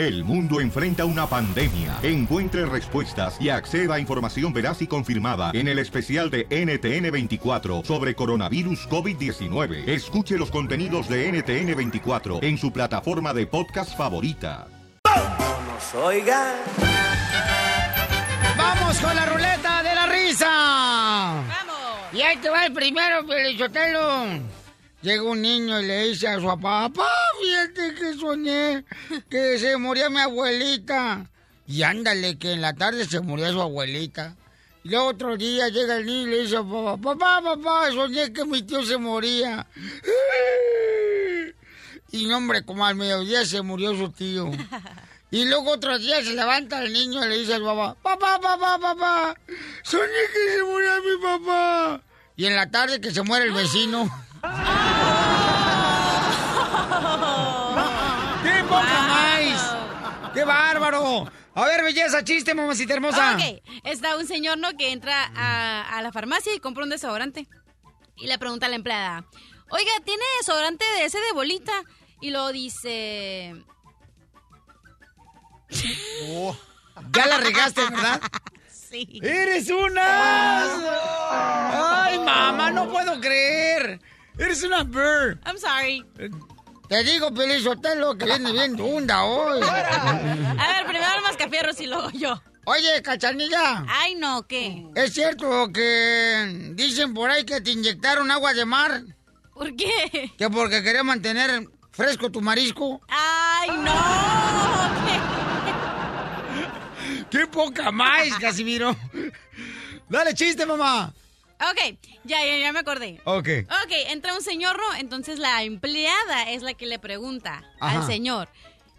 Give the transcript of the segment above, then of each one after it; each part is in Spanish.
El mundo enfrenta una pandemia. Encuentre respuestas y acceda a información veraz y confirmada en el especial de NTN24 sobre coronavirus COVID-19. Escuche los contenidos de NTN24 en su plataforma de podcast favorita. Nos oigan. ¡Vamos con la ruleta de la risa! ¡Vamos! Y ahí te va el primero, Pelichotelo. Llega un niño y le dice a su papá, que soñé que se moría mi abuelita. Y ándale, que en la tarde se murió su abuelita. Y luego otro día llega el niño y le dice a papá, papá, papá, soñé que mi tío se moría. Y no, hombre, como al mediodía se murió su tío. Y luego otro día se levanta el niño y le dice al papá, papá, papá, papá, soñé que se moría mi papá. Y en la tarde que se muere el vecino. ¡Qué bárbaro! A ver, belleza, chiste, mamacita hermosa. Ok, está un señor, ¿no? Que entra a, a la farmacia y compra un desodorante. Y le pregunta a la empleada, oiga, ¿tiene desodorante de ese de bolita? Y luego dice... Oh, ya la regaste, ¿verdad? Sí. ¡Eres una! ¡Ay, mamá, no puedo creer! ¡Eres una bird! I'm sorry. Te digo, Pelizotelo, que viene bien dunda hoy. A ver, primero el mascafierros y luego yo. Oye, cachanilla. Ay, no, ¿qué? ¿Es cierto que dicen por ahí que te inyectaron agua de mar? ¿Por qué? Que porque quería mantener fresco tu marisco. ¡Ay, no! ¡Qué poca más, Casimiro! Dale chiste, mamá. Ok, ya, ya, ya me acordé. Ok. Ok, entra un señor, ¿no? Entonces la empleada es la que le pregunta Ajá. al señor.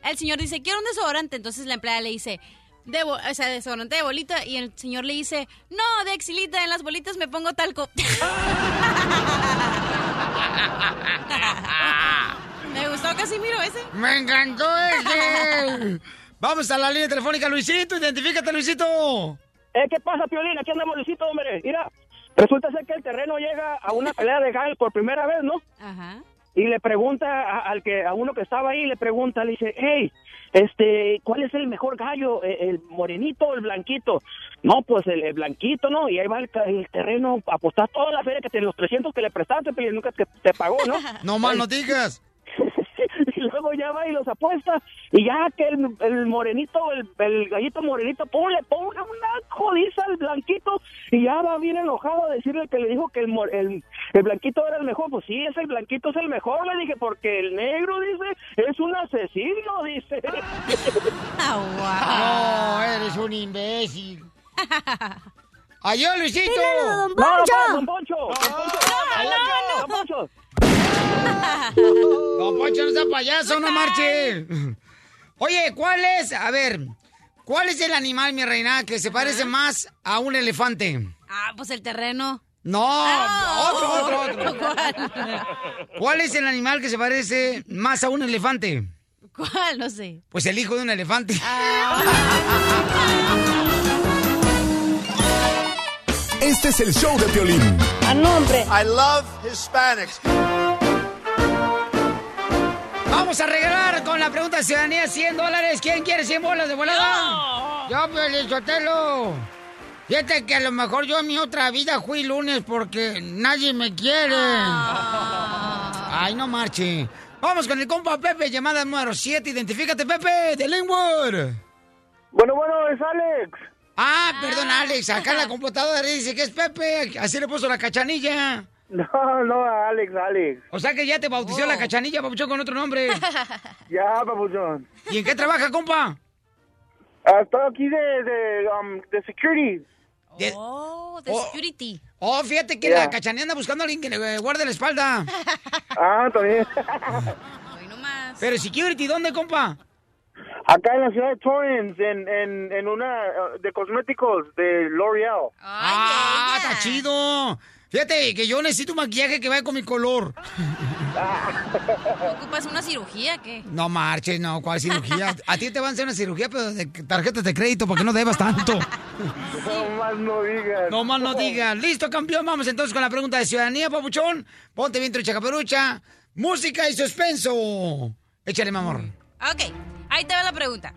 El señor dice, quiero un desodorante. Entonces la empleada le dice, de o sea, desodorante de bolita. Y el señor le dice, no, de exilita, en las bolitas me pongo talco. me gustó Casimiro ese. ¡Me encantó ese! Vamos a la línea telefónica, Luisito. Identifícate, Luisito. Eh, ¿Qué pasa, Piolín? Aquí andamos, Luisito, hombre. Mira, resulta ser que el terreno llega a una pelea de gallos por primera vez, ¿no? Ajá. Y le pregunta a- al que a uno que estaba ahí, le pregunta, le dice, hey, este, ¿cuál es el mejor gallo? ¿El, el morenito o el blanquito? No, pues el, el blanquito, ¿no? Y ahí va el, ca- el terreno a apostar toda la feria que te, los 300 que le prestaste, pero nunca te, te pagó, ¿no? No mal no digas. y luego ya va y los apuesta y ya que el, el morenito, el, el gallito morenito, pum, le ponga una jodiza al blanquito y ya va bien enojado a decirle que le dijo que el, mor- el, el blanquito era el mejor. Pues sí, ese blanquito es el mejor, le dije, porque el negro, dice, es un asesino, dice. No, eres un imbécil. ¡Adiós, Luisito! No, no, don Poncho, don Poncho. Don Poncho. Don Poncho, no sea payaso, no marche. Oye, ¿cuál es? A ver, ¿cuál es el animal, mi reina, que se parece más a un elefante? Ah, pues el terreno. No, Ah, otro, otro, otro. ¿Cuál? ¿Cuál es el animal que se parece más a un elefante? ¿Cuál? No sé. Pues el hijo de un elefante. Este es el show de Piolín. A nombre. I love Hispanics. Vamos a regalar con la pregunta de ciudadanía 100 dólares. ¿Quién quiere 100 bolas de volada? Yo, Pelizotelo. Fíjate que a lo mejor yo en mi otra vida fui lunes porque nadie me quiere. Ay, no marche. Vamos con el compa Pepe, llamada número 7. Identifícate, Pepe, de Linwood. Bueno, bueno, es Alex. Ah, perdón, Alex. Acá en la computadora dice que es Pepe. Así le puso la cachanilla. No, no, Alex, Alex. O sea que ya te bautizó la cachanilla, papuchón, con otro nombre. Ya, papuchón. ¿Y en qué trabaja, compa? Estoy aquí de, de, um, de security. De- Oh, de Oh. security. Oh, fíjate que la cachanilla anda buscando a alguien que le eh, guarde la espalda. Ah, también. Hoy nomás. Pero security, ¿dónde, compa? Acá en la ciudad de Torrance, en, en, en una uh, de cosméticos de L'Oreal. ah, está chido. Fíjate que yo necesito un maquillaje que vaya con mi color. ¿Ocupas una cirugía qué? No marches, no, ¿cuál cirugía? A ti te van a hacer una cirugía, pero de tarjetas de crédito, para que no debas tanto. No más no digas. No más no digas. Listo, campeón. Vamos entonces con la pregunta de ciudadanía, papuchón. Ponte bien trucha caperucha. Música y suspenso. Échale, mi amor. Ok. Ahí te va la pregunta.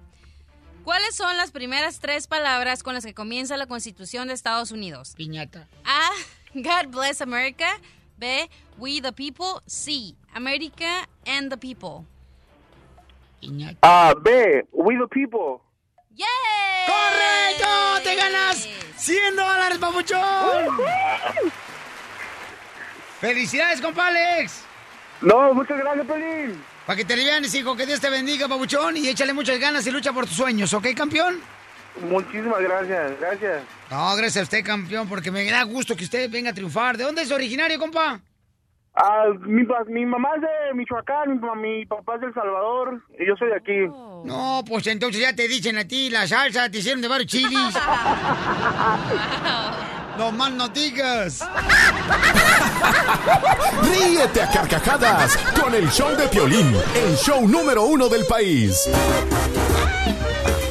¿Cuáles son las primeras tres palabras con las que comienza la Constitución de Estados Unidos? Piñata. A. God bless America. B. We the people. C. America and the people. Piñata. Ah, B, We the People. ¡Yay! ¡Correcto! ¡Te ganas 100 dólares, papuchón! ¡Felicidades, compa Alex! No, muchas gracias, Pelín. Para que te livianes, hijo, que Dios te bendiga, papuchón, y échale muchas ganas y lucha por tus sueños, ¿ok, campeón? Muchísimas gracias, gracias. No, gracias a usted, campeón, porque me da gusto que usted venga a triunfar. ¿De dónde es originario, compa? Ah, mi, mi mamá es de Michoacán, mi, mi papá es de El Salvador y yo soy de aquí. No, pues entonces ya te dicen a ti la salsa, te hicieron de varios chilis. no más no digas. Ríete a carcajadas con el show de Piolín, el show número uno del país.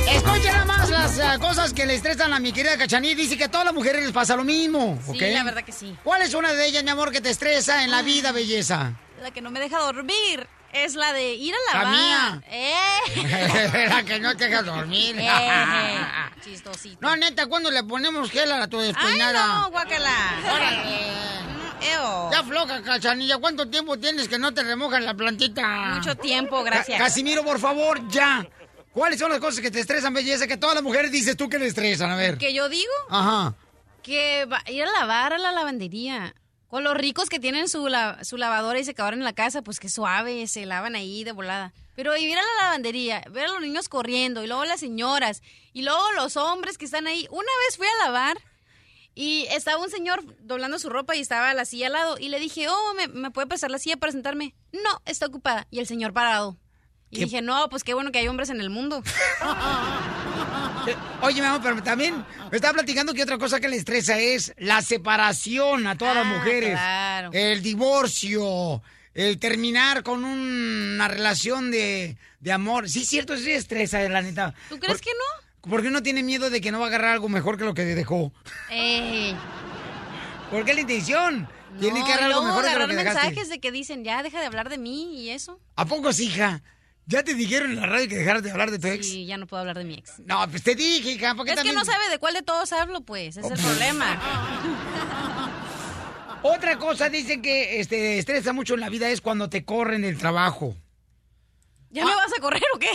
Escuchen nada más las ah, cosas que le estresan a mi querida Cachanilla. Dice que a todas las mujeres les pasa lo mismo, Sí, la verdad que sí. ¿Cuál es una de ellas, mi amor, que te estresa en la vida, belleza? La que no me deja dormir es la de ir a La lavar. mía. ¡Eh! la que no te deja dormir. Eh, Chistosito. no, neta, ¿cuándo le ponemos gel a tu ¡Ay, despeinada? no, guácala! Órale. Mm, eo. Ya floja, Cachanilla. ¿Cuánto tiempo tienes que no te remojan la plantita? Mucho tiempo, gracias. Ca- Casimiro, por favor, ya. ¿Cuáles son las cosas que te estresan, belleza? Que todas las mujeres dices tú que le estresan, a ver. Que yo digo Ajá. que va- ir a lavar a la lavandería. Con los ricos que tienen su, la- su lavadora y secadora en la casa, pues que suave, se lavan ahí de volada. Pero ir a la lavandería, ver a los niños corriendo y luego las señoras y luego los hombres que están ahí. Una vez fui a lavar y estaba un señor doblando su ropa y estaba la silla al lado y le dije, oh, ¿me, me puede pasar la silla para sentarme? No, está ocupada. Y el señor parado. Y ¿Qué? dije, no, pues qué bueno que hay hombres en el mundo. Oye, mi amor, pero también me estaba platicando que otra cosa que le estresa es la separación a todas las Ah, mujeres. claro. El divorcio, el terminar con una relación de, de amor. Sí, cierto, sí estresa, la neta. ¿Tú crees Por- que no? Porque uno tiene miedo de que no va a agarrar algo mejor que lo que dejó. Ey. Porque es la intención. Tiene No, que y agarrar algo mejor que lo que dejaste. mensajes de que dicen, ya, deja de hablar de mí y eso. ¿A poco sí, hija? ¿Ya te dijeron en la radio que dejaras de hablar de tu ex? Y ya no puedo hablar de mi ex. No, pues te dije, hija, porque Es que no sabe de cuál de todos hablo, pues. Ese es el problema. Otra cosa dicen que este, estresa mucho en la vida es cuando te corren del trabajo. ¿Ya me vas a correr o qué?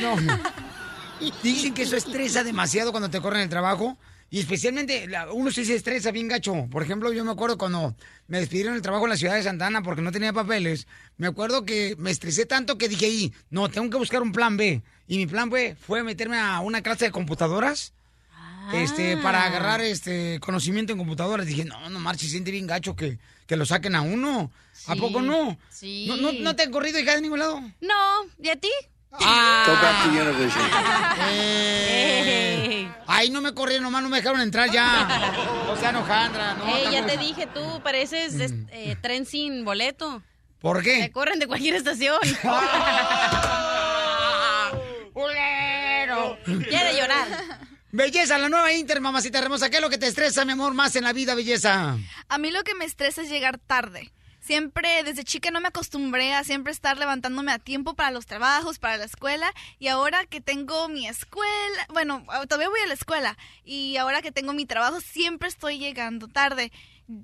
No. Dicen que eso estresa demasiado cuando te corren el trabajo. Y especialmente, la- uno sí se estresa bien gacho. Por ejemplo, yo me acuerdo cuando me despidieron del trabajo en la ciudad de Santana porque no tenía papeles. Me acuerdo que me estresé tanto que dije ahí, no, tengo que buscar un plan B. Y mi plan B fue meterme a una clase de computadoras. Este, para agarrar este conocimiento en computadoras. Dije, no, no marches, siente bien gacho que, que lo saquen a uno. ¿A poco no? sí. ¿No, no, no te han corrido hija de ningún lado? No, ¿y a ti? Ah. Go back to Univision. Eh. Ay, no me corrieron, nomás no me dejaron entrar ya. O sea, Alejandra, no. Ey, ya te dije, tú pareces es- eh, tren sin boleto. ¿Por Te qué? corren de cualquier estación. ¡Culero! Quiere llorar. Belleza, la nueva Inter, mamacita hermosa. ¿Qué es lo que te estresa, mi amor, más en la vida, belleza? A mí lo que me estresa es llegar tarde. Siempre, desde chica no me acostumbré a siempre estar levantándome a tiempo para los trabajos, para la escuela. Y ahora que tengo mi escuela, bueno, todavía voy a la escuela. Y ahora que tengo mi trabajo, siempre estoy llegando tarde.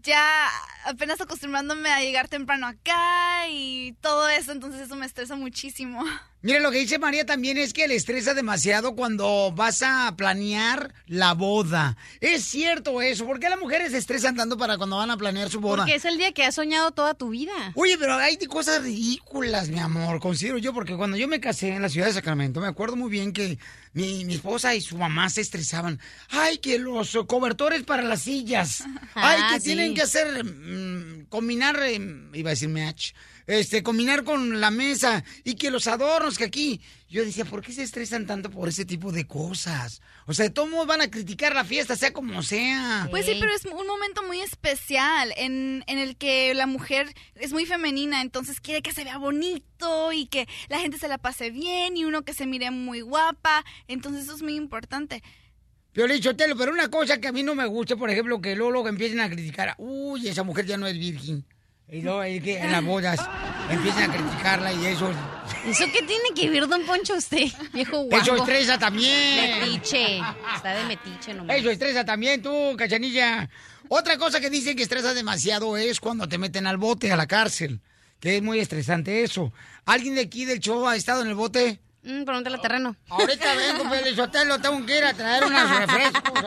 Ya apenas acostumbrándome a llegar temprano acá y todo eso, entonces eso me estresa muchísimo. Mira, lo que dice María también es que le estresa demasiado cuando vas a planear la boda. Es cierto eso. ¿Por qué las mujeres se estresan tanto para cuando van a planear su boda? Porque es el día que has soñado toda tu vida. Oye, pero hay cosas ridículas, mi amor, considero yo, porque cuando yo me casé en la ciudad de Sacramento, me acuerdo muy bien que mi, mi esposa y su mamá se estresaban. Ay, que los cobertores para las sillas. Ay, Ah, que sí. tienen que hacer, mm, combinar, eh, iba a decir match, este, combinar con la mesa y que los adornos que aquí. Yo decía, ¿por qué se estresan tanto por ese tipo de cosas? O sea, de todos modos van a criticar la fiesta, sea como sea. Pues sí, pero es un momento muy especial en, en el que la mujer es muy femenina, entonces quiere que se vea bonito y que la gente se la pase bien y uno que se mire muy guapa, entonces eso es muy importante. Piolín Sotelo, pero una cosa que a mí no me gusta, por ejemplo, que luego, luego empiecen a criticar, uy, esa mujer ya no es virgen. Y luego, es que en las bodas. empiezan a criticarla y eso... ¿Eso qué tiene que ver, don Poncho, usted, viejo guapo? Eso estresa también. Metiche. Está de metiche nomás. Eso estresa también tú, cachanilla. Otra cosa que dicen que estresa demasiado es cuando te meten al bote, a la cárcel. Que es muy estresante eso. ¿Alguien de aquí del show ha estado en el bote? Mm, pregúntale al terreno. Ahorita vengo, Pelizotelo, tengo que ir a traer unos refrescos.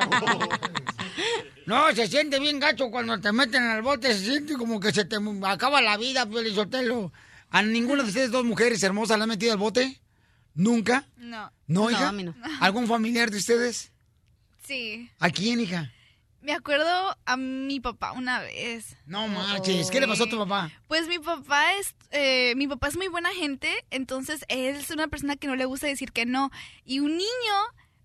No, se siente bien gacho cuando te meten al bote, se siente como que se te acaba la vida, Pelizotelo. ¿A ninguna de ustedes dos mujeres hermosas la han metido al bote? ¿Nunca? No. ¿No, hija? a mí no. ¿Algún familiar de ustedes? Sí. ¿A quién, hija? Me acuerdo a mi papá una vez. No marches, ¿qué le pasó a tu papá? Pues mi papá es, eh, mi papá es muy buena gente, entonces él es una persona que no le gusta decir que no. Y un niño,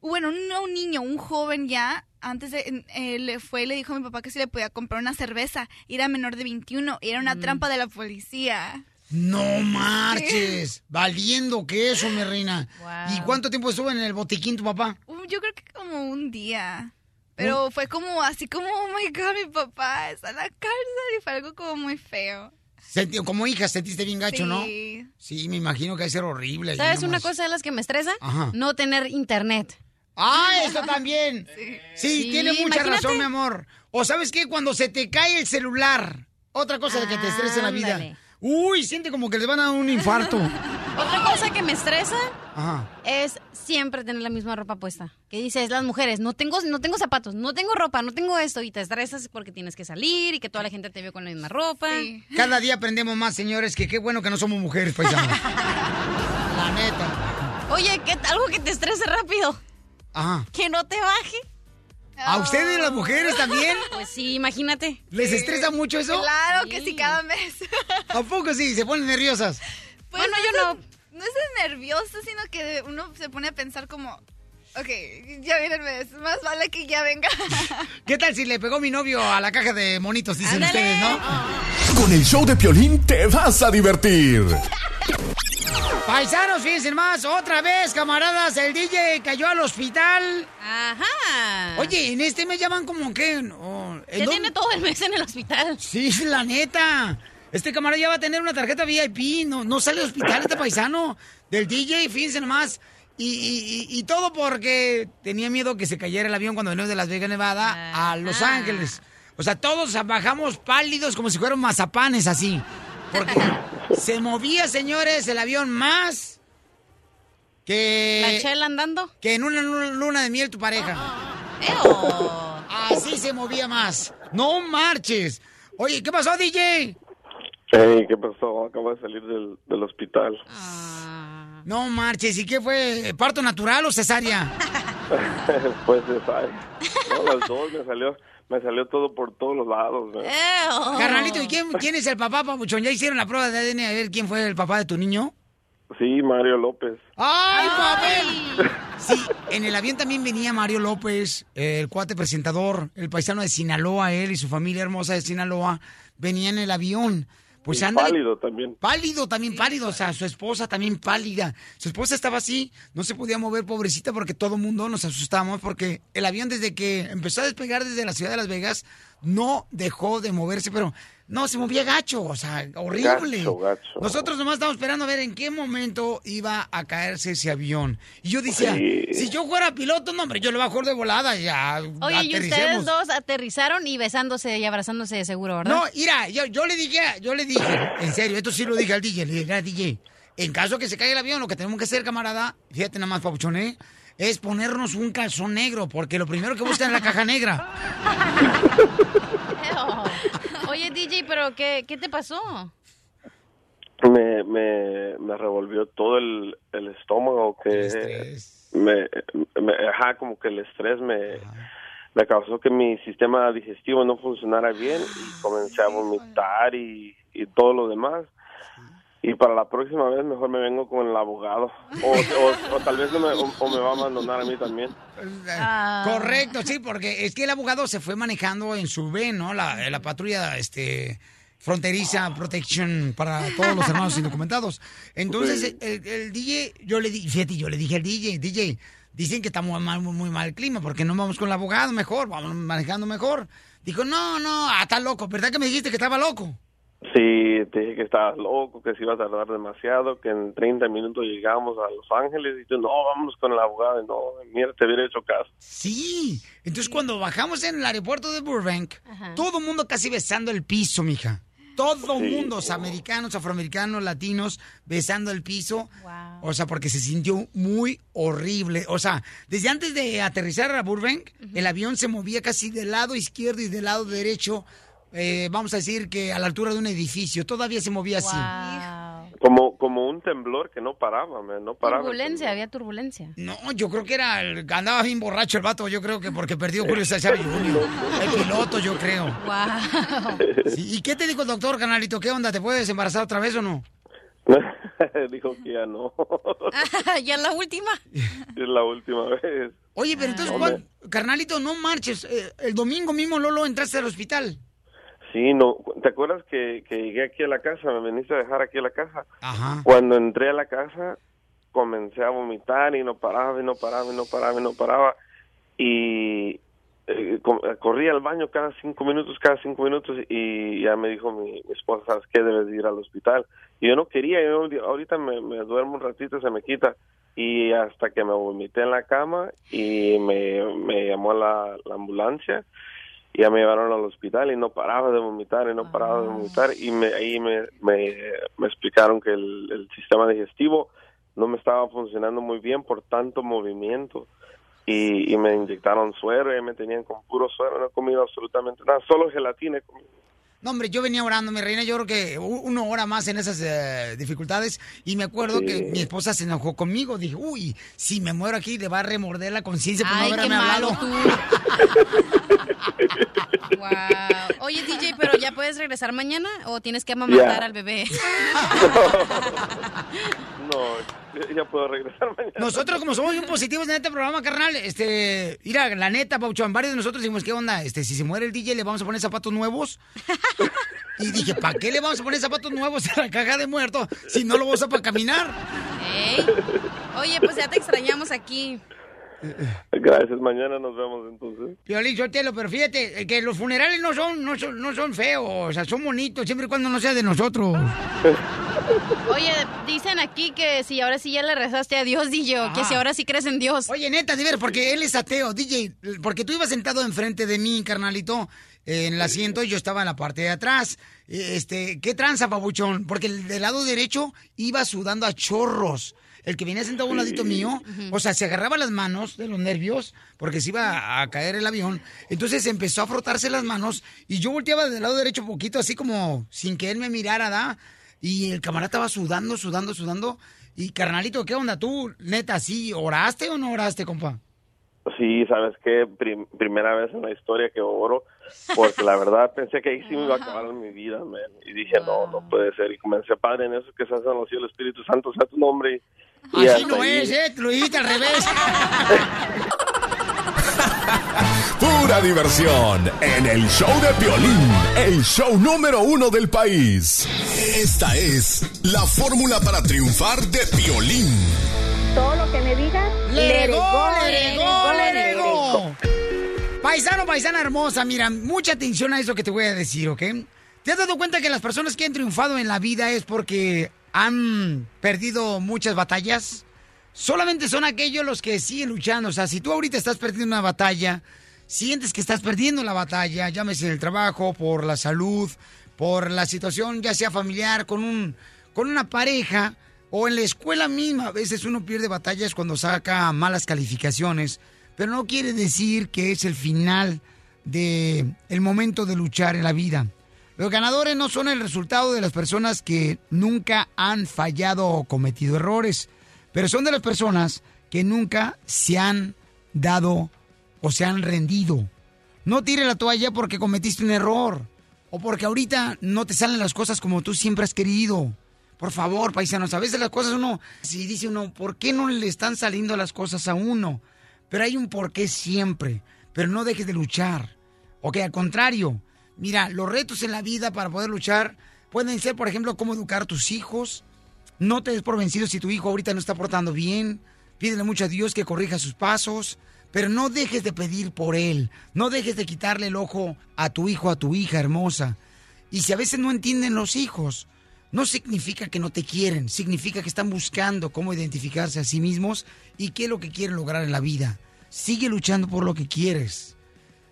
bueno, no un niño, un joven ya, antes de, eh, le fue y le dijo a mi papá que si le podía comprar una cerveza. Y era menor de 21 y era una trampa de la policía. No marches, valiendo que eso, mi reina. Wow. ¿Y cuánto tiempo estuvo en el botiquín tu papá? Uh, yo creo que como un día. Pero fue como así como, oh my god, mi papá está en la cárcel y fue algo como muy feo. Sentí- como hija sentiste bien gacho, ¿no? Sí. Sí, me imagino que debe ser horrible. ¿Sabes una cosa de las que me estresa? Ajá. No tener internet. Ah, eso también. Sí, Sí, tiene mucha imagínate. razón, mi amor. O sabes qué, cuando se te cae el celular, otra cosa de que te estresa en la vida. Uy, siente como que le van a dar un infarto. Otra cosa que me estresa Ajá. es siempre tener la misma ropa puesta. Que dices, las mujeres, no tengo, no tengo zapatos, no tengo ropa, no tengo esto, y te estresas porque tienes que salir y que toda la gente te ve con la misma ropa. Sí. Cada día aprendemos más, señores, que qué bueno que no somos mujeres, paisanos. La neta. Oye, ¿qué, algo que te estrese rápido, Ajá. que no te baje. ¿A ustedes las mujeres también? Pues sí, imagínate. ¿Les estresa mucho eso? Claro que Sí. sí, cada mes. ¿A poco sí? ¿Se ponen nerviosas? Pues Bueno, yo eso- no. No es nervioso, sino que uno se pone a pensar como, ok, ya viene el mes, más vale que ya venga. ¿Qué tal si le pegó mi novio a la caja de monitos, dicen Ándale. ustedes, no? Con el show de Piolín te vas a divertir. Paisanos, fíjense más, otra vez, camaradas, el DJ cayó al hospital. Ajá. Oye, en este me llaman como que... no, ¿en Ya dónde? tiene todo el mes en el hospital. Sí, la neta. Este camarada ya va a tener una tarjeta VIP. No, no sale de hospital este paisano del DJ, fíjense nomás. Y, y- y- y todo porque tenía miedo que se cayera el avión cuando venimos de Las Vegas, Nevada, a Los. Ángeles. O sea, todos bajamos pálidos como si fueran mazapanes así. Porque se movía, señores, el avión más La que, chela andando. que en una luna de miel tu pareja. Eo. Así se movía más. No marches. Oye, ¿qué pasó, DJ? Hey, ¿qué pasó? Acabo de salir del, del hospital. Ah. No marches. ¿Y qué fue? ¿Parto natural o cesárea? pues sabe. No, las dos me salió, me salió todo por todos los lados. Carnalito, ¿y quién, quién es el papá, papuchón? ¿Ya hicieron la prueba de ADN a ver quién fue el papá de tu niño? Sí, Mario López. ¡Ay, papel! Sí, en el avión también venía Mario López, el cuate presentador, el paisano de Sinaloa, él y su familia hermosa de Sinaloa, venía en el avión. Pues ándale. pálido también. Pálido, también pálido, o sea, su esposa también pálida. Su esposa estaba así, no se podía mover, pobrecita, porque todo el mundo nos asustamos, porque el avión desde que empezó a despegar desde la ciudad de Las Vegas, no dejó de moverse, pero no, se movía gacho, o sea, horrible. Gacho, gacho. Nosotros nomás estábamos esperando a ver en qué momento iba a caerse ese avión. Y yo decía, Sí. si yo fuera piloto, no, hombre, yo le bajo de volada, ya Oye, y ustedes dos aterrizaron y besándose y abrazándose de seguro, ¿verdad? No, mira, yo, yo le dije, yo le dije, en serio, esto sí lo dije al DJ, le dije, "Mira, DJ, en caso que se caiga el avión, lo que tenemos que hacer, camarada, fíjate nada más, papuchón, ¿eh? es ponernos un calzón negro, porque lo primero que buscan es la caja negra. Oye, DJ, ¿pero qué, qué te pasó? Me, me, me revolvió todo el, el estómago que me, me- ajá, como que el estrés me, me causó que mi sistema digestivo no funcionara bien y comencé a vomitar y, y todo lo demás. Y para la próxima vez mejor me vengo con el abogado. O, o- o tal vez no me, o- o me va a abandonar a mí también. Correcto, sí, porque es que el abogado se fue manejando en su V, ¿no? La, la patrulla este, fronteriza protection para todos los hermanos indocumentados. Entonces, Sí. el, el DJ, yo le dije, fíjate, yo le dije al DJ, DJ, dicen que está muy mal, muy, muy mal el clima, porque no vamos con el abogado mejor, vamos manejando mejor. Dijo, no, no, ah, está loco, ¿verdad que me dijiste que estaba loco? Sí, te dije que estabas loco, que se iba a tardar demasiado, que en 30 minutos llegamos a Los Ángeles y tú, no, vámonos con el abogado. Y no, mira, te hubiera hecho caso. Sí. Entonces, cuando bajamos en el aeropuerto de Burbank, todo el mundo casi besando el piso, mija. Todo el Sí. mundo, o sea, americanos, afroamericanos, latinos, besando el piso. O sea, porque se sintió muy horrible. O sea, desde antes de aterrizar a Burbank, el avión se movía casi del lado izquierdo y del lado derecho. Eh, vamos a decir que a la altura de un edificio. Todavía se movía así. Como, como un temblor que no paraba, man, no paraba. Turbulencia, había turbulencia. No, yo creo que era, el- andaba bien borracho el vato, yo creo que porque perdió Julio César Jr. El piloto, yo creo. Wow. Sí, ¿Y qué te dijo el doctor, canalito? ¿Qué onda? ¿Te puedes embarazar otra vez o no? Dijo que ya no. ya la última. es la última vez. Oye, pero entonces. ¿cuán- carnalito, no marches. eh, el domingo mismo, Lolo, entraste al hospital. Sí, no. ¿Te acuerdas que, que llegué aquí a la casa? Me viniste a dejar aquí a la casa. Ajá. Cuando entré a la casa, comencé a vomitar y no paraba, y no paraba, y no paraba, y no paraba. Y eh, al baño cada cinco minutos, cada cinco minutos, y ya me dijo mi, mi esposa, ¿sabes qué? Debes de ir al hospital. Y yo no quería, yo ahorita me, me duermo un ratito, se me quita. Y hasta que me vomité en la cama y me, me llamó la, la ambulancia y ya me llevaron al hospital y no paraba de vomitar y no paraba de vomitar. Y me, ahí me, me, me explicaron que el, el sistema digestivo no me estaba funcionando muy bien por tanto movimiento. Y, y me inyectaron suero y me tenían con puro suero, no he comido absolutamente nada, solo gelatina he comido. No, hombre, yo venía orando, mi reina, yo creo que una hora más en esas eh, dificultades y me acuerdo Sí. que mi esposa se enojó conmigo. Dije, uy, si me muero aquí le va a remorder la conciencia por Ay, no qué haberme malo hablado. Wow. Oye, DJ, pero ¿ya puedes regresar mañana o tienes que amamantar al bebé? No, ya- puedo regresar mañana. Nosotros, como somos bien positivos en este programa, carnal, este, mira, la neta, Pauchón, varios de nosotros dijimos, ¿qué onda? Este, si se muere el DJ, ¿le vamos a poner zapatos nuevos? Y dije, ¿para qué le vamos a poner zapatos nuevos a la caja de muerto si no lo usa para caminar? Ey. Oye, pues ya te extrañamos aquí. Gracias, mañana nos vemos entonces. Piolín, Sotelo, pero fíjate, eh, que los funerales no son, no son, no son feos, o sea, son bonitos, siempre y cuando no sea de nosotros. Oye, dicen aquí que si ahora sí ya le rezaste a Dios, DJ, que si ahora sí crees en Dios. Oye, neta, de ver, porque él es ateo, DJ, porque tú ibas sentado enfrente de mí, carnalito, en el asiento y yo estaba en la parte de atrás. Eh, Este, ¿qué tranza, papuchón? Porque el del lado derecho iba sudando a chorros. El que venía sentado a un ladito mío, o sea, se agarraba las manos de los nervios porque se iba a caer el avión. Entonces empezó a frotarse las manos y yo volteaba del lado derecho poquito, así como sin que él me mirara, ¿da? Y el camarada estaba sudando, sudando, sudando. Y carnalito, ¿qué onda? ¿Tú, neta, sí, oraste o no oraste, compa? Sí, sabes qué, Prim- primera vez en la historia que oro, porque la verdad pensé que ahí sí me iba a acabar mi vida, man. Y dije, no, no puede ser. Y comencé, Padre, en eso que se hace en los cielos, Espíritu Santo, sea tu nombre. Así no ahí- es, ¿eh? Te Lo dijiste al revés. Pura diversión en el show de Piolín, el show número uno del país. Esta es la fórmula para triunfar de Piolín. Todo lo que me digas, ¡Le regó, le regó! Paisano, paisana hermosa, mira, mucha atención a eso que te voy a decir, ¿ok? ¿Te has dado cuenta que las personas que han triunfado en la vida es porque han perdido muchas batallas? Solamente son aquellos los que siguen luchando. O sea, si tú ahorita estás perdiendo una batalla, sientes que estás perdiendo la batalla, llámese en el trabajo, por la salud, por la situación ya sea familiar, con, un, con una pareja o en la escuela misma. A veces uno pierde batallas cuando saca malas calificaciones, pero no quiere decir que es el final de el momento de luchar en la vida. Los ganadores no son el resultado de las personas que nunca han fallado o cometido errores, pero son de las personas que nunca se han dado o se han rendido. No tire la toalla porque cometiste un error o porque ahorita no te salen las cosas como tú siempre has querido. Por favor, paisanos, a veces las cosas uno, si dice uno, ¿por qué no le están saliendo las cosas a uno? Pero hay un porqué siempre, pero no dejes de luchar. Ok, al contrario, mira, los retos en la vida para poder luchar pueden ser, por ejemplo, cómo educar a tus hijos. No te des por vencido si tu hijo ahorita no está portando bien. Pídele mucho a Dios que corrija sus pasos. Pero no dejes de pedir por él. No dejes de quitarle el ojo a tu hijo, a tu hija hermosa. Y si a veces no entienden los hijos, no significa que no te quieren, significa que están buscando cómo identificarse a sí mismos y qué es lo que quieren lograr en la vida. Sigue luchando por lo que quieres.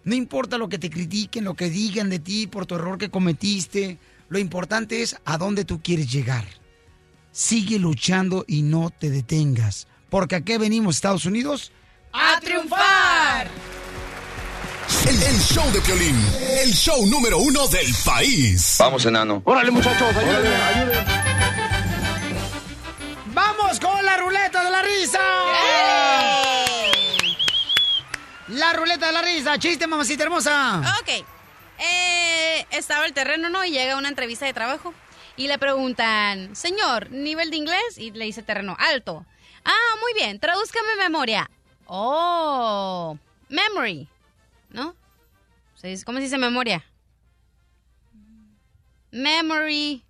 No importa lo que te critiquen, lo que digan de ti por tu error que cometiste. Lo importante es a dónde tú quieres llegar. Sigue luchando y no te detengas. Porque aquí venimos, Estados Unidos, ¡A triunfar! El, el show de Piolín, el show número uno del país. Vamos, enano. Órale, muchachos, ayúdenme, ayúdenme. ¡Vamos con la ruleta de la risa! La ruleta de la risa. Chiste, mamacita hermosa. Ok. Eh, estaba el terreno, ¿no? Y llega una entrevista de trabajo. Y le preguntan, señor, ¿nivel de inglés? Y le dice terreno, alto. Ah, muy bien, tradúzcame memoria. Oh, memory. ¿No? ¿Cómo se dice memoria? Memory.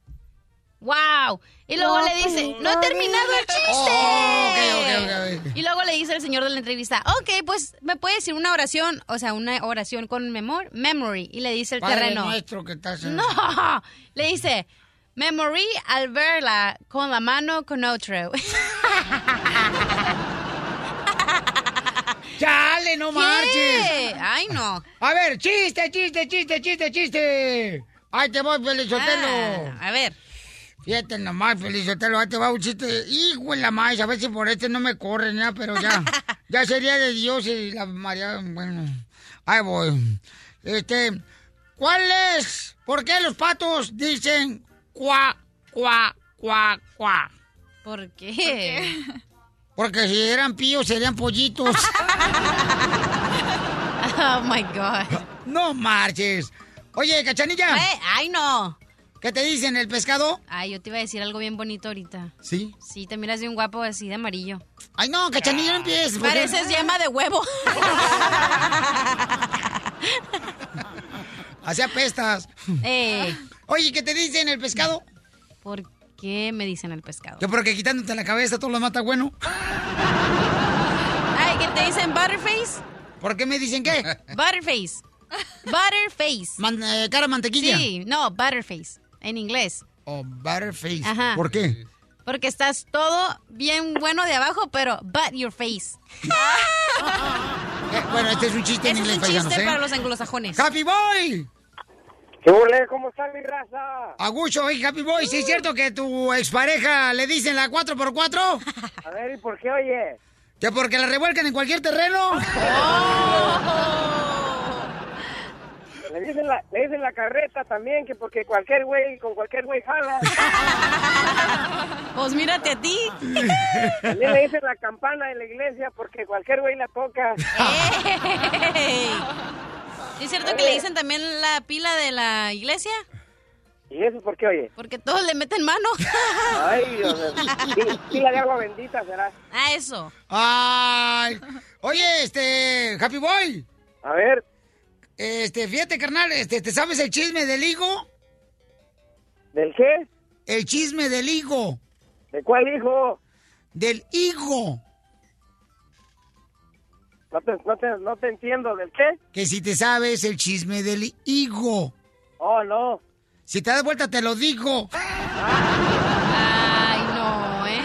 Wow. Y luego le dice, no he terminado el chiste. Oh. Y luego le dice el señor de la entrevista, ok, pues me puede decir una oración, o sea, una oración con memor memory. Y le dice el Padre terreno. nuestro que estás en... No, le dice, memory al verla con la mano con otro. ¡Chale, no ¿Qué? marches! Ay, no. A ver, chiste, chiste, chiste, chiste, chiste. Ahí te voy, Felizotelo. Ah, a ver. Fíjate nomás, Felizotelo, ahí te va un chiste. Hijo de la maíz, a ver si por este no me corren, ya, pero ya. ya sería de Dios y la María, bueno. Ahí voy. Este, ¿cuál es? ¿Por qué los patos dicen cuá, cuá, cuá, cuá? ¿Por qué? Porque si eran píos serían pollitos. Oh my God. No marches. Oye, cachanilla. Eh, ay, no. ¿Qué te dicen el pescado? Ay, yo te iba a decir algo bien bonito ahorita. ¿Sí? Sí, te miras bien guapo así de amarillo. Ay, no, cachanilla, no empieces. porque- Pareces yema de huevo. Así apestas. Eh. Oye, ¿qué te dicen el pescado? ¿Por qué me dicen el pescado? Que porque quitándote la cabeza todo lo mata bueno. Ay, ¿qué te dicen butterface? ¿Por qué me dicen qué? Butterface. Butterface. Man- eh, cara mantequilla. Sí, no, butterface. En inglés. Oh, butterface. Ajá. ¿Por qué? Porque estás todo bien bueno de abajo, pero but your face. Eh, bueno, este es un chiste en es inglés, un paisanos, chiste ¿eh? para los anglosajones. ¡Happy Boy! ¿Qué ole? ¿Cómo está mi raza? Agucho, oye, Happy Boy, ¿sí es cierto que tu expareja le dicen la 4x4? A ver, ¿y por qué oye? ¿Que porque la revuelcan en cualquier terreno? Le dicen, la, le dicen la carreta también, que porque cualquier güey, con cualquier güey jala. Pues mírate a ti. También le dicen la campana en la iglesia porque cualquier güey la toca. Ey. ¿Sí ¿Es cierto que le dicen también la pila de la iglesia? ¿Y eso por qué, oye? Porque todos le meten mano. Ay, Dios mío. Pila de agua bendita será. Ah, eso. Ay. Oye, este, Happy Boy. A ver. Este, fíjate, carnal, este, ¿te sabes el chisme del higo? ¿Del qué? El chisme del higo. ¿De cuál hijo? Del higo. No te, no te, no te entiendo. ¿Del qué? Que si te sabes el chisme del higo. Oh, no. Si te das vuelta, te lo digo. Ay, no, ¿eh?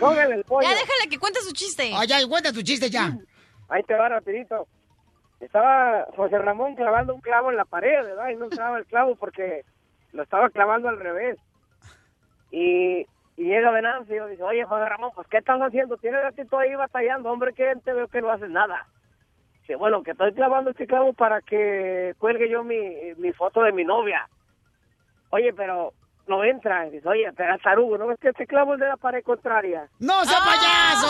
Póngale el pollo. Ya déjale que cuente su chiste. Ay, ya, cuenta tu chiste ya. Ahí te va rapidito. Estaba José Ramón clavando un clavo en la pared, ¿verdad? Y no clava el clavo porque lo estaba clavando al revés. Y, y llega Venancio y dice, oye, José Ramón, pues, ¿qué estás haciendo? Tienes ratito ahí batallando, hombre, que te veo que no haces nada. Dice, bueno, que estoy clavando este clavo para que cuelgue yo mi, mi foto de mi novia. Oye, pero no entra. Dice, oye, te das tarugo, ¿no ves que este clavo es de la pared contraria? ¡No sea payaso!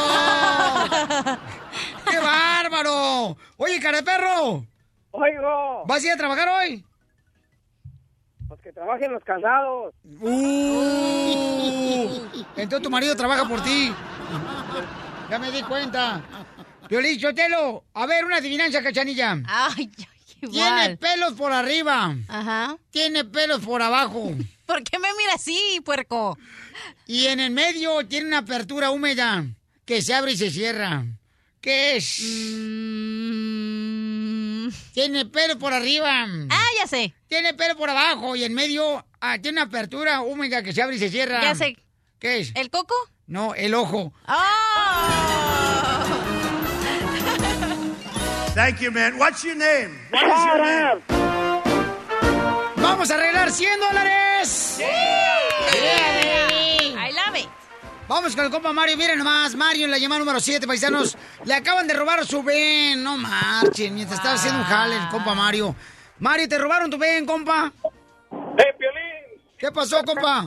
¡Qué bárbaro! Oye, cara de perro. Oigo. ¿Vas a ir a trabajar hoy? Pues que trabajen los casados. Uh, entonces tu marido trabaja por ti. Ya me di cuenta. Violín Chotelo, a ver, una adivinanza, cachanilla. Ay, Tiene igual. pelos por arriba. Ajá. Tiene pelos por abajo. ¿Por qué me mira así, puerco? Y en el medio tiene una apertura húmeda que se abre y se cierra. ¿Qué es? Mm, Tiene pelo por arriba. Ah, ya sé. Tiene pelo por abajo y en medio ah, tiene una apertura húmeda que se abre y se cierra. Ya sé. ¿Qué es? ¿El coco? No, el ojo. Thank you, man. What's your name? What is your name? ¡Vamos a arreglar 100 dólares! Yeah, baby. Vamos con el compa Mario. Miren nomás, Mario en la llamada número 7, paisanos. Le acaban de robar su ven. No marchen, mientras estaba haciendo un jale el compa Mario. Mario, ¿te robaron tu ven, compa? ¡Eh, Piolín! ¿Qué pasó, compa?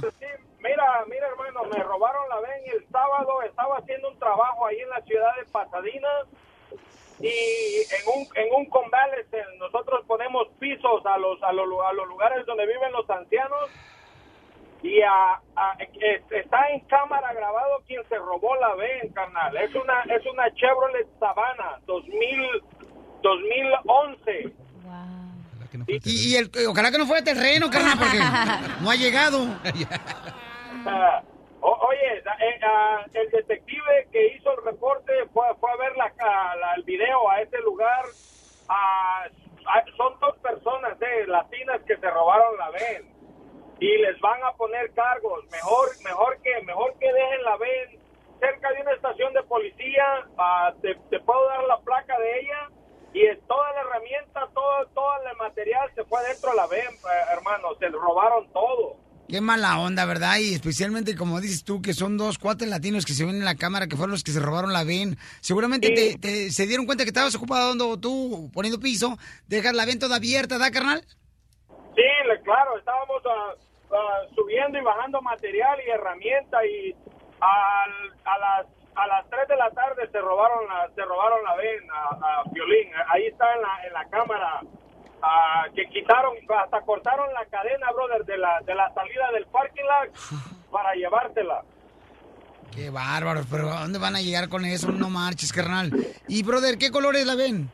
Mira, mira, hermano, me robaron la ven el sábado. Estaba haciendo un trabajo ahí en la ciudad de Pasadena. Y en un, en un convalescent nosotros ponemos pisos a los, a, los, a los lugares donde viven los ancianos. Y a, a- es- está en cámara grabado quien se robó la ven, carnal. Es una, es una Chevrolet Savannah 2000, 2011. Y, y el, ojalá que no fuera terreno, carnal, porque no ha llegado. Ah, o- oye, ah, el detective que hizo el reporte fue, fue a ver la, el video a ese lugar. Ah, son dos personas eh, latinas que se robaron la ven y les van a poner cargos. Mejor, mejor que, mejor que dejen la ven cerca de una estación de policía. Te, te puedo dar la placa de ella y es toda la herramienta, todo, todo el material se fue dentro de la ven, eh, hermano. Se robaron todo. Qué mala onda, ¿verdad? Y especialmente, como dices tú, que son dos cuates latinos que se ven en la cámara, que fueron los que se robaron la ven. Seguramente te, te- se dieron cuenta que estabas ocupado dando tú, poniendo piso, dejar la ven toda abierta, ¿da, carnal? Sí, claro, estábamos ah, ah, subiendo y bajando material y herramienta y al- a las a las 3 de la tarde se robaron la se robaron la ven a, violín ahí está en la en la cámara ah, que quitaron hasta cortaron la cadena brother de la de la salida del parking lot para llevársela Qué bárbaro, pero ¿a dónde van a llegar con eso? No marches, carnal. Y, brother, ¿qué colores la ven?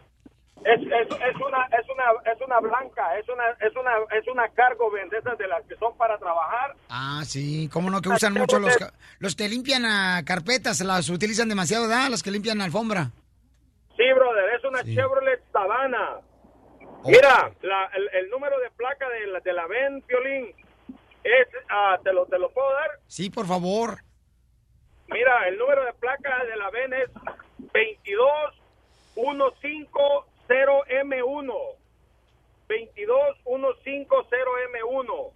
Es, es, es una es una es una blanca es una es una es una cargo de esas de las que son para trabajar Ah, sí, cómo no, que usan mucho los, los que limpian a carpetas, las utilizan demasiado, ¿da? Los que limpian alfombra. Sí, brother, es una Chevrolet Savannah. Mira, la- el, el número de placa de la, de la VEN, Piolín, es, ah, te, lo, te lo puedo dar. Sí, por favor. Mira, el número de placa de la VEN es 22150M1. 22150M1.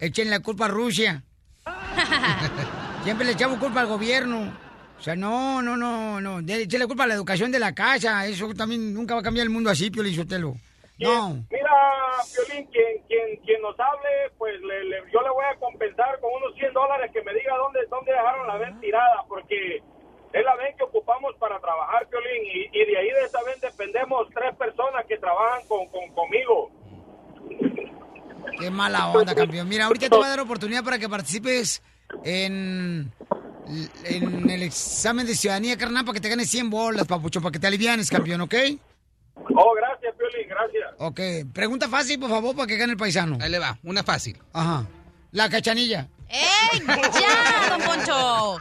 Echen la culpa a Rusia. Siempre le echamos culpa al gobierno. O sea, no, no, no, no. Echen la culpa a la educación de la casa. Eso también nunca va a cambiar el mundo así, Pio Lizotelo. No. Mira, Piolín, quien, quien, quien nos hable, pues le- le- yo le voy a compensar con unos 100 dólares que me diga dónde, dónde dejaron la ven tirada, porque es la ven que ocupamos para trabajar, Piolín, y, y de ahí de esa ven dependemos tres personas que trabajan con, con- conmigo. Qué mala onda, campeón. Mira, ahorita te voy a dar oportunidad para que participes en, en el examen de ciudadanía, carnal, para que te ganes 100 bolas, papucho, para que te alivianes, campeón, ¿ok? Oh, gracias, Piolín, gracias. Ok. Pregunta fácil, por favor, para que gane el paisano. Ahí le va, una fácil. Ajá. La cachanilla. ¡Ey! ¡Ya, don Poncho!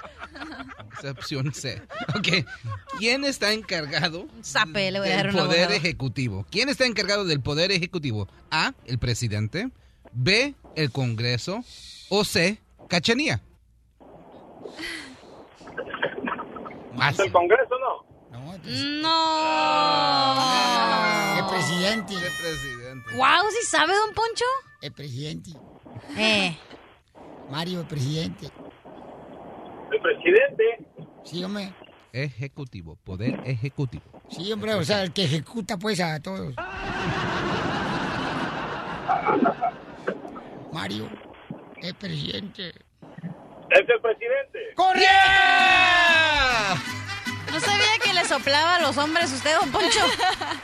Esa opción C. Ok. ¿Quién está encargado Zape, le voy a dar del una poder ejecutivo? ¿Quién está encargado del poder ejecutivo? A, el presidente. B, el Congreso. O C, Cachanía. Más. ¿Del Congreso no? No. El presidente. El presidente. Wow, ¿sí sabe, don Poncho? El presidente. Eh. Mario, el presidente. El presidente. Sí, hombre. Ejecutivo, poder ejecutivo. Sí, hombre, o sea, el que ejecuta pues a todos. Mario, el presidente. Es el presidente. ¡Corre! No sabía que le soplaba a los hombres usted, don Poncho.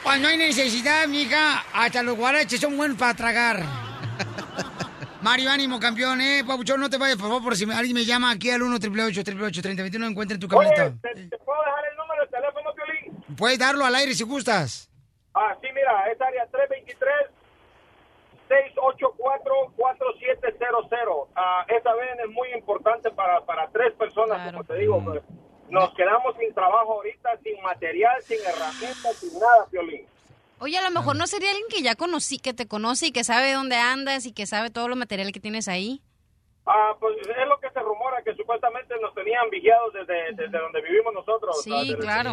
Pues no hay necesidad, mija. Hasta los guaraches son buenos para tragar. Mario, ánimo, campeón, ¿eh? Papuchón, no te vayas, por favor, por si alguien me llama aquí al 1 888 3021 encuentren tu Oye, caminito. ¿te, te puedo dejar el número de teléfono, Piolín? Puedes darlo al aire si gustas. Ah, sí, mira, es área 323-684-4700. Ah, esa ven es muy importante para, para tres personas, como te digo. pues, Nos quedamos sin trabajo ahorita, sin material, sin herramientas, sin nada, Piolín. Oye, a lo mejor no sería alguien que ya conocí, que te conoce y que sabe dónde andas y que sabe todo lo material que tienes ahí. Ah, pues es lo que se rumora, que supuestamente nos tenían vigiados desde, desde donde vivimos nosotros. Sí, o sea, desde claro.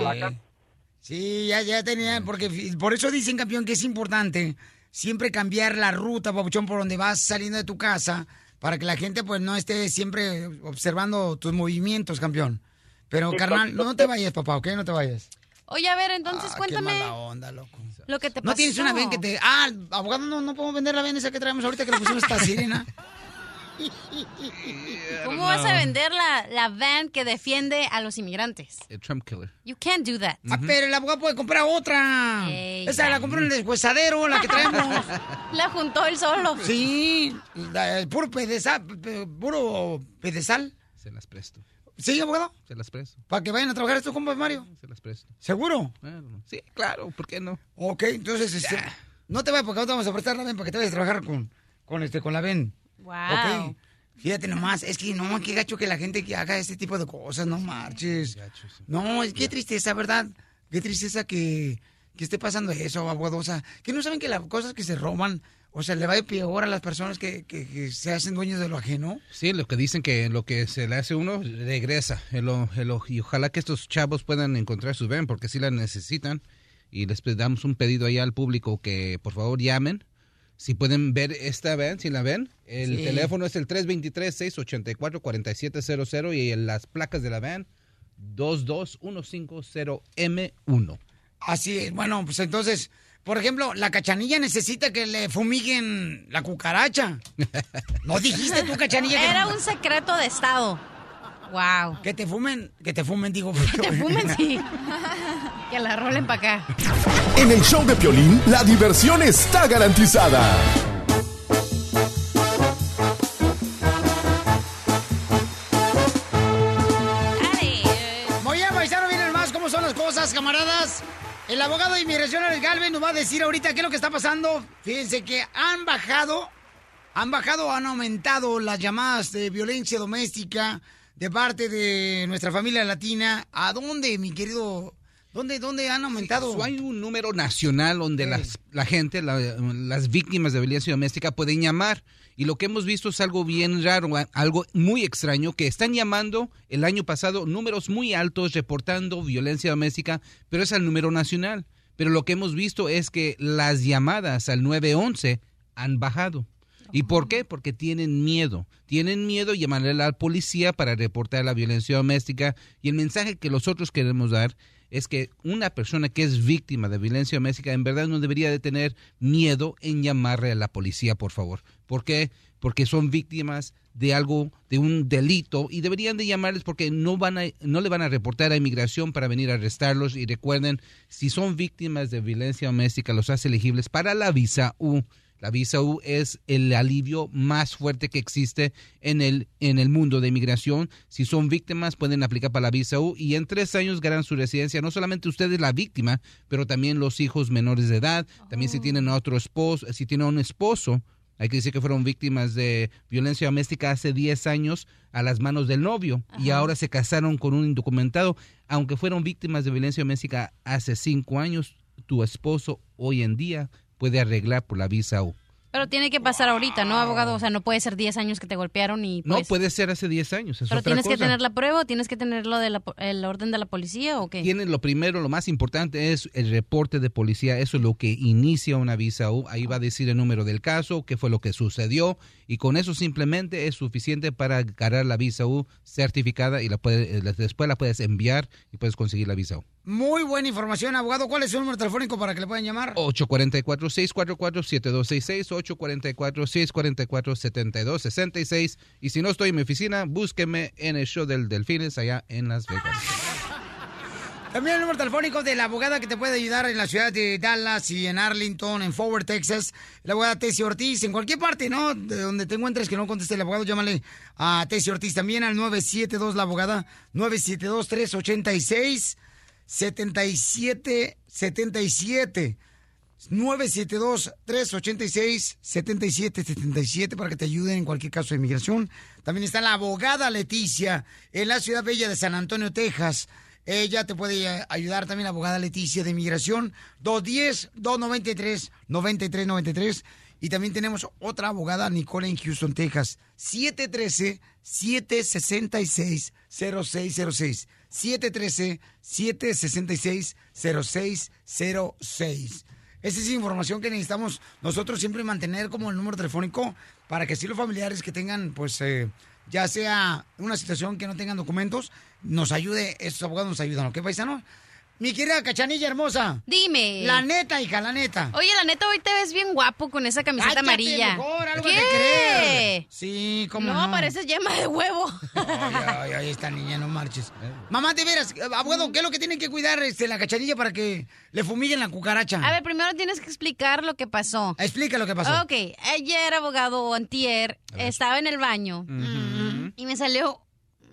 Sí, ya, ya tenían, porque por eso dicen, campeón, que es importante siempre cambiar la ruta, papuchón, por donde vas saliendo de tu casa, para que la gente, pues, no esté siempre observando tus movimientos, campeón. Pero, Sí, carnal, no te vayas, papá, ¿ok? No te vayas. Oye, a ver, entonces Ah, cuéntame Qué mala onda, loco. lo que te No pasó. tienes una ven que te... Ah, abogado, no, no podemos vender la ven esa que traemos ahorita que le pusimos esta sirena. ¿Cómo vas a vender la, la van que defiende a los inmigrantes? El Trump Killer. You can't do that. Ah, pero el abogado puede comprar otra. Esa la compró en el deshuesadero, la que traemos. La juntó él solo. Sí, la- puro pedesal, puro pedesal. Se las presto. ¿Sí, abogado? Se las presto. Para que vayan a trabajar estos compas, Mario. Se las presto. ¿Seguro? Bueno, sí, claro, ¿por qué no? Ok, entonces, este, no te vayas porque ahorita vamos a prestar la ven para que te vayas a trabajar con, con, este, con la ven. Wow. Ok. Fíjate nomás, es que no, qué gacho que la gente que haga este tipo de cosas, no marches. No, es qué tristeza, ¿verdad? Qué tristeza que, que esté pasando eso, abogado. O sea, que no saben que las cosas que se roban, o sea, le va a ir peor a las personas que, que- que se hacen dueños de lo ajeno. Sí, lo que dicen que lo que se le hace uno regresa. El el y ojalá que estos chavos puedan encontrar su ven porque sí la necesitan. Y les damos un pedido ahí al público que por favor llamen. Si pueden ver esta van, si la ven, el Sí. teléfono es el 323-684-4700 y en las placas de la van 22150M1. Así es, bueno, pues entonces, por ejemplo, la cachanilla necesita que le fumiguen la cucaracha. ¿No dijiste tú, cachanilla? que- Era un secreto de Estado. Wow. Que te fumen, que te fumen, digo. Que te fumen, sí. que la rolen para acá. En el show de Piolín, la diversión está garantizada. Muy bien, paisano, miren más cómo son las cosas, camaradas. El abogado de inmigración, Alex Galvez, nos va a decir ahorita qué es lo que está pasando. Fíjense que han bajado, han bajado, han aumentado las llamadas de violencia doméstica de parte de nuestra familia latina. ¿A dónde, mi querido? ¿Dónde, dónde han aumentado? Hay un número nacional donde las, la gente, la- las víctimas de violencia doméstica pueden llamar. Y lo que hemos visto es algo bien raro, algo muy extraño, que están llamando el año pasado números muy altos reportando violencia doméstica, pero es al número nacional. Pero lo que hemos visto es que las llamadas al 911 han bajado. ¿Y por qué? Porque tienen miedo. Tienen miedo llamarle a la policía para reportar la violencia doméstica. Y el mensaje que nosotros queremos dar es que una persona que es víctima de violencia doméstica en verdad no debería de tener miedo en llamarle a la policía, por favor. ¿Por qué? Porque son víctimas de algo, de un delito y deberían de llamarles porque no van a, no le van a reportar a inmigración para venir a arrestarlos y recuerden, si son víctimas de violencia doméstica los hace elegibles para la visa U. La visa U es el alivio más fuerte que existe en el, en el mundo de inmigración. Si son víctimas, pueden aplicar para la visa U y en tres años ganan su residencia. No solamente usted es la víctima, pero también los hijos menores de edad. También si tienen a otro esposo, si tienen a un esposo, hay que decir que fueron víctimas de violencia doméstica hace 10 años a las manos del novio y ahora se casaron con un indocumentado. Aunque fueron víctimas de violencia doméstica hace 5 años, tu esposo hoy en día puede arreglar por la visa U. Pero tiene que pasar ahorita, ¿no, abogado? O sea, no puede ser 10 años que te golpearon y No, pues... puede ser hace 10 años. es ¿Pero otra tienes que tener la prueba o tienes que tener lo de la, el orden de la policía o qué? Tienen lo primero, lo más importante es el reporte de policía. Eso es lo que inicia una visa U. Ahí va a decir el número del caso, qué fue lo que sucedió. Y con eso simplemente es suficiente para ganar la visa U certificada y la puede- eh, después la puedes enviar y puedes conseguir la visa U. Muy buena información, abogado. ¿Cuál es su número telefónico para que le puedan llamar? 844-644-7266, 844-644-7266. Y si no estoy en mi oficina, búsqueme en el show del Delfines allá en Las Vegas. También el número telefónico de la abogada que te puede ayudar en la ciudad de Dallas y en Arlington, en Forward, Texas. La abogada Tessie Ortiz, en cualquier parte, ¿no? De donde te encuentres que no conteste el abogado, llámale a Tessie Ortiz también al 972, la abogada, 972-386. 7777 972-386-7777 para que te ayuden en cualquier caso de inmigración. También está la abogada Leticia en la ciudad bella de San Antonio, Texas. Ella te puede ayudar también la abogada Leticia de Inmigración. 210-293-9393. Y también tenemos otra abogada, Nicole, en Houston, Texas. 713-766-0606. 713-766-0606. Esa es información que necesitamos nosotros siempre mantener como el número telefónico para que si los familiares que tengan, pues, eh, ya sea una situación que no tengan documentos, nos ayude, estos abogados nos ayudan, ¿ok, paisano? Mi querida cachanilla hermosa. Dime. La neta, hija, la neta. Oye, la neta, hoy te ves bien guapo con esa camiseta Cállate, amarilla. mejor, algo ¿Qué? creer. Sí, cómo no. No, pareces yema de huevo. Ay, ay, ay, esta niña, no marches. Mamá, de veras, eh, abogado, ¿qué es lo que tiene que cuidar este, la cachanilla para que le fumiguen la cucaracha? A ver, primero tienes que explicar lo que pasó. Explica lo que pasó. Ok, ayer, abogado antier, estaba en el baño y me salió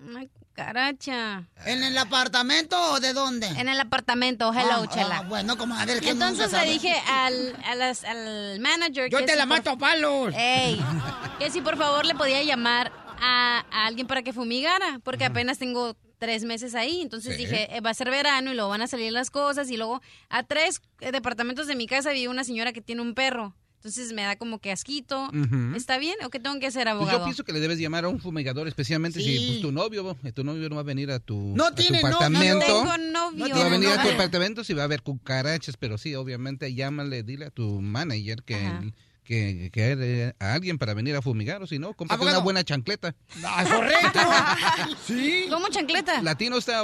una cucaracha. ¿En el apartamento o de dónde? En el apartamento, hello, Ah, chela. ah, bueno, comadre, que Entonces nunca le sabe. dije al, a al manager Yo que te si la por- mato a palos. Ey, que si por favor le podía llamar a, a alguien para que fumigara, porque apenas tengo tres meses ahí. Entonces Sí. dije, eh, va a ser verano y luego van a salir las cosas. Y luego a tres departamentos de mi casa vive una señora que tiene un perro. Entonces me da como que asquito. Ujú. ¿Está bien o qué tengo que hacer, Pues abogado? yo pienso que le debes llamar a un fumigador, especialmente si Sí. pues, tu novio, tu novio no va a venir a tu, No a tu tiene novio. apartamento. No tengo novio. No va a venir a tu apartamento si va a haber cucarachas, pero sí, obviamente llámale, dile a tu manager que, que, que a alguien para venir a fumigar, o si no, cómprate Abogado. una buena chancleta. Ah, correcto. sí. ¿Cómo chancleta? Latino está...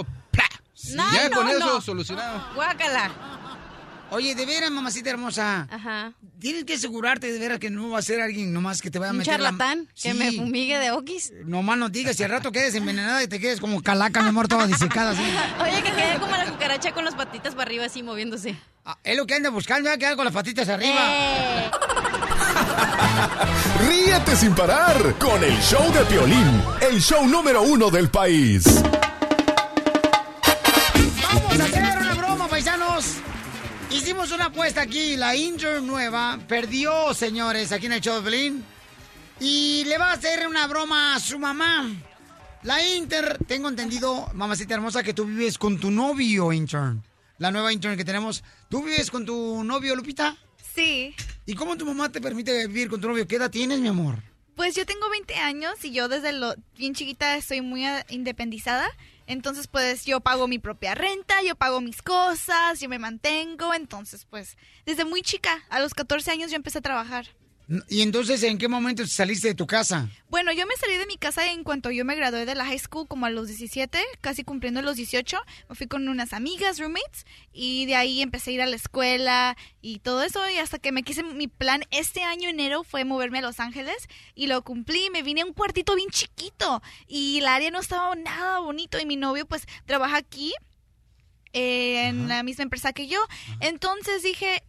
No, ya no, con eso solucionado. Guácala. Oye, de veras, mamacita hermosa. Ajá. Tienes que asegurarte de veras que no va a ser alguien nomás que te vaya a Un meter la- charlatán que Sí. me fumigue de okis. Nomás no digas, si al rato quedes envenenada y te quedes como calaca, mi amor, toda disecada así. Oye, que quede como la cucaracha con las patitas para arriba así moviéndose. Ah, es lo que anda buscando, va a quedar con las patitas arriba. Eh. Ríete sin parar con el show de Piolín, el show número uno del país. Hicimos una apuesta aquí, la intern nueva perdió, señores, aquí en el show de. Y le va a hacer una broma a su mamá. La Inter, tengo entendido, mamacita hermosa, que tú vives con tu novio, intern. La nueva intern que tenemos. ¿Tú vives con tu novio, Lupita? Sí. ¿Y cómo tu mamá te permite vivir con tu novio? ¿Qué edad tienes, mi amor? Pues yo tengo 20 años y yo desde lo bien chiquita estoy muy independizada. Entonces, pues yo pago mi propia renta, yo pago mis cosas, yo me mantengo. Entonces, pues desde muy chica, a los 14 años yo empecé a trabajar. ¿Y entonces en qué momento saliste de tu casa? Bueno, yo me salí de mi casa en cuanto yo me gradué de la high school, como a los 17, casi cumpliendo los 18. Me fui con unas amigas, roommates, y de ahí empecé a ir a la escuela y todo eso. Y hasta que me quise, mi plan este año, enero, fue moverme a Los Ángeles y lo cumplí. Me vine a un cuartito bien chiquito y el área no estaba nada bonito. Y mi novio, pues, trabaja aquí eh, en la misma empresa que yo. Entonces dije.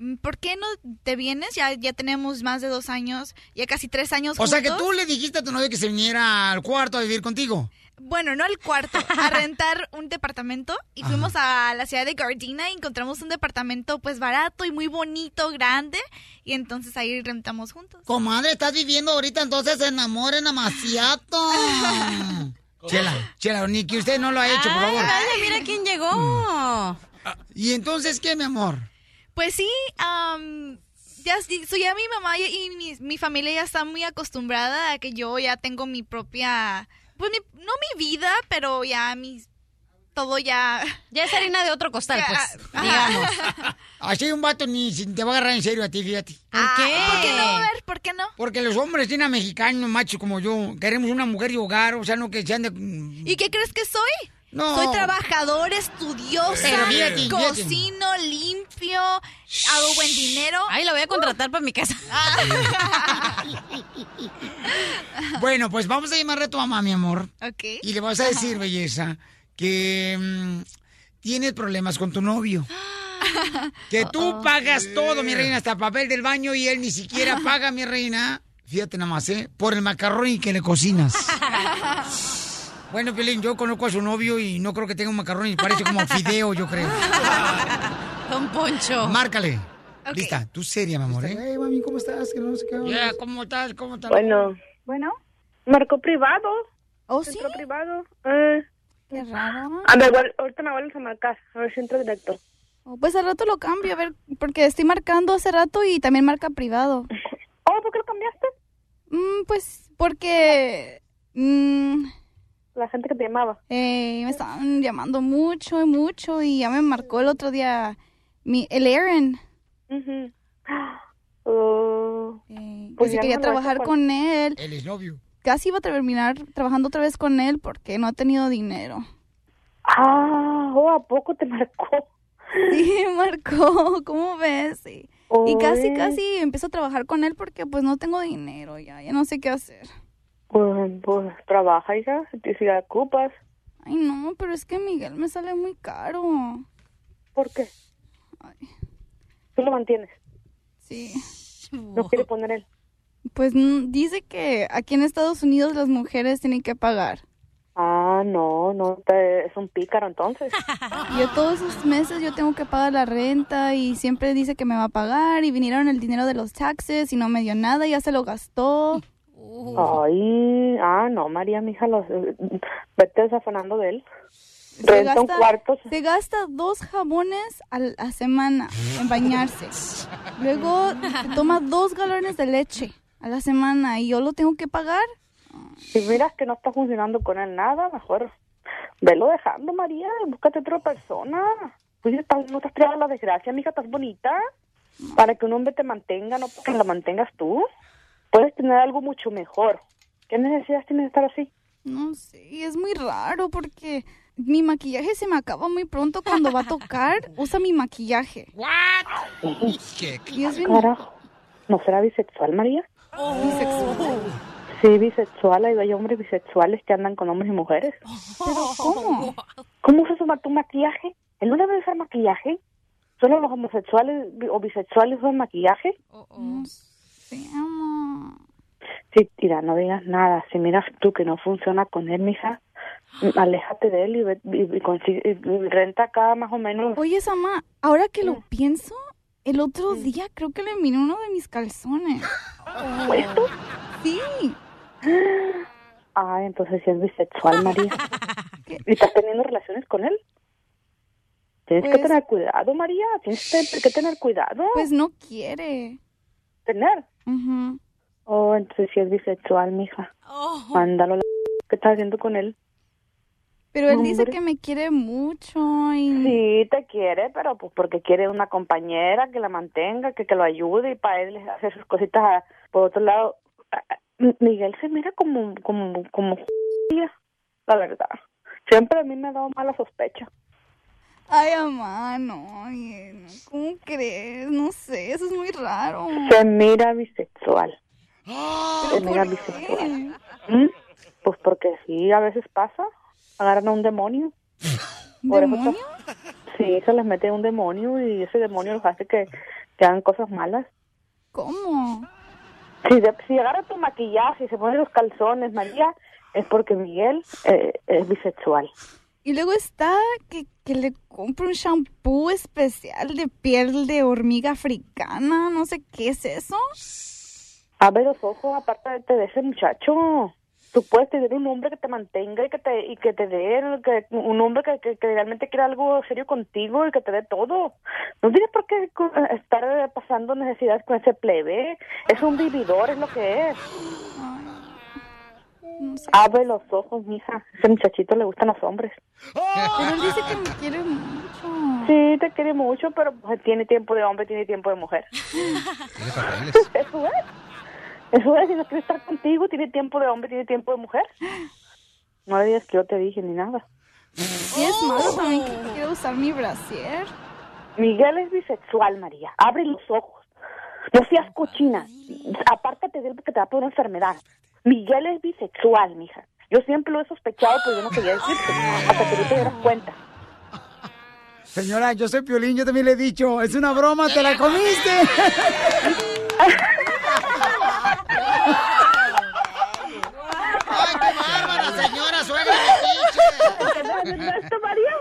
"Mm, ¿Por qué no te vienes? Ya, ya tenemos más de dos años, ya casi tres años O sea que tú le dijiste a tu novio que se viniera al cuarto a vivir contigo. Bueno, no al cuarto, a rentar un departamento y fuimos a la ciudad de Gardena y encontramos un departamento pues barato y muy bonito, grande y entonces ahí rentamos juntos. Comadre, estás viviendo ahorita, entonces se enamoren demasiado. Chela, Chela, ni que usted no lo ha hecho, por favor. Ay, mira quién llegó. ¿Y entonces qué, mi amor? Pues sí, am, ya, sí, so ya mi mamá y, y mi, mi familia ya está muy acostumbrada a que yo ya tengo mi propia, pues mi- no mi vida, pero ya mis, todo ya... Ya es harina de otro costal, pues, digamos. Así un vato ni te va a agarrar en serio a ti, fíjate. ¿Por qué? ¿Por qué no? A ver, ¿por qué no? Porque los hombres tienen mexicanos, machos como yo, queremos una mujer de hogar, o sea, no que se ande... ¿Y qué crees que soy? No. Soy trabajador, estudiosa, Pero cocino, limpio, hago buen dinero. Ay, la voy a contratar para mi casa. Bueno, pues vamos a llamarle a tu mamá, mi amor. ok. Y le vas a decir, belleza, que mm, tienes problemas con tu novio. Que tú pagas todo, mi reina, hasta el papel del baño y él ni siquiera paga, mi reina. Fíjate nada más, ¿eh? Por el macarrón que le cocinas. Bueno, Pelín, yo conozco a su novio y no creo que tenga un macarrón y parece como fideo, yo creo. Don Poncho. Márcale. Lista, tú seria, mi amor, ¿eh? Hey, mami, ¿cómo estás? Que no sé qué. Ya, ¿cómo estás? ¿Cómo estás? Bueno. Bueno. Marcó privado. ¿Oh, Centro privado. Eh, Qué raro. A ver, igual- ahorita me vuelves a marcar, a ver si entra directo. Oh, Pues al rato lo cambio, a ver, porque estoy marcando hace rato y también marca privado. Oh, ¿por qué lo cambiaste? Mm, pues porque mm, La gente que te llamaba. eh, me estaban llamando mucho y mucho y ya me marcó el otro día mi, el Aaron. Oh, Pues Pues yo ya quería no trabajar con él. El exnovio. Casi iba a terminar trabajando otra vez con él porque no ha tenido dinero. Ah, oh, ¿a poco te marcó? Sí, marcó, ¿cómo ves? Sí. Y casi, Oye. casi empiezo a trabajar con él porque pues no tengo dinero ya, ya no sé qué hacer. Pues, pues trabaja, hija, si la ocupas. Ay, no, pero es que Miguel me sale muy caro. ¿Por qué? ¿Tú lo mantienes? Sí. ¿No quiere poner él? Pues dice que aquí en Estados Unidos las mujeres tienen que pagar. Ah, no, no, te- es un pícaro entonces. Yo todos esos meses yo tengo que pagar la renta y siempre dice que me va a pagar y vinieron el dinero de los taxes y no me dio nada, ya se lo gastó. Ay, ah, no, María, mija, los, vete desafanando de él. Se Renta un gasta, cuarto. se gasta dos jabones a la semana en bañarse. Luego se toma dos galones de leche a la semana y yo lo tengo que pagar. Si miras que no está funcionando con él nada, mejor velo dejando, María, y búscate otra persona. Pues estás- no estás a la desgracia, mija, estás bonita. Para que un hombre te mantenga, no para que la mantengas tú. Puedes tener algo mucho mejor. ¿Qué necesidad tienes de estar así? No sé, es muy raro porque mi maquillaje se me acaba muy pronto cuando va a tocar. Usa mi maquillaje. Y es bien Carajo. ¿No será bisexual, María? bisexual. Sí, bisexual. Hay, hay hombres bisexuales que andan con hombres y mujeres. ¿Pero cómo? ¿Cómo usas tu maquillaje? ¿Él no debe usar maquillaje? ¿Solo los homosexuales o bisexuales usan maquillaje? No sé, amor. Sí, tira, no digas nada. Si miras tú que no funciona con él, mija, aléjate de él y, ve- y- y consigue- y- renta acá más o menos. Oye, Sama, ahora que lo pienso, el otro día creo que le miré uno de mis calzones. ¿Esto? Sí. Ah, entonces sí es bisexual, María. ¿Y estás teniendo relaciones con él? Tienes que Pues- tener cuidado, María. Tienes que tener cuidado. Pues no quiere. ¿Tener? Ujú. Oh, entonces sí es bisexual, mija. Mándalo. la- ¿Qué estás haciendo con él? Pero él dice que me quiere mucho y... Sí, te quiere, pero pues porque quiere una compañera que la mantenga, que, que lo ayude y para él hacer sus cositas a- por otro lado. Miguel se mira como, como, como la verdad. Siempre a mí me ha dado mala sospecha. Ay, mamá, no, ¿cómo crees? No sé, eso es muy raro. Se mira bisexual. Se ¿Pero mira bisexual. ¿Mm? Pues porque sí, a veces pasa. Agarran a un demonio. Por eso ¿Demonio? sí, se les mete un demonio y ese demonio los hace que, que hagan cosas malas. ¿Cómo? Si, de- si agarra tu maquillaje y se pone los calzones, María, es porque Miguel eh, es bisexual. Y luego está que, que le compro un shampoo especial de piel de hormiga africana, no sé qué es eso. Abre los ojos, apártate de ese muchacho. Tú puedes tener un hombre que te mantenga y que te y que te dé que, un hombre que, que, que realmente quiera algo serio contigo y que te dé todo. No tienes por qué estar pasando necesidades con ese plebe. Es un vividor, es lo que es. No sé. Abre los ojos, mija. Ese muchachito le gustan los hombres. Pero él dice que me quiere mucho. Sí, te quiere mucho, pero pues, tiene tiempo de hombre, tiene tiempo de mujer. Tiene papeles. Eso es. Eso es, si no quiere estar contigo, tiene tiempo de hombre, tiene tiempo de mujer. No le digas que yo te dije ni nada. Y es malo también que quiere usar mi brasier. Miguel es bisexual, María. Abre los ojos. No seas cochina. Apártate de él porque te va a poner una enfermedad. Miguel es bisexual, mija. Yo siempre lo he sospechado, pero yo no quería decirte. Hasta que tú te dieras cuenta. Señora, yo soy Piolín, yo también le he dicho, es una broma, te la comiste. ¡Ay, qué bárbara, señora suegra de ¿Qué estás haciendo esto, María?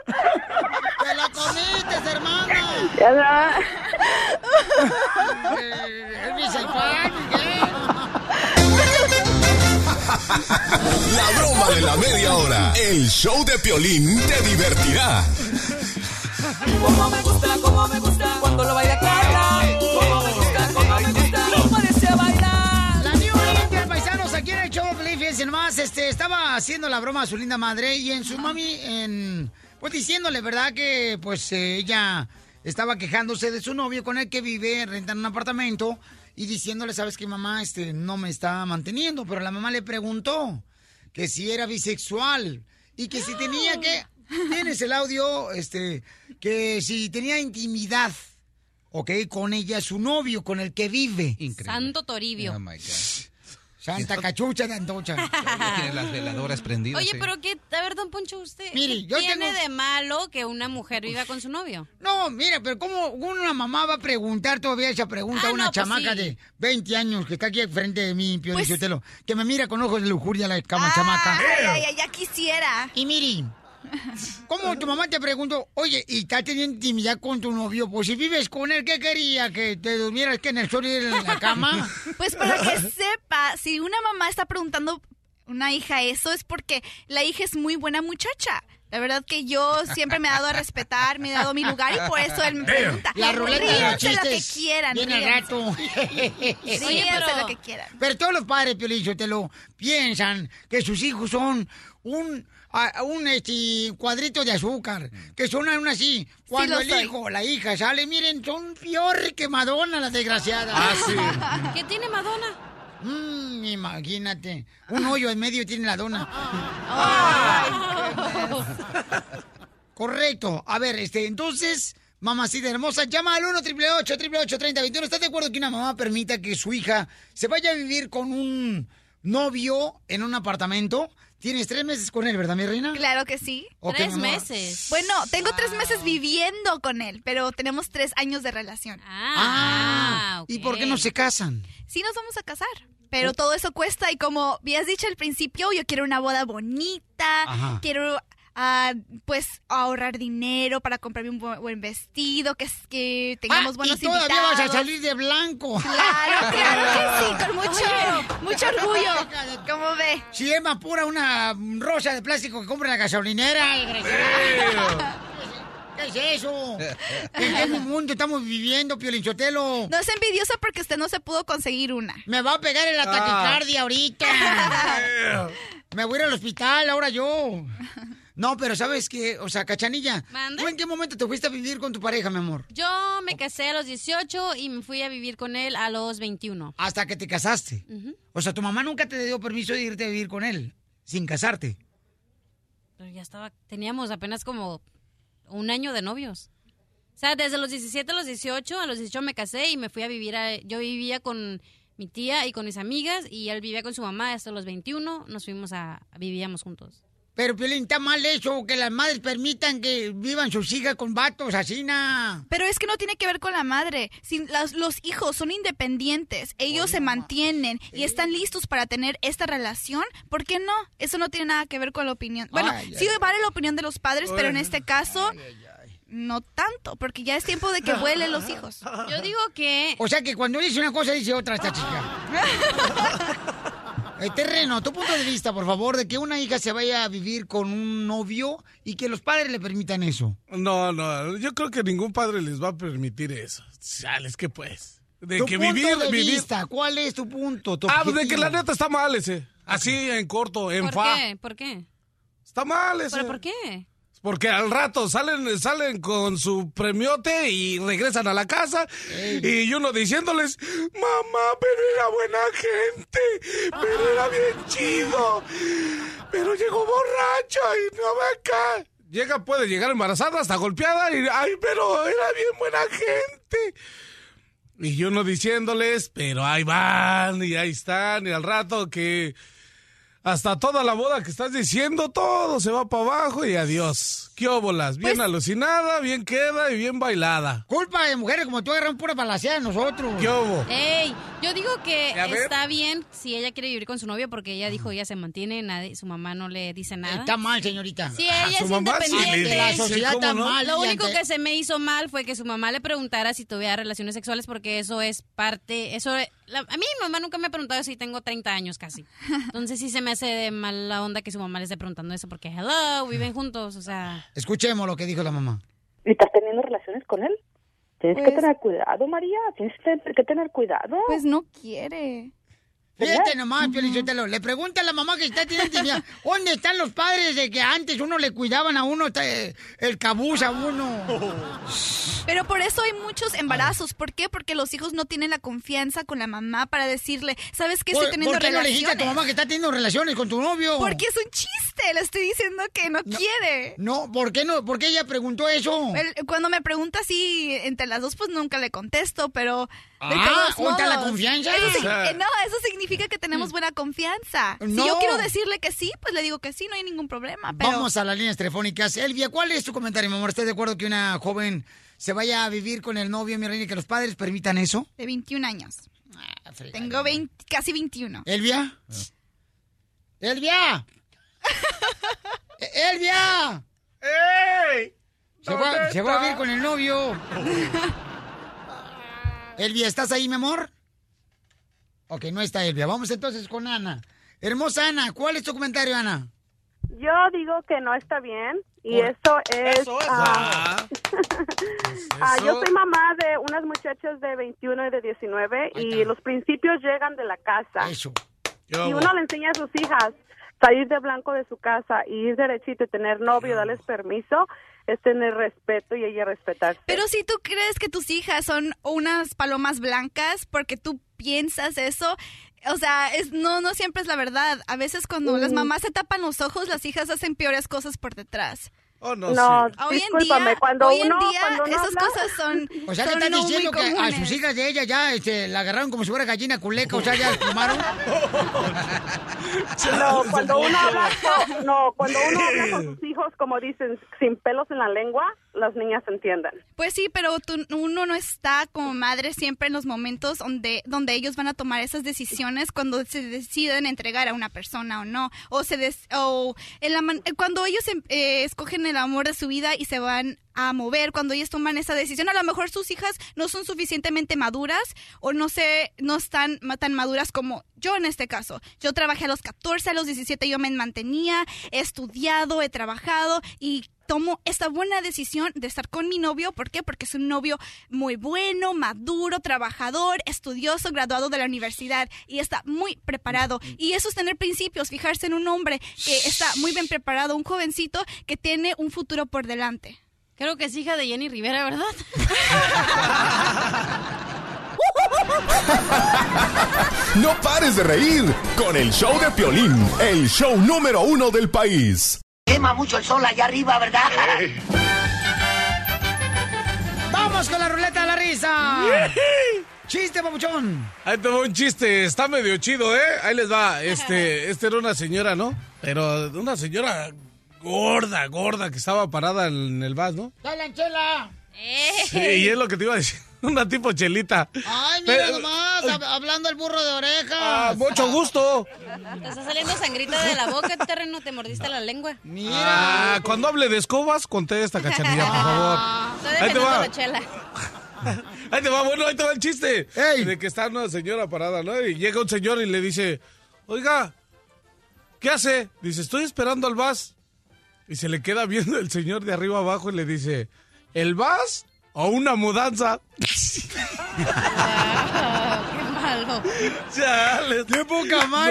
¡Te la comiste, hermana! Ya va. Eh, Es bisexual, Miguel. La broma de la media hora. El show de Piolín te divertirá. Como me gusta, como me gusta cuando lo baila Carla. Como me gusta, como me gusta. Como desea bailar. La New Olympian, paisanos, aquí en el show, fíjense nomás, este, estaba haciendo la broma a su linda madre y en su mami, en, pues diciéndole, ¿verdad? Que, pues, eh, ella estaba quejándose de su novio con el que vive, rentando un apartamento y diciéndole, ¿sabes qué, mamá? Este, no me está manteniendo, pero la mamá le preguntó que si era bisexual y que si tenía que, tienes el audio, este, que si tenía intimidad, ¿ok? Con ella, su novio, con el que vive. Santo Toribio. Oh my God. Santa cachucha de antocha. Tiene las veladoras prendidas. Oye, sí. pero qué, a ver, don Poncho, usted, Mire, ¿qué yo tiene tengo- de malo que una mujer viva con su novio? No, mira, pero ¿cómo una mamá va a preguntar todavía esa pregunta Ah, a una no, pues chamaca sí. de 20 años que está aquí frente de mí, Pio Pues- que me mira con ojos de lujuria la cama chamaca? Ay, ay, ay, ya quisiera. Y miri, ¿cómo tu mamá te preguntó, oye, ¿y estás teniendo intimidad con tu novio? Pues si vives con él, ¿qué quería? ¿Que te durmieras que en el sol y en la cama? Pues para que sepa, si una mamá está preguntando a una hija eso es porque la hija es muy buena muchacha. La verdad que yo siempre me he dado a respetar, me he dado mi lugar y por eso él me pregunta. La ruleta de los Ríanse lo que chistes quieran. viene ríanse. rato. Ríanse pero- lo que quieran. Pero todos los padres, Pio te lo piensan que sus hijos son un, a- un este, cuadrito de azúcar, que son aún así. Cuando lo el soy. hijo o la hija sale, miren, son peor que Madonna, la desgraciada. Ah, sí. ¿Qué tiene Madonna? Mm, imagínate, un hoyo en medio tiene la dona. Correcto. A ver, este, entonces, mamacita hermosa, llama al 1 888 3021 ¿Estás de acuerdo que una mamá permita que su hija se vaya a vivir con un novio en un apartamento? Tienes tres meses con él, ¿verdad, mi reina? Claro que sí. Tres meses. Bueno, tengo tres meses viviendo con él, pero tenemos tres años de relación. Ah, ¿y por qué no se casan? Sí nos vamos a casar, pero todo eso cuesta y como habías dicho al principio, yo quiero una boda bonita, Ajá. quiero ah, pues ahorrar dinero para comprarme un bu- buen vestido, que, es- que tengamos Ah, buenos y todavía invitados. vas a salir de blanco. Claro, claro que sí, con mucho, mucho orgullo. ¿Cómo ve? Si es más pura una rosa de plástico que compra en la gasolinera. ¿Qué es eso? ¿En qué mundo estamos viviendo, Piolinchotelo? No es envidiosa porque usted no se pudo conseguir una. Me va a pegar en la Ah. taquicardia ahorita. Me voy a ir al hospital ahora yo. No, pero ¿sabes qué? O sea, Cachanilla, ¿Mande? ¿tú en qué momento te fuiste a vivir con tu pareja, mi amor? Yo me casé a los 18 y me fui a vivir con él a los 21. Hasta que te casaste. O sea, tu mamá nunca te dio permiso de irte a vivir con él, sin casarte. Pero ya estaba, teníamos apenas como un año de novios. O sea, desde los 17 a los 18, a los 18 me casé y me fui a vivir, a, yo vivía con mi tía y con mis amigas y él vivía con su mamá hasta los 21, nos fuimos a, vivíamos juntos. Pero, Piolín, está mal eso, que las madres permitan que vivan sus hijas con vatos, así, na. Pero es que no tiene que ver con la madre. Si los, los hijos son independientes, ellos se mantienen y están listos para tener esta relación, ¿por qué no? Eso no tiene nada que ver con la opinión. Bueno, Ay, sí ay, vale la opinión de los padres, pero en Ay, este caso no tanto, porque ya es tiempo de que vuelen los hijos. Yo digo que... O sea, que cuando dice una cosa, dice otra esta chica. Eh, terreno, tu punto de vista, por favor, de que una hija se vaya a vivir con un novio y que los padres le permitan eso. No, no, yo creo que ningún padre les va a permitir eso. Chales, que pues. De tu que punto vivir, de vivir. vista, ¿cuál es tu punto? tu Ah, de que objetivo? la neta está mal ese. Así en corto, en ¿Por fa. qué? ¿Por qué? Está mal ese. ¿Pero por qué? Porque al rato salen, salen con su premiote y regresan a la casa y uno diciéndoles, mamá, pero era buena gente, pero era bien chido, pero llegó borracho y no va acá. Llega, puede llegar embarazada, hasta golpeada y, ay, pero era bien buena gente. Y uno diciéndoles, pero ahí van y ahí están y al rato que hasta toda la boda que estás diciendo, todo se va para abajo y adiós. ¿Qué óbolas? Bien Pues- alucinada, bien queda y bien bailada. Culpa de mujeres como tú agarran pura balaseada de nosotros. ¿Qué hubo? ¡Ey! Yo digo que está bien si ella quiere vivir con su novio porque ella dijo ella se mantiene, nadie, su mamá no le dice nada. Está mal, señorita. Sí, ella su es sí independiente. dice, La sociedad ¿cómo está no? mal, Lo único ante- que se me hizo mal fue que su mamá le preguntara si tuviera relaciones sexuales porque eso es parte, eso la- a mí mi mamá nunca me ha preguntado si tengo 30 años casi. Entonces sí se me hace de mala onda que su mamá le esté preguntando eso porque hello, viven juntos, o sea, Escuchemos lo que dijo la mamá. ¿Y estás teniendo relaciones con él? Tienes que Pues- tener cuidado, María. Tienes que tener, que tener cuidado. Pues no quiere. Fíjate nomás, Piolichotelo, le pregunta a la mamá que está teniendo intimidad, ¿dónde están los padres de que antes uno le cuidaban a uno, eh, el cabuz a uno? Pero por eso hay muchos embarazos. ¿Por qué? Porque los hijos no tienen la confianza con la mamá para decirle, ¿sabes qué? Estoy ¿Por, teniendo por qué no le dijiste a relaciones. tu mamá que está teniendo relaciones con tu novio? Porque es un chiste. Le estoy diciendo que no, quiere. No, ¿por qué no? ¿Por qué ella preguntó eso? Cuando me pregunta así entre las dos, pues nunca le contesto, pero... de Ah, todos ¿dónde está la confianza? eso no, eso significa que tenemos buena confianza. Si No. yo quiero decirle que sí, pues le digo que sí, no hay ningún problema. Pero Vamos a las líneas telefónicas. Elvia, ¿cuál es tu comentario, mi amor? ¿Estás de acuerdo que una joven se vaya a vivir con el novio, mi reina, y que los padres permitan eso? De 21 años. Ah, Tengo 20, casi 21. ¿Elvia? ¡Elvia! ¡Eh, ¡Elvia! Se va, ¿Dónde se va a vivir con el novio. Elvia, ¿estás ahí, mi amor? Ok, no está Elvia. Vamos entonces con Ana. Hermosa Ana, ¿cuál es tu comentario, Ana? Yo digo que no está bien y eso es... ah, ah, yo soy mamá de unas muchachas de 21 y de 19 y los principios llegan de la casa. Eso. Y uno le enseña a sus hijas salir de blanco de su casa y ir derechito y tener novio, darles permiso, es tener respeto y ella respetarse. Pero si tú crees que tus hijas son unas palomas blancas porque tú piensas eso, o sea, es, no, no siempre es la verdad. A veces cuando las Mm. mamás se tapan los ojos, las hijas hacen peores cosas por detrás. Oh, no, No, sí. Hoy en discúlpame, día, cuando hoy en uno- día cuando uno esas habla- cosas son, O sea, son estás no diciendo que a comunes. sus hijas de ella ya este, la agarraron como si fuera gallina culeca, o sea, ya plumaron. No, cuando uno habla, con- no, cuando uno habla con sus hijos, como dicen, sin pelos en la lengua, las niñas entienden. Pues sí, pero tú- uno no está como madre siempre en los momentos donde, donde ellos van a tomar esas decisiones cuando se deciden entregar a una persona o no. O, se des- o en la man- cuando ellos em- eh, escogen el amor de su vida y se van a mover, cuando ellos toman esa decisión, a lo mejor sus hijas no son suficientemente maduras o no sé, no están tan maduras como yo en este caso. Yo trabajé a los 14, a los 17 yo me mantenía, he estudiado, he trabajado y tomo esta buena decisión de estar con mi novio. ¿Por qué? Porque es un novio muy bueno, maduro, trabajador, estudioso, graduado de la universidad y está muy preparado. Y eso es tener principios, fijarse en un hombre que está muy bien preparado, un jovencito que tiene un futuro por delante. Creo que es hija de Jenny Rivera, ¿verdad? No pares de reír con el show de Piolín, el show número uno del país. Quema mucho el sol allá arriba, ¿verdad? ¡Vamos con la ruleta de la risa! ¡Chiste, papuchón! Ahí te va un chiste, está medio chido, ¿eh? Ahí les va. Este, este era una señora, ¿no? Pero una señora gorda, gorda, que estaba parada en el bus, ¿no? ¡Dale, Chela! Sí, y es lo que te iba a decir. Una tipo chelita. ¡Ay, mira Pero- nomás! hab- hablando el burro de orejas. Ah, mucho gusto. Te está saliendo sangrita de la boca, terreno, te mordiste la lengua. Ah, cuando hable de escobas, contesta, cachanilla, por favor. Estoy Ahí te va. la chela. Ahí te va, bueno, ahí te va el chiste. De que está una señora parada, ¿no? Y llega un señor y le dice, oiga, ¿qué hace? Dice, estoy esperando al bus. Y se le queda viendo el señor de arriba abajo y le dice, ¿el bus o una mudanza? Qué malo. Chale. ¡Qué poca más!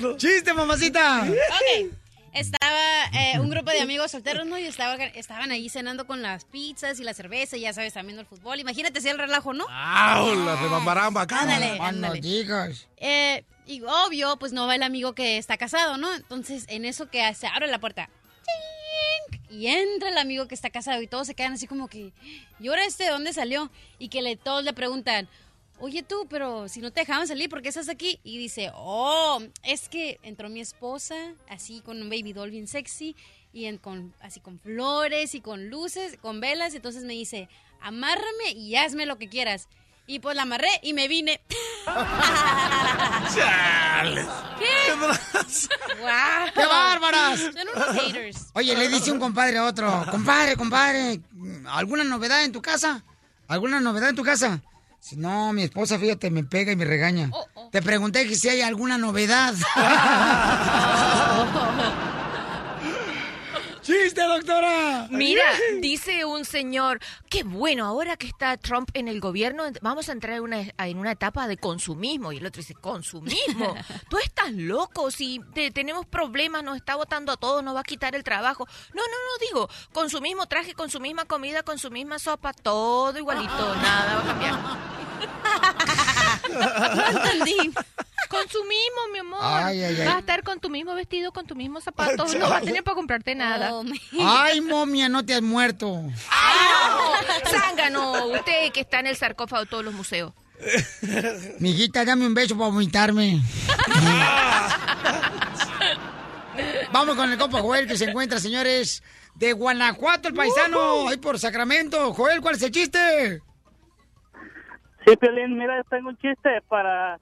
No, ¡Chiste, mamacita! Ok. Estaba eh, un grupo de amigos solteros, ¿no? Y estaba, estaban ahí cenando con las pizzas y la cerveza, y ya sabes, también el fútbol. Imagínate si el relajo, ¿no? ¡Ah! La rebambaramba. Ándale, Ah, no ándale. digas. Eh, y obvio, pues no va el amigo que está casado, ¿no? Entonces, en eso que se abre la puerta. Y entra el amigo que está casado y todos se quedan así como que, ¿y ahora este de dónde salió? Y que le, todos le preguntan, oye tú, pero si no te dejaban salir, ¿por qué estás aquí? Y dice, oh, es que entró mi esposa, así con un baby doll bien sexy, y en- con, así con flores y con luces, con velas, entonces me dice, amárrame y hazme lo que quieras. Y pues la amarré y me vine. Chale. ¿Qué? ¡Qué bárbaras! Son unos haters. Oye, le dice un compadre a otro, compadre, compadre, ¿alguna novedad en tu casa? ¿Alguna novedad en tu casa? Si no, mi esposa, fíjate, me pega y me regaña. Te pregunté que si hay alguna novedad. ¡Chiste, doctora! Mira, dice un señor, qué bueno, ahora que está Trump en el gobierno, vamos a entrar en una, en una etapa de consumismo. Y el otro dice, ¿consumismo? Tú estás loco, si te- tenemos problemas, nos está votando a todos, nos va a quitar el trabajo. No, no, no, digo, consumismo, traje con su misma comida, con su misma sopa, todo igualito, nada va a cambiar. No entendí. Consumismo, mi amor. Ay, ay, ay. Vas a estar con tu mismo vestido, con tu mismo zapato, no vas a tener para comprarte nada. Ay, momia, no te has muerto. Zángano, usted que está en el sarcófago de todos los museos. Mijita, dame un beso para vomitarme. Vamos con el compa Joel que se encuentra, señores, de Guanajuato, el paisano, ahí por Sacramento. Joel, ¿cuál es el chiste? Sí, Piolín, mira, tengo un chiste para...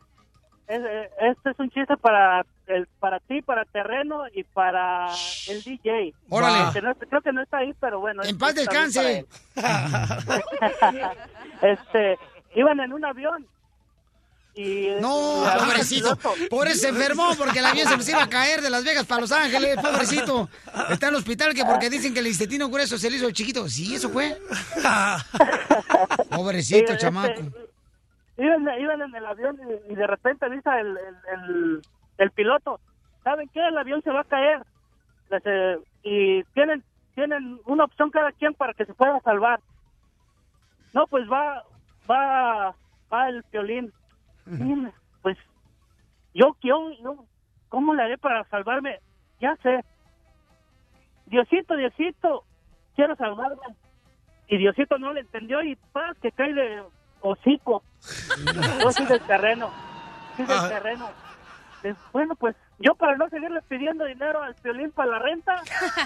es- Este es un chiste para el, para ti, para Terreno y para el DJ. Órale. Que no- creo que no está ahí, pero bueno. En paz descanse. este, iban en un avión. Y, No, y pobrecito. Pobre se enfermó porque el avión se les iba a caer de Las Vegas para Los Ángeles, pobrecito. Está en el hospital que porque dicen que el intestino grueso se le hizo chiquito. Sí, eso fue. Pobrecito, este, chamaco. Iban, iban en el avión y, y de repente dice el, el, el, el piloto, ¿saben qué? El avión se va a caer. Les, eh, y tienen tienen una opción cada quien para que se pueda salvar. No, pues va va va el violín. "Mm, Pues yo, yo, yo, ¿cómo le haré para salvarme? Ya sé. Diosito, Diosito, quiero salvarme. Y Diosito no le entendió y paz, que cae de hocico. Yo soy del terreno. Soy del terreno. Eh, Bueno, pues yo para no seguirle pidiendo dinero al violín para la renta,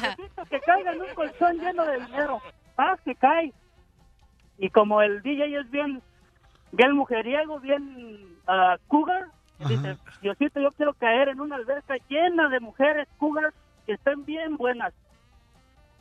necesito que caiga en un colchón lleno de dinero. Paz, que cae. Y como el DJ es bien, bien mujeriego, bien ah, cougar, dice, Diosito, yo quiero caer en una alberca llena de mujeres cougars que estén bien buenas.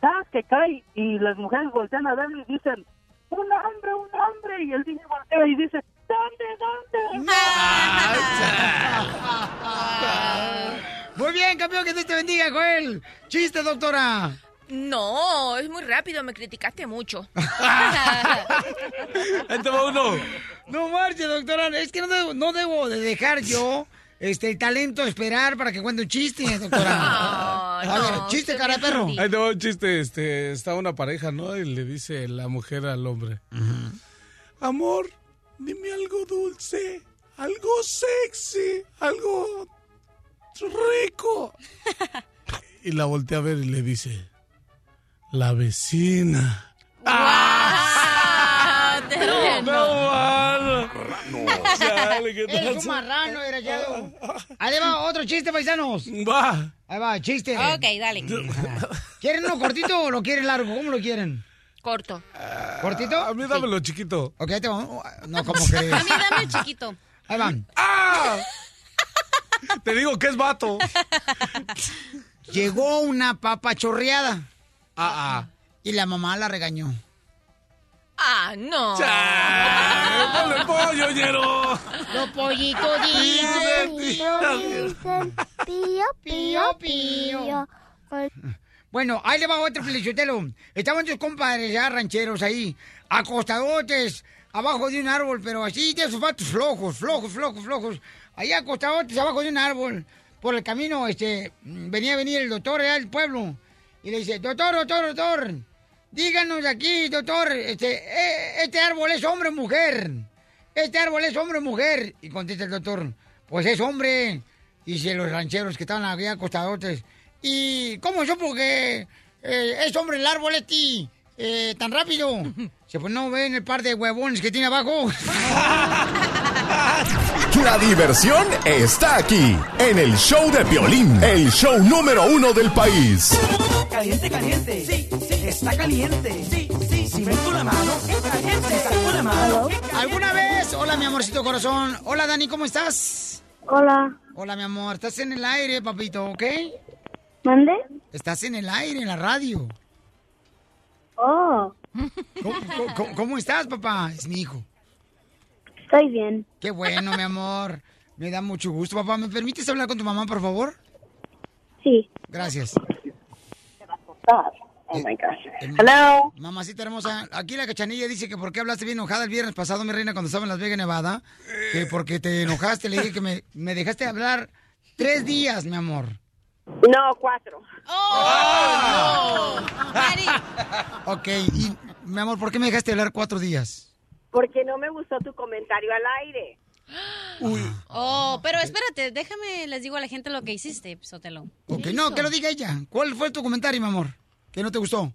¿Sabes que cae? Y las mujeres voltean a verlo y dicen, un hombre, un hombre. Y el DJ voltea y dice, ¿dónde, dónde? Muy bien, campeón, que Dios te bendiga, Joel. Chiste, doctora. No, es muy rápido, me criticaste mucho. Va uno. No marche, doctora. Es que no debo, no debo de dejar yo este, el talento esperar para que cuente un chiste, doctora. A ver, chiste, cara de perro. Ahí te va un chiste. Este, está una pareja, ¿no? Y le dice la mujer al hombre. Amor, dime algo dulce, algo sexy, algo rico. Y la voltea a ver y le dice, la vecina. Chale, ¿qué tal? Es un marrano, desgraciado. Ahí va otro chiste, paisanos. Va. Ahí va, chiste. Ok, dale. ¿Quieren uno cortito o lo quieren largo? ¿Cómo lo quieren? Corto. ¿Cortito? A mí dámelo chiquito. Ok, ahí te va. No, ¿cómo crees? A mí dame el chiquito. Ahí van. ¡Ah! Te digo que es vato. Llegó una papa chorreada. Ah, ah. Y la mamá la regañó. Ah, no. ¡Ponle pollo, ñero! Los pollitos dicen. Pío, pío, pío. Bueno, ahí le va otro felichotelo. Estaban tus compadres ya rancheros ahí, acostadotes, abajo de un árbol, pero así de sus patos flojos, flojos, flojos, flojos. Ahí acostadotes abajo de un árbol. Por el camino, este, venía a venir el doctor allá del pueblo. Y le dice, doctor, doctor, doctor, díganos aquí, doctor, este, eh, este árbol es hombre o mujer. Este árbol es hombre o mujer. Y contesta el doctor, pues es hombre. Dice los rancheros que estaban aquí acostadotes. ¿Y cómo supo que eh, es hombre el árbol este eh, tan rápido? Se pues no ven el par de huevones que tiene abajo. La diversión está aquí, en el show de Piolín, el show número uno del país. Caliente, caliente. Sí, sí, está caliente. Sí, sí, si meto la mano, está caliente. Saco la mano. ¿Alguna vez Hola, mi amorcito corazón. Hola, Dani, ¿cómo estás? Hola. Hola, mi amor. Estás en el aire, papito, ¿ok? ¿Mande? Estás en el aire, en la radio. Oh, ¿Cómo, cómo- cómo estás, papá? Es mi hijo. estoy bien. Qué bueno, mi amor. Me da mucho gusto, papá. ¿Me permites hablar con tu mamá, por favor? Sí. Gracias. Oh my gosh. Hello. Mamacita hermosa, aquí la cachanilla dice que por qué hablaste bien enojada el viernes pasado, mi reina, cuando estaba en Las Vegas, Nevada. Que porque te enojaste, le dije que me, me dejaste hablar tres días, mi amor. No, cuatro. ¡Oh! Ok, y mi amor, ¿por qué me dejaste hablar cuatro días? Porque no me gustó tu comentario al aire. Oh, pero espérate, déjame, les digo a la gente lo que hiciste, Sotelo. Ok, no, que lo diga ella. ¿Cuál fue tu comentario, mi amor? ¿Que no te gustó?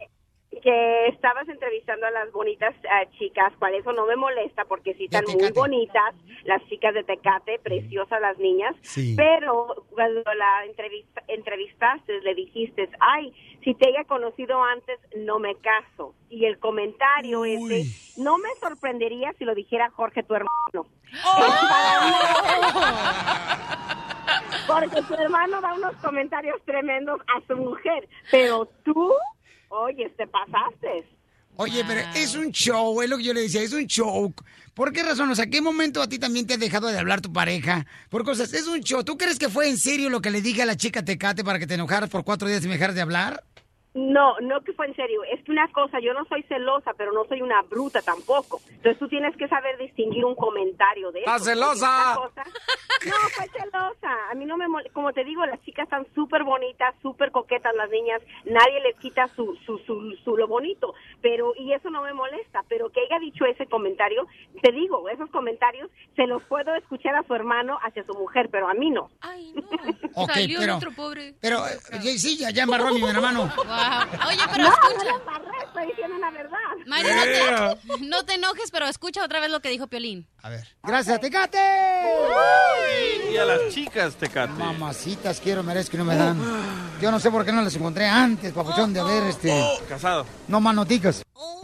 Que estabas entrevistando a las bonitas eh, chicas, cual eso no me molesta porque sí están muy bonitas, las chicas de Tecate, preciosas las niñas, Sí. pero cuando la entrevista, entrevistaste le dijiste, ay, si te haya conocido antes, no me caso. Y el comentario ese, no me sorprendería si lo dijera Jorge, tu hermano. Porque tu hermano da unos comentarios tremendos a su mujer, pero tú, oye, te pasaste. Oye, pero es un show, es lo que yo le decía, es un show. ¿Por qué razón? O sea, ¿qué momento a ti también te ha dejado de hablar tu pareja? Por cosas, es un show. ¿Tú crees que fue en serio lo que le dije a la chica Tecate para que te enojaras por cuatro días y me dejaras de hablar? No, no que fue en serio. Es que una cosa, yo no soy celosa, pero no soy una bruta tampoco. Entonces tú tienes que saber distinguir un comentario de eso. ¡Ah, celosa! cosa- No, fue celosa. A mí no me mol- Como te digo, las chicas están súper bonitas, súper coquetas las niñas. Nadie les quita su, su, su, su lo bonito. Pero, y eso no me molesta. Pero que haya dicho ese comentario, te digo, esos comentarios se los puedo escuchar a su hermano hacia su mujer, pero a mí no. Ok, Salió el pero, otro pobre. pero eh, sí, ya, ya embarró mi hermano. Oye, pero No, escucha. no la embarré, estoy diciendo la verdad. Mari, no te, no te enojes, pero escucha otra vez lo que dijo Piolín. A ver. Gracias, Tecate. Y a las chicas, Tecate. Mamacitas, quiero, merezco y no me dan. Yo no sé por qué no las encontré antes, papuchón, de haber este. Casado. No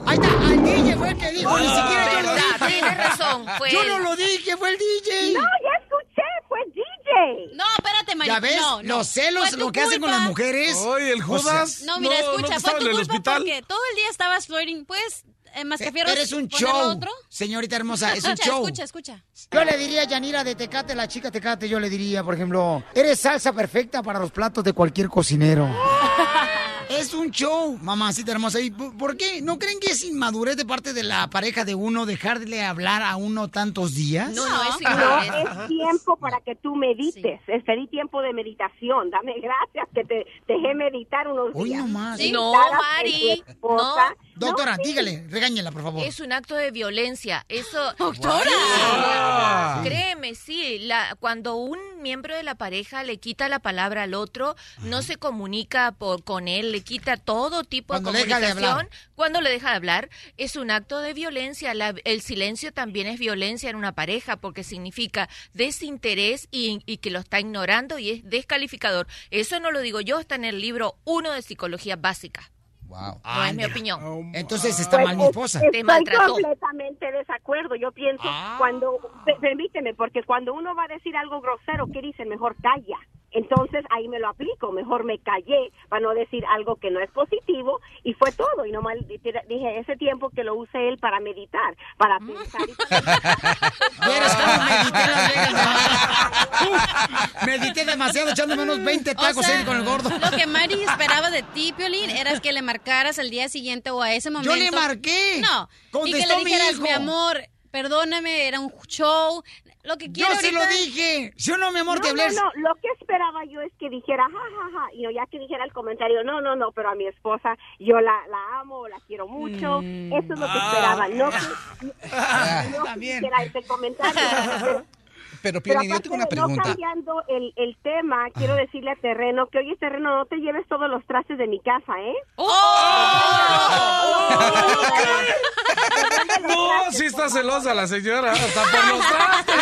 Ahí está, el DJ fue el que dijo, ni siquiera yo lo dije. tienes razón, fue Yo él. no lo dije, fue el DJ. No, ya escuché, fue DJ. No, espérate, Mari. Ya ves, no, no. los celos, lo que hacen con las mujeres. Oye, el O sea, Judas. No, mira, no, no escucha, que fue tu el culpa hospital. porque todo el día estabas flirting. ¿Puedes, eh, mascafierros, Eres un show, otro? señorita hermosa, es un show. escucha, escucha. Yo le diría a Yanira de Tecate, la chica Tecate, yo le diría, por ejemplo, eres salsa perfecta para los platos de cualquier cocinero. Es un show, mamacita hermosa. ¿Y por por qué? ¿No creen que es inmadurez de parte de la pareja de uno dejarle hablar a uno tantos días? No, no, es, no, es tiempo para que tú medites. Es pedir tiempo de meditación. Dame gracias que te dejé meditar unos Hoy días. nomás. Sí, No, Mari, esposa. Doctora, No, sí. dígale, regáñela, por favor. Es un acto de violencia. Eso. Doctora. Créeme, sí. La, cuando un miembro de la pareja le quita la palabra al otro, no se comunica por, con él, le quita todo tipo Cuando de le deja de comunicación. hablar. Cuando le deja de hablar, es un acto de violencia. La- el silencio también es violencia en una pareja porque significa desinterés y, y que lo está ignorando y es descalificador. Eso no lo digo yo, está en el libro 1 de psicología básica. Wow. No es mi opinión. Entonces está Pues, mal mi es- esposa. Te Estoy maltrató. completamente de desacuerdo. Yo pienso, cuando, pe- permíteme, porque cuando uno va a decir algo grosero, ¿qué dice? Mejor calla. Entonces ahí me lo aplico, mejor me callé para no decir algo que no es positivo y fue todo. Y nomás di- dije ese tiempo que lo use él para meditar, para pensar. y- ¿Vieras cómo medité demasiado echándome unos 20 tacos O sea, ahí con el gordo. Lo que Mari esperaba de ti, Piolín, era que le marcaras al día siguiente o a ese momento. le marqué. No. y que Contestó le mi dijeras, hijo. mi amor, perdóname, era un show. Lo que Yo quiero se lo ahorita- dije. ¿Sí o no, mi amor? No, te hablé. no, no, lo que esperaba yo es que dijera, ja, ja, ja, y no, ya que dijera el comentario, no, no, no, pero a mi esposa yo la, la amo, la quiero mucho, Mm. eso es lo que Ah. esperaba, no que, Ah, no que hiciera ese comentario. Pero, Pero Piolín, yo tengo una de no pregunta. cambiando el, el tema, quiero decirle a Terreno que oye Terreno, no te lleves todos los trastes de mi casa, ¿eh? No, sí está celosa la señora. Hasta por los trastes.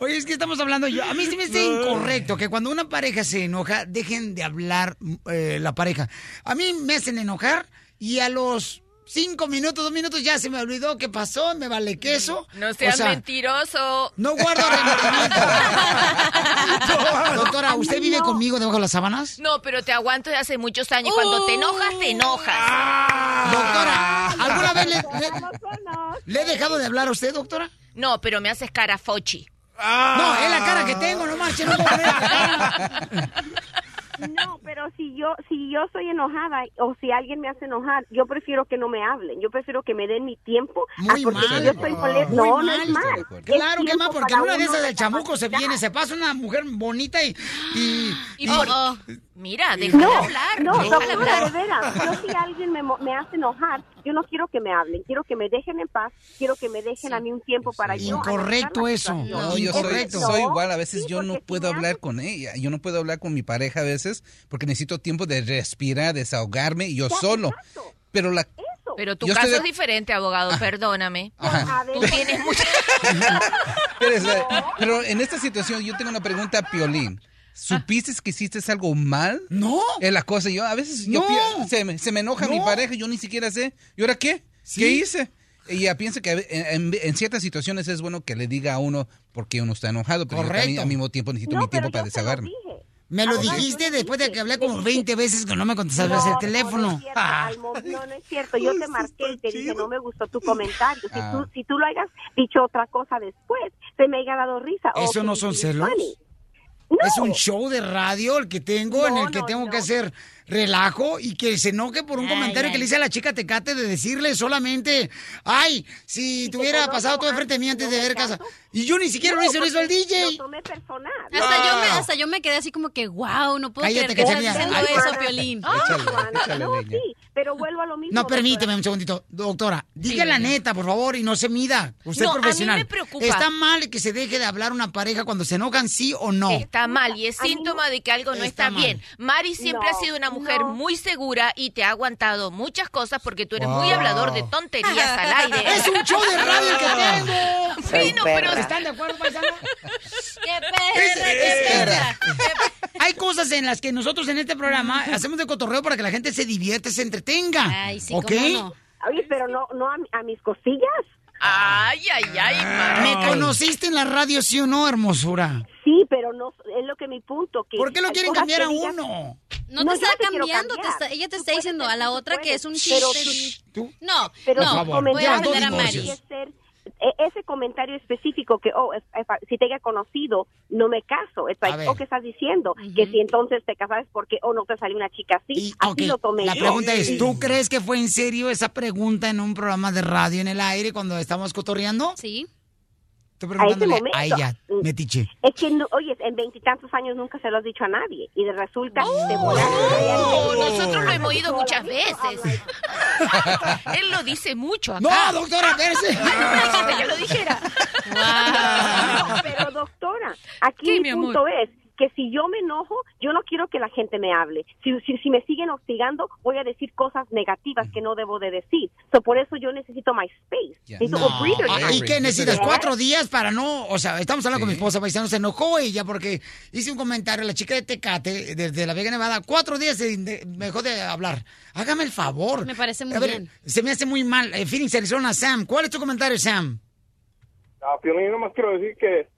Oye, es que estamos hablando yo. A mí sí me hace incorrecto que cuando una pareja se enoja, dejen de hablar eh, la pareja. A mí me hacen enojar y a los cinco minutos, dos minutos, ya se me olvidó qué pasó, me vale queso. No seas O sea, mentiroso. No guardo remordimiento. Doctora, ¿usted vive conmigo debajo de las sábanas? No, pero te aguanto de hace muchos años. Cuando te enojas, te enojas. Doctora, ¿alguna vez le, le- le he dejado de hablar a usted, doctora? No, pero me haces cara fochi. No, es la cara que tengo, no marche, no puedo poner la cara. No, pero si yo si yo soy enojada o si alguien me hace enojar, yo prefiero que no me hablen. Yo prefiero que me den mi tiempo. a Muy porque mal. si yo estoy molesta, no, no es mal. mal. Claro Es que mal, porque una de esas del chamuco se viene, se pasa una mujer bonita y... y, Y por- Mira, déjala No, hablar. no, déjala doctora, hablar. de veras. Yo si alguien me, mo- me hace enojar, yo no quiero que me hablen. Quiero que me dejen en paz. Quiero que me dejen a mí un tiempo para yo. Incorrecto eso. No, yo soy, Incorrecto. soy igual, a veces Sí, yo no si puedo me hablar con ella, yo no puedo hablar con mi pareja a veces porque necesito tiempo de respirar, desahogarme y yo solo. Pero la Pero tu Yo caso estoy es diferente, abogado, perdóname. Ajá. Tú tienes mucha... Pero en esta situación yo tengo una pregunta a Piolín. ¿Supiste que hiciste algo mal? No. Es la cosa, yo a veces yo No. se, me, se me enoja mi pareja, yo ni siquiera sé. ¿Y ahora qué? ¿Qué hice? Ella piensa que en, en- en ciertas situaciones es bueno que le diga a uno porque uno está enojado, pero también al mismo tiempo necesito No, mi tiempo para desahogarme. Me lo dijiste después de que hablé como 20 veces que no me contestabas el No, teléfono. No, no es cierto, no, no es cierto. Yo te marqué y te dije, no me gustó tu comentario. Si, Ah. tú, si tú lo hayas dicho otra cosa después, se me haya dado risa. ¿Eso no son celos? funny. Es un show de radio el que tengo en el que no, tengo que hacer relajo y que se enoje por un Ay, comentario que ay. le hice a la chica Tecate de decirle solamente, ay, si te hubiera pasado todo de frente a mí antes de ver casa. Y yo ni siquiera No, lo hice, lo hizo el DJ. Lo tomé personal. Hasta, yo me, hasta yo me quedé así como que, wow, no puedo Cállate, creer que estás Cachanilla. haciendo Ay, eso. Piolín. Échale, Juana, échale no, sí, pero vuelvo a lo mismo. No, permíteme un segundito. Doctora, diga la neta, por favor, y no se mida. Usted No, es a mí profesional. me preocupa. ¿Está mal que se deje de hablar una pareja cuando se enojan, sí o no? Está mal y es síntoma de que algo no Está está, bien. Mari siempre ha sido una mujer muy segura y te ha aguantado muchas cosas porque tú eres muy hablador de tonterías al aire. Es un show de radio el que tengo. Sí, no, pero ¿Están de acuerdo, paisano? ¡Qué perra, qué perra! Hay cosas en las que nosotros en este programa hacemos de cotorreo para que la gente se divierta, se entretenga. Ay, sí, ¿Ok? cómo no. Oye, pero no, no a, a mis costillas. Ay, ay, ay. ¿Me conociste en la radio, sí o no, hermosura? Sí, pero no es lo que mi punto. Que ¿Por qué lo quieren cambiar a digas- uno? No, No, te está te cambiando, te está- ella te está diciendo a la otra que es un puedes, pero chiste. ¿Tú? No, Pero no, favor, voy a a Mari. e- ese comentario específico que, oh, es- es- si te haya conocido, no me caso. Es like, oh, ¿qué estás diciendo? Que si entonces te casas porque, oh, no te salió una chica así. Y, así lo tomé la yo. pregunta es, ¿tú crees que fue en serio esa pregunta en un programa de radio en el aire cuando estábamos cotorreando? Sí. Estoy A ese momento. a ella, metiche. Es que, oye, en veintitantos años nunca se lo has dicho a nadie. Y de resulta de Oh, volar. nosotros lo hemos oído muchas veces. Él lo dice mucho acá. No, doctora, espérese. Ay, no, que yo lo dijera. No, pero doctora, aquí ¿Qué, mi, mi amor? punto es que si yo me enojo, yo no quiero que la gente me hable. Si, si, si me siguen hostigando, voy a decir cosas negativas que no debo de decir. So, por eso yo necesito my space. Necesito No, breather ah. ¿Y qué necesitas? ¿Verdad? ¿Cuatro días para no...? O sea, estamos hablando con mi esposa, paisano, se enojó ella porque hice un comentario, la chica de Tecate, desde La Vega Nevada, cuatro días se de- me dejó de hablar. Hágame el favor. Me parece muy A ver, bien. Se me hace muy mal. Eh, Phoenix, Arizona, Sam. ¿Cuál es tu comentario, Sam? A Piolín nomás quiero decir que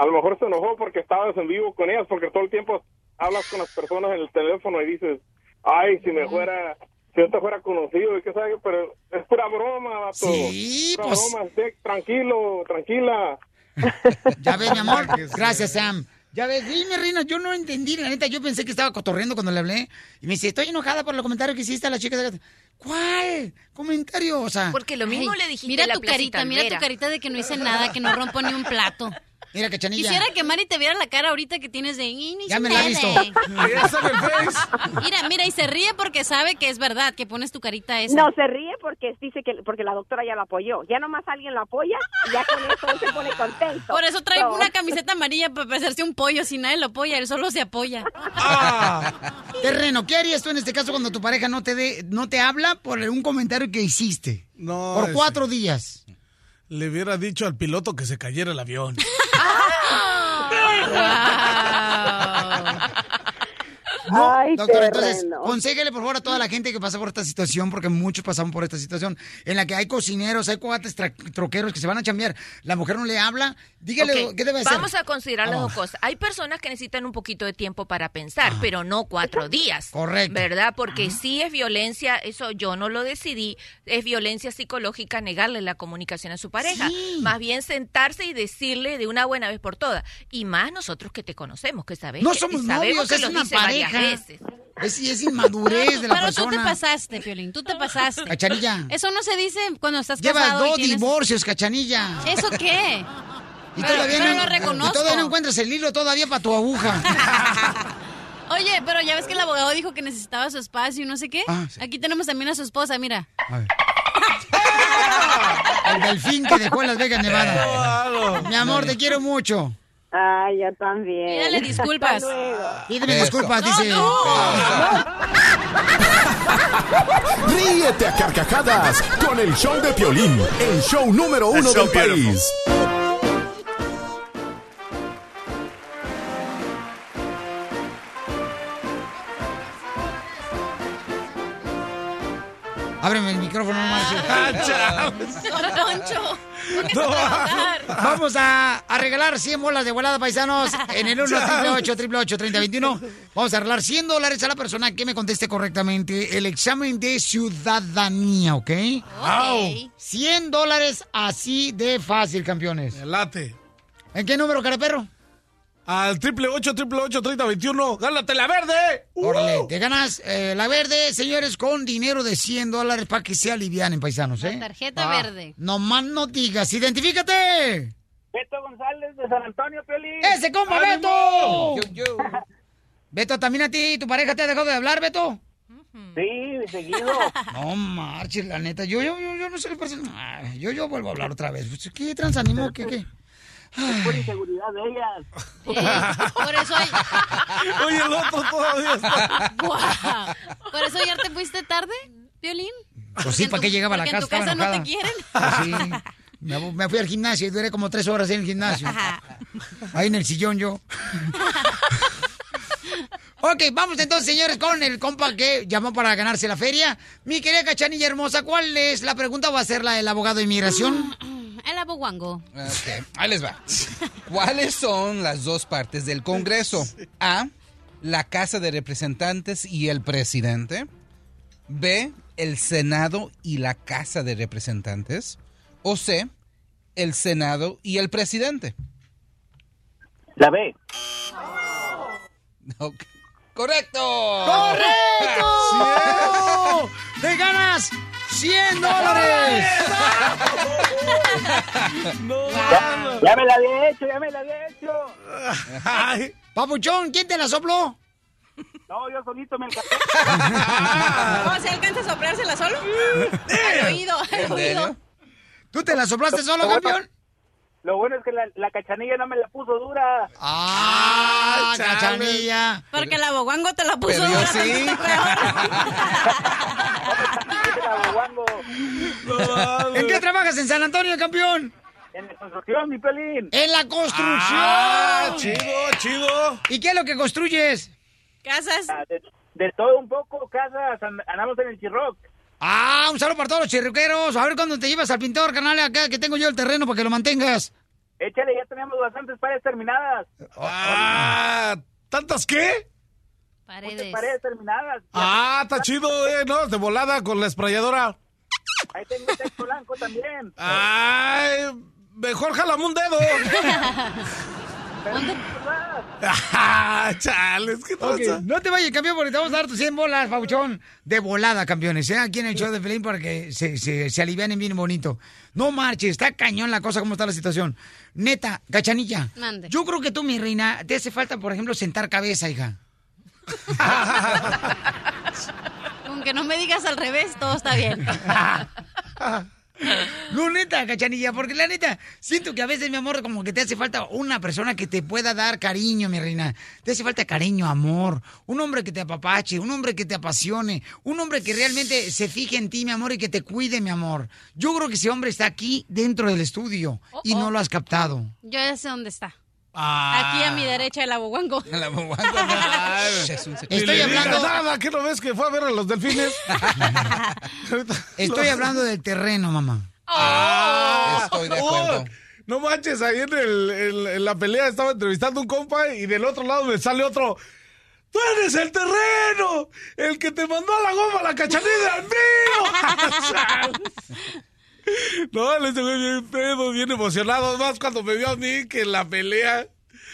a lo mejor se enojó porque estabas en vivo con ellas, porque todo el tiempo hablas con las personas en el teléfono y dices, ay, si me fuera, si yo te fuera conocido y qué sabe, pero es pura broma, vato. Sí, Pura pues. broma, sí, tranquilo, tranquila. Ya ves, mi amor. Gracias, Sam. Ya ves, dime, Reina, yo no entendí, la neta, yo pensé que estaba cotorreando cuando le hablé. Y me dice, estoy enojada por el comentario que hiciste a la chica de... ¿Cuál? ¿Comentario? O sea... Porque lo mismo Ay, le dijiste Mira la tu carita, mira tu carita de que no hice nada, que no rompo ni un plato. Mira, cachanilla. Quisiera que Mari te viera la cara ahorita que tienes de... "Ay, no hice Ya me la he nada". visto. Mira, mira, y se ríe porque sabe que es verdad, que pones tu carita esa. No, se ríe porque dice que porque la doctora ya lo apoyó. Ya nomás alguien lo apoya y ya con eso él se pone contento. Por eso trae So, una camiseta amarilla para parecerse un pollo. Si nadie lo apoya, él solo se apoya. Ah. Terreno, ¿qué harías tú en este caso cuando tu pareja no te dé, no te habla por un comentario que hiciste? No, Por ese- cuatro días. Le hubiera dicho al piloto que se cayera el avión. @웃 No, Ay, doctor, entonces, consíguele por favor a toda la gente que pasa por esta situación, porque muchos pasamos por esta situación, en la que hay cocineros, hay cuates troqueros que se van a chambear. La mujer no le habla. Dígale, Ok, ¿qué debe hacer? Vamos a considerar las dos cosas. Hay personas que necesitan un poquito de tiempo para pensar, pero no cuatro días. Correcto. ¿Verdad? Porque sí es violencia, eso yo no lo decidí, es violencia psicológica negarle la comunicación a su pareja. Más bien sentarse y decirle de una buena vez por todas. Y más nosotros que te conocemos, que sabes No que- somos sabemos novios, que es una pareja. Veces. Es, es inmadurez de la Pero persona. tú te pasaste, Piolín, tú te pasaste. Cachanilla. Eso no se dice cuando estás Llevas casado. y dos tienes- divorcios, cachanilla. ¿Eso qué? Y Pero- todavía, pero no, lo reconozco. y todavía no encuentras el hilo todavía para tu aguja. Oye, pero ya ves que el abogado dijo que necesitaba su espacio y no sé qué. Ah, Aquí tenemos también a su esposa, mira. El delfín que dejó en Las Vegas, Nevada. Mi amor, te quiero mucho. Ay, yo también. Pídale disculpas. Eso. disculpas, No, dice. Ríete a carcajadas con el show de Piolín, el show número uno so del país. Ábreme el micrófono, no Ah, Don Poncho. Vamos a, a regalar 100 bolas de volada, paisanos, en el 1 888 3021 Vamos a regalar 100 dólares a la persona que me conteste correctamente el examen de ciudadanía, ¿ok? Ok. 100 dólares así de fácil, campeones. Late. ¿En qué número, caraperro? Al triple ocho, triple ocho, treinta, veintiuno. ¡Gánate la verde! Órale, te ganas eh, la verde, señores, con dinero de 100 dólares para que se alivianen, paisanos, ¿eh? tarjeta verde. No más no digas, identifícate. Beto González de San Antonio, Piolín. ¡Ese compa, ¡Ánimo! Beto! Beto, ¿también a ti tu pareja te ha dejado de hablar, Beto? Sí, seguido. No marches, la neta. Yo, yo, yo, yo no soy persona. Yo, yo vuelvo a hablar otra vez. Pues, ¿Qué transanimo? ¿Qué, qué? Es por inseguridad de ellas. Por eso hay... Oye, el otro todavía está. Guau. Por eso ayer te fuiste tarde, Violín. Pues sí, ¿para qué llegaba a la Porque en casa? tu casa no te quieren. Pues sí. Me, me fui al gimnasio y duré como tres horas en el gimnasio. Ahí en el sillón yo. Ok, vamos entonces, señores, con el compa que llamó para ganarse la feria. Mi querida Cachanilla hermosa, ¿cuál es la pregunta? ¿Va a ser la del abogado de inmigración? El aboguango. Ok, ahí les va. ¿Cuáles son las dos partes del Congreso? A, la Casa de Representantes y el presidente. B, el Senado y la Casa de Representantes. O C, el Senado y el presidente. La B. Ok. ¡Correcto! ¡Correcto! ¡Te ganas 100 dólares! Ya, ya me la había hecho, ya me la había hecho. Papuchón, ¿quién te la sopló? No, yo solito me encargué. ¿Cómo se alcanza a soplársela solo? Al oído, al oído. ¿Tú te la soplaste solo, campeón? Lo bueno es que la, la cachanilla no me la puso dura. ¡Ah, chale. cachanilla! Porque el aboguango te la puso Pero yo dura, sí. ¿En qué trabajas en San Antonio, campeón? En la construcción, mi pelín. En la construcción. Ah, chido, chido. ¿Y qué es lo que construyes? Casas. Ah, De, de todo un poco, casas, and- andamos en el Chirroc. Ah, un saludo para todos los chirriqueros. A ver cuándo te llevas al pintor, carnal, acá que tengo yo el terreno para que lo mantengas. Échale, ya tenemos bastantes paredes terminadas. Ah, ¿tantas qué? Muchas Paredes. paredes terminadas. Ah, está chido, eh, ¿no? De volada con la esprayadora. Ahí tengo texto blanco también. Ay, mejor jalame un dedo. Ah, chales, ¿qué Ok, pasa? No te vayas, campeón, porque te vamos a dar tus 100 bolas, Pauchón, de volada, campeones, ¿eh? Aquí en el show de Pelín para que se, se, se alivianen bien bonito. No marches, está cañón la cosa, cómo está la situación. Neta, cachanilla. Mande. Yo creo que tú, mi reina, te hace falta, por ejemplo, sentar cabeza, hija. Con que no me digas al revés, todo está bien. No, neta, cachanilla, porque la neta, siento que a veces, mi amor, como que te hace falta una persona que te pueda dar cariño, mi reina. Te hace falta cariño, amor. Un hombre que te apapache, un hombre que te apasione, un hombre que realmente se fije en ti, mi amor, y que te cuide, mi amor. Yo creo que ese hombre está aquí dentro del estudio y no lo has captado. Yo ya sé dónde está. Aquí a mi derecha el aboguango. El aboguango. Estoy hablando- Nada, ¿qué no ves que fue a ver a los delfines? Estoy hablando del terreno, mamá. Ah, Estoy de oh, acuerdo. no manches, ahí en, el- en- en la pelea estaba entrevistando a un compa y del otro lado me sale otro. ¡Tú eres el terreno! ¡El que te mandó a la goma la cachanilla al mío! No, le ese güey bien pedo, bien emocionado. Más cuando me vio a mí que en la pelea.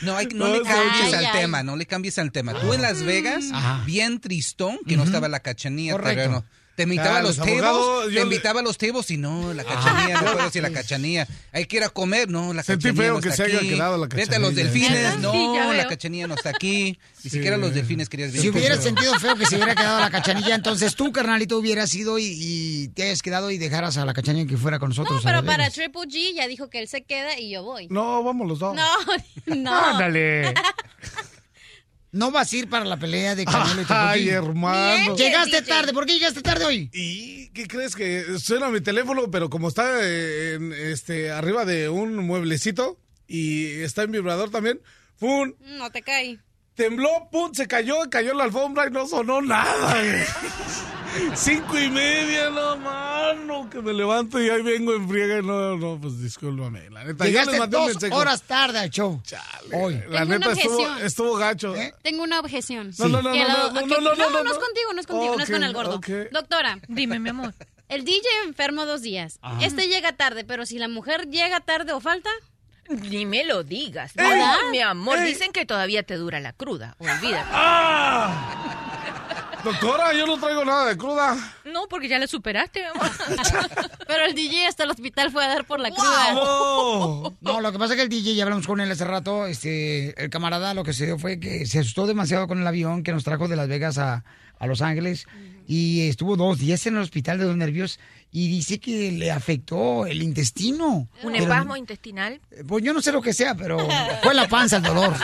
No, hay- no No, le es cambies al Ay, ay. tema, no le cambies al tema. Tú en Las Vegas, bien tristón, que no estaba la cachanilla Correcto. terreno. Te invitaba Ah, a los los abogados, te invitaba a los tables y no, la cachanilla, no puedo decir la cachanilla. Hay que ir a comer, no, la Sentí cachanilla feo no que está se haya quedado la Vete a los cachanilla. delfines, no, la cachanilla no está aquí. Ni siquiera los delfines querías ver. Si hubiera sentido feo que se hubiera quedado la cachanilla, entonces tú, carnalito, hubieras ido y, y te hayas quedado y dejaras a la cachanilla que fuera con nosotros. No, pero para. Triple G ya dijo que él se queda y yo voy. No, vamos los dos. No, no. Ándale. No vas a ir para la pelea de Canelo y. Ay, hermano. Llegaste tarde. ¿Por qué llegaste tarde hoy? ¿Y qué crees que suena mi teléfono, pero como está eh, en, este arriba de un mueblecito y está en vibrador también, ¡pum! No te cae. Tembló, pum, se cayó, cayó la alfombra y no sonó nada. Cinco y media, no, mano, que me levanto y ahí vengo en friega. No, no, pues discúlpame. La neta, Llegaste les mandé un dos mensaje. horas tarde al show. Hoy. La Tengo neta una estuvo, estuvo gacho. Tengo una objeción. No, no, no, no, no, no, no, no, no, no, no. es contigo, no es contigo, no es con el gordo. Ok, ok. Doctora, Dime, mi amor. el DJ enfermo dos días. Ajá. Este llega tarde, pero si la mujer llega tarde o falta, Ni me lo digas. Ey, ¿verdad? mi amor, ey. dicen que todavía te dura la cruda. Olvídate. Doctora, yo no traigo nada de cruda. No, porque ya la superaste, mi amor. pero el DJ hasta el hospital fue a dar por la cruda. No, lo que pasa es que el DJ, ya hablamos con él hace rato, este, el camarada lo que se dio fue que se asustó demasiado con el avión que nos trajo de Las Vegas a, a Los Ángeles y estuvo dos días en el hospital de los nervios y dice que le afectó el intestino. Un Pero- espasmo intestinal. Pues yo no sé lo que sea, pero fue la panza el dolor.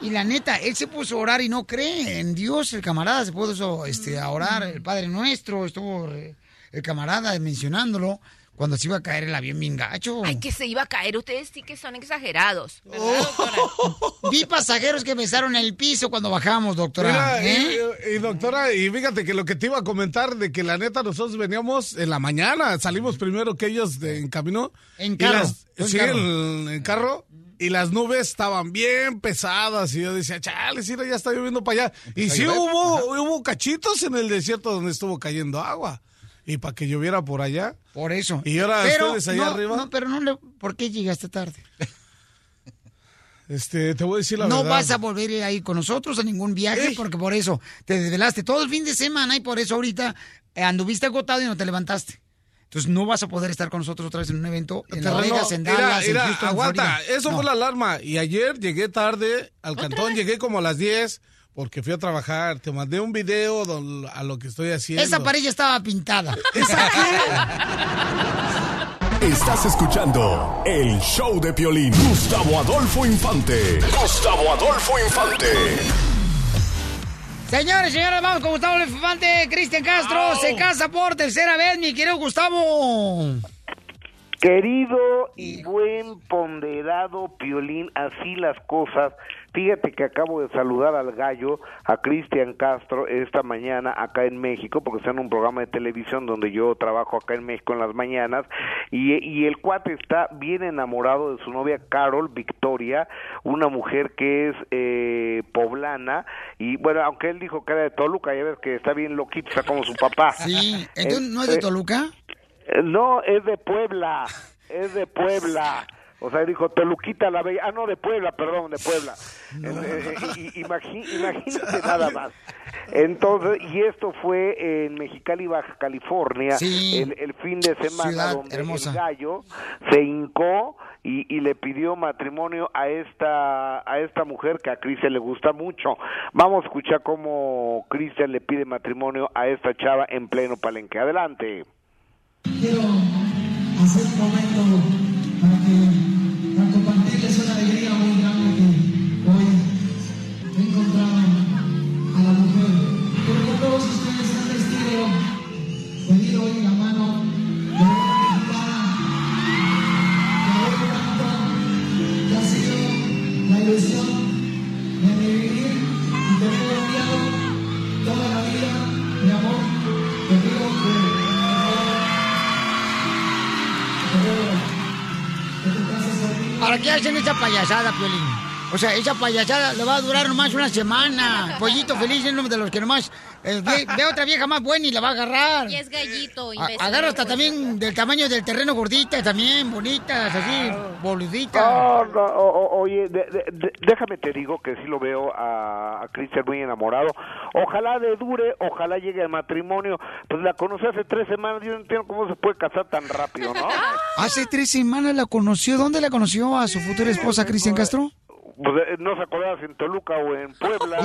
Y la neta, él se puso a orar y no cree en Dios, el camarada se puso este, a orar, el Padre Nuestro, estuvo eh, el camarada mencionándolo cuando se iba a caer el avión bien gacho. Ay, que se iba a caer. Ustedes sí que son exagerados. Vi pasajeros que besaron el piso cuando bajamos, doctora. Mira, ¿eh? y, y, doctora, y fíjate que lo que te iba a comentar de que la neta nosotros veníamos en la mañana, salimos primero que ellos de- en camino. En carro, las- en sí, carro. en en carro. Y las nubes estaban bien pesadas. Y yo decía, chale, sí, ya está lloviendo para allá. Y sí llover. hubo, hubo cachitos en el desierto donde estuvo cayendo agua. Y para que lloviera por allá. Por eso. Y ahora Pero ustedes allá no, arriba. no, pero no le... ¿Por qué llegaste tarde? Este, te voy a decir la no verdad. vas a volver a ir con nosotros a ningún viaje porque por eso te desvelaste todo el fin de semana y por eso ahorita eh, anduviste agotado y no te levantaste. Entonces no vas a poder estar con nosotros otra vez en un evento en Las Vegas, en Dallas, en Houston, aguanta, eso No. fue la alarma. Y ayer llegué tarde al cantón, llegué como a las 10 porque fui a trabajar. Te mandé un video don- a lo que estoy haciendo. Esa pared ya estaba pintada. Estás escuchando el show de Piolín. Gustavo Adolfo Infante. Gustavo Adolfo Infante. Señores, señores, vamos con Gustavo Infante, Cristian Castro, se casa por tercera vez, mi querido Gustavo. Querido y buen ponderado Piolín, así las cosas. Fíjate que acabo de saludar al gallo, a Cristian Castro, esta mañana acá en México, porque está en un programa de televisión donde yo trabajo acá en México en las mañanas, y, y el cuate está bien enamorado de su novia Carol Victoria, una mujer que es eh, poblana, y bueno, aunque él dijo que era de Toluca, ya ves que está bien loquito, está como su papá. Sí, entonces, ¿no es de Eh, Toluca? eh, No, es de Puebla, es de Puebla. O sea, dijo Toluquita la Bella. Ah, no, de Puebla, perdón, de Puebla. Eh, eh, imagi- imagínate nada más. Entonces, y esto fue en Mexicali, Baja California, Sí. el, el fin de semana, Ciudad donde hermosa. el gallo se hincó y, y le pidió matrimonio a esta a esta mujer que a Cristian le gusta mucho. Vamos a escuchar cómo Cristian le pide matrimonio a esta chava en pleno palenque. Adelante. quiero hacer un momento ¿Para qué hacen esa payasada, Piolín? O sea, esa payasada le va a durar nomás una semana. Pollito feliz es uno de los que nomás eh, ve, ve otra vieja más buena y la va a agarrar. Y es gallito, A- agarra hasta también del tamaño del terreno gordita, también bonitas, así, boluditas. No, no, o- o- oye, de- de- de- déjame te digo que sí lo veo a, a Cristian muy enamorado. Ojalá le dure, ojalá llegue al matrimonio. Pues la conocí hace tres semanas, yo no entiendo cómo se puede casar tan rápido, ¿no? Hace tres semanas la conoció. ¿Dónde la conoció a su futura esposa, Cristian Castro? Pues, eh, no se acordaba si en Toluca o en Puebla.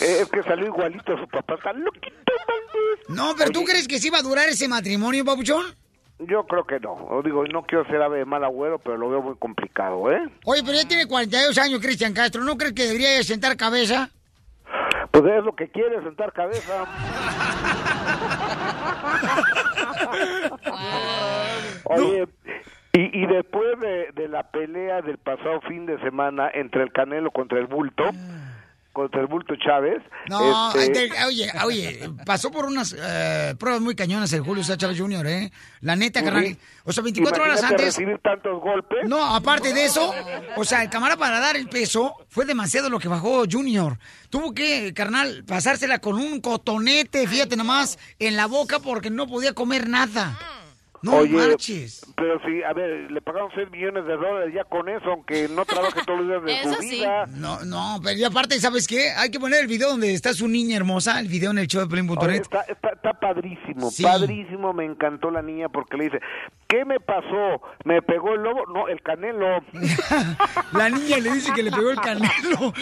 Eh, es que salió igualito a su papá, está loquito. No, pero ¿tú crees que sí va a durar ese matrimonio, papuchón? Yo creo que no. O digo, no quiero ser ave de mal agüero, pero lo veo muy complicado, ¿eh? Oye, pero ya tiene 42 años, Cristian Castro. ¿No crees que debería sentar cabeza? Pues es lo que quiere, sentar cabeza. Oye, y, y después de, de la pelea del pasado fin de semana entre el Canelo contra el Bulto, contra el Bulto Chávez, No, este, de- oye, oye, pasó por unas eh, pruebas muy cañonas el Julio César Chávez Jr., ¿eh? La neta, carnal. O sea, 24 horas antes. recibir tantos golpes. No, aparte de eso, o sea, el camarada para dar el peso fue demasiado lo que bajó Junior. Tuvo que, carnal, pasársela con un cotonete, fíjate nomás, en la boca porque no podía comer nada. No Oye, marches. pero sí, a ver, le pagaron 6 millones de dólares ya con eso, aunque no trabaje todos los días de su vida. No, no, pero y aparte, ¿sabes qué? Hay que poner el video donde está su niña hermosa, el video en el show de Oye, Pelín.net. está, está, está padrísimo, Sí. padrísimo, me encantó la niña porque le dice, ¿qué me pasó? ¿Me pegó el lobo? No, el canelo. La niña le dice que le pegó el canelo.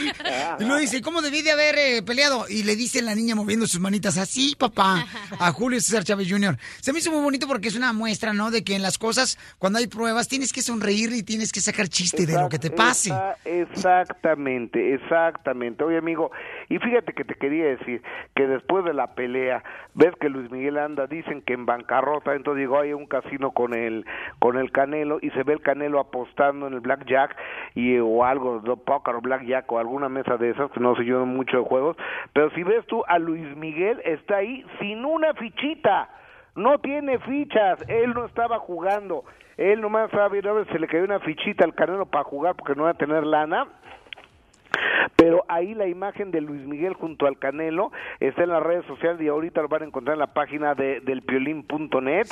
Y luego dice, ¿cómo debí de haber eh, peleado? Y le dice la niña moviendo sus manitas así, papá, a Julio César Chávez Jr. Se me hizo muy bonito porque es una muestra, ¿no? De que en las cosas, cuando hay pruebas, tienes que sonreír y tienes que sacar chiste de lo que te pase. Exactamente, exactamente. Oye, amigo, y fíjate que te quería decir que después de la pelea, ves que Luis Miguel anda, dicen que en bancarrota, entonces digo, hay un casino con el con el Canelo y se ve el Canelo apostando en el blackjack y o algo, de póker o blackjack o alguna mesa de esas, que no sé yo mucho de juegos, pero si ves tú a Luis Miguel está ahí sin una fichita. No tiene fichas, él no estaba jugando, él nomás si se le cayó una fichita al Canelo para jugar porque no va a tener lana. Pero ahí la imagen de Luis Miguel junto al Canelo está en las redes sociales y ahorita lo van a encontrar en la página de, del piolín.net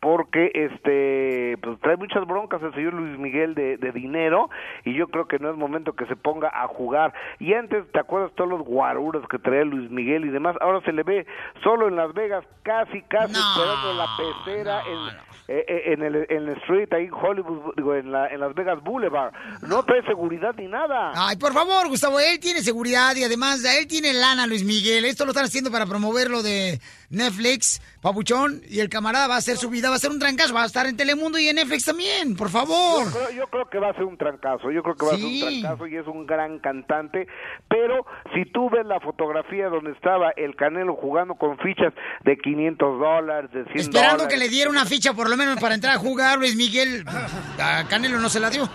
porque este pues trae muchas broncas el señor Luis Miguel de, de dinero y yo creo que no es momento que se ponga a jugar. Y antes, ¿te acuerdas todos los guaruras que traía Luis Miguel y demás? Ahora se le ve solo en Las Vegas, casi, casi esperando la pecera en, eh, eh, en, el, en el street, ahí en Hollywood, digo, en, la, en Las Vegas Boulevard. No trae seguridad ni nada. Ay, por favor, Gustavo, él tiene seguridad y además él tiene lana, Luis Miguel. Esto lo están haciendo para promover lo de Netflix, Papuchón, y el camarada va a hacer su vida, va a ser un trancazo, va a estar en Telemundo y en Netflix también, por favor. Yo creo, yo creo que va a ser un trancazo, yo creo que va a ser un trancazo y es un gran cantante, pero si tú ves la fotografía donde estaba el Canelo jugando con fichas de 500 dólares, de 100 Esperando dólares, que le diera una ficha por lo menos para entrar a jugar, Luis Miguel. A Canelo no se la dio.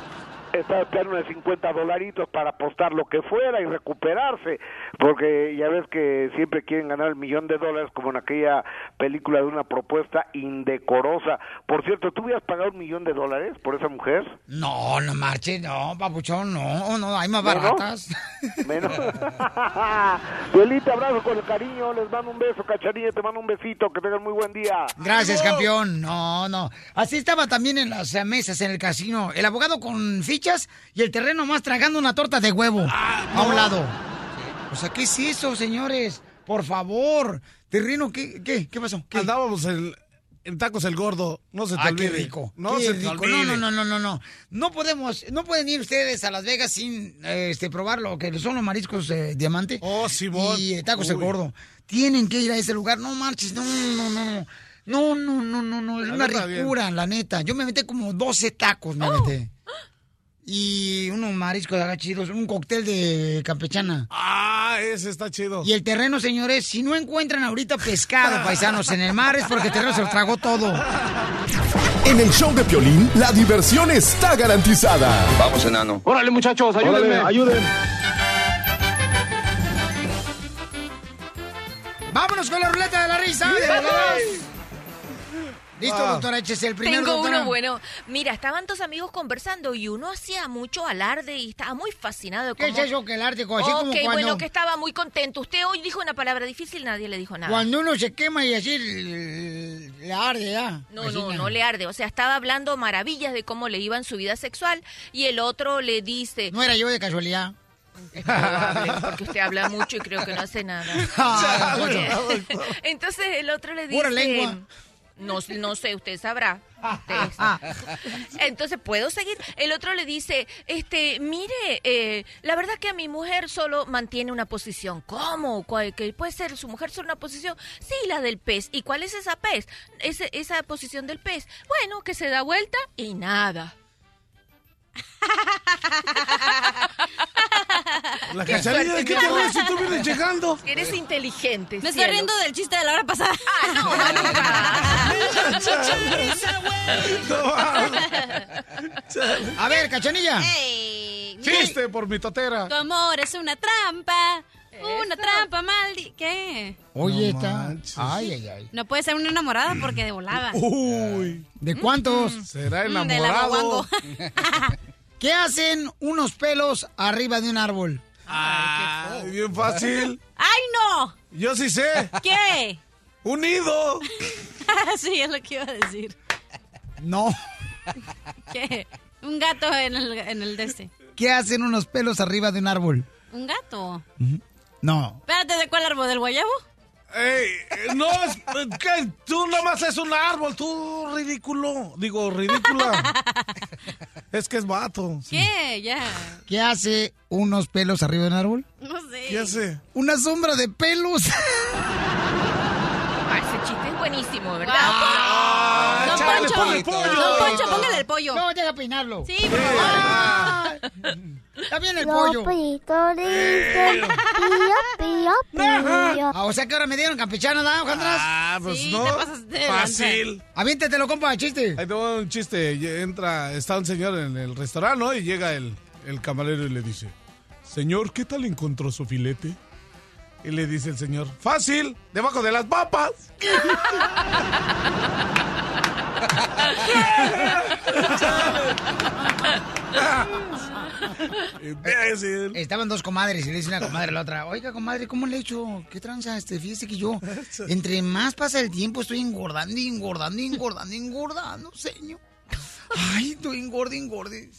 Estaba esperando de 50 dolaritos para apostar lo que fuera y recuperarse, porque ya ves que siempre quieren ganar el millón de dólares como en aquella película de una propuesta indecorosa. Por cierto, ¿tú hubieras pagado un millón de dólares por esa mujer? No, no marche, no, papuchón, no, no, hay más baratas. Menos. Violita, abrazo con el cariño, les mando un beso, cacharilla, te mando un besito, que tengan muy buen día. Gracias, campeón. No, no. Así estaba también en las mesas en el casino. El abogado con y el terreno más tragando una torta de huevo a un lado. O sea, ¿qué es eso, señores? Por favor. Terreno, ¿qué, qué, qué pasó? ¿Qué? Andábamos en, en tacos el gordo. No se te Ah, olvide. qué rico. No qué se te olvide. No, no, no, no, no, no. No podemos, no pueden ir ustedes a Las Vegas sin eh, este probar lo que son los mariscos eh, diamante. Oh, Simón. Y eh, tacos el gordo. Tienen que ir a ese lugar. No marches, no, no, no. No, no, no, no, no. Es La una neta, bien. ricura, la neta. Yo me metí como 12 tacos, me metí. Y unos mariscos acá chidos, un cóctel de campechana. Ah, ese está chido. Y el terreno, señores, si no encuentran ahorita pescado, paisanos, en el mar es porque el terreno se lo tragó todo. En el show de Piolín, la diversión está garantizada. Vamos, enano. Órale, muchachos, ayúdenme, ayuden. ¡Vámonos con la ruleta de la risa! de Listo, doctora, échese el primero, Tengo doctora. uno bueno. Mira, estaban dos amigos conversando y uno hacía mucho alarde y estaba muy fascinado. de ¿Qué cómo- es eso que el arte? Así como Ok, cuando, bueno, que estaba muy contento. Usted hoy dijo una palabra difícil, nadie le dijo nada. cuando uno se quema y así le arde, ¿ya? No, Así no, que- no le arde. O sea, estaba hablando maravillas de cómo le iba en su vida sexual y el otro le dice... No era yo de casualidad. Es probable, porque usted habla mucho y creo que no hace nada. Ah. Entonces el otro le dice... Pura lengua. No, no sé, usted sabrá. Usted. Entonces, ¿puedo seguir? El otro le dice, este, mire, eh, la verdad que a mi mujer solo mantiene una posición. ¿Cómo? ¿Cuál- ¿Que puede ser su mujer solo una posición? Sí, la del pez. ¿Y cuál es esa pez? Ese- esa posición del pez. Bueno, que se da vuelta y nada. La Qué cachanilla, suerte, ¿qué te ves si tú vienes llegando? Eres inteligente. Me estoy cielo. riendo del chiste de la hora pasada. A ver, cachanilla. Chiste por mi totera. Tu amor es una trampa. Una trampa, maldi... ¿Qué? Oye, está. Ay, ay, ay. No puede ser una enamorada porque de volada. Uy. ¿De cuántos? Será Mm, de la enamorado. guaguango. ¿Qué hacen unos pelos arriba de un árbol? Ay, bien fácil. ¡Ay, no! Yo sí sé. ¿Qué? Un nido. sí, es lo que iba a decir. No. ¿Qué? Un gato en el, en el de este. ¿Qué hacen unos pelos arriba de un árbol? ¿Un gato? No. Espérate, ¿de cuál árbol? ¿Del guayabo? Ey, eh, no, es, ¿qué? Tú nomás es un árbol, tú ridículo. Digo, ridícula. es que es vato. ¿Qué? Ya. ¿Qué hace unos pelos arriba de un árbol? No sé. ¿Qué hace? Una sombra de pelos. Ah, ese chiste es buenísimo, ¿verdad? Ah, Don chale, Poncho, ponle pollo. Don Poncho, póngale el pollo. No, deja peinarlo. Sí, por favor. Está bien el pollo. Lopito, listo, pío, pío, pío. Ah, o sea que ahora me dieron campechana, ¿no? Ah, pues Sí, no. te pasaste de. Fácil. Aviéntetelo, compa, chiste. Ahí te voy un chiste. Entra, está un señor en el restaurante, ¿no? Y llega el, el camarero y le dice, Señor, ¿qué tal encontró su filete? Y le dice el señor, fácil, debajo de las papas. Imbécil. Estaban dos comadres y le dice una comadre a la otra, oiga, comadre, ¿cómo le he hecho? ¿Qué tranza? Este, fíjese que yo, entre más pasa el tiempo, estoy engordando engordando engordando engordando, señor. Ay, estoy engorde, engorde.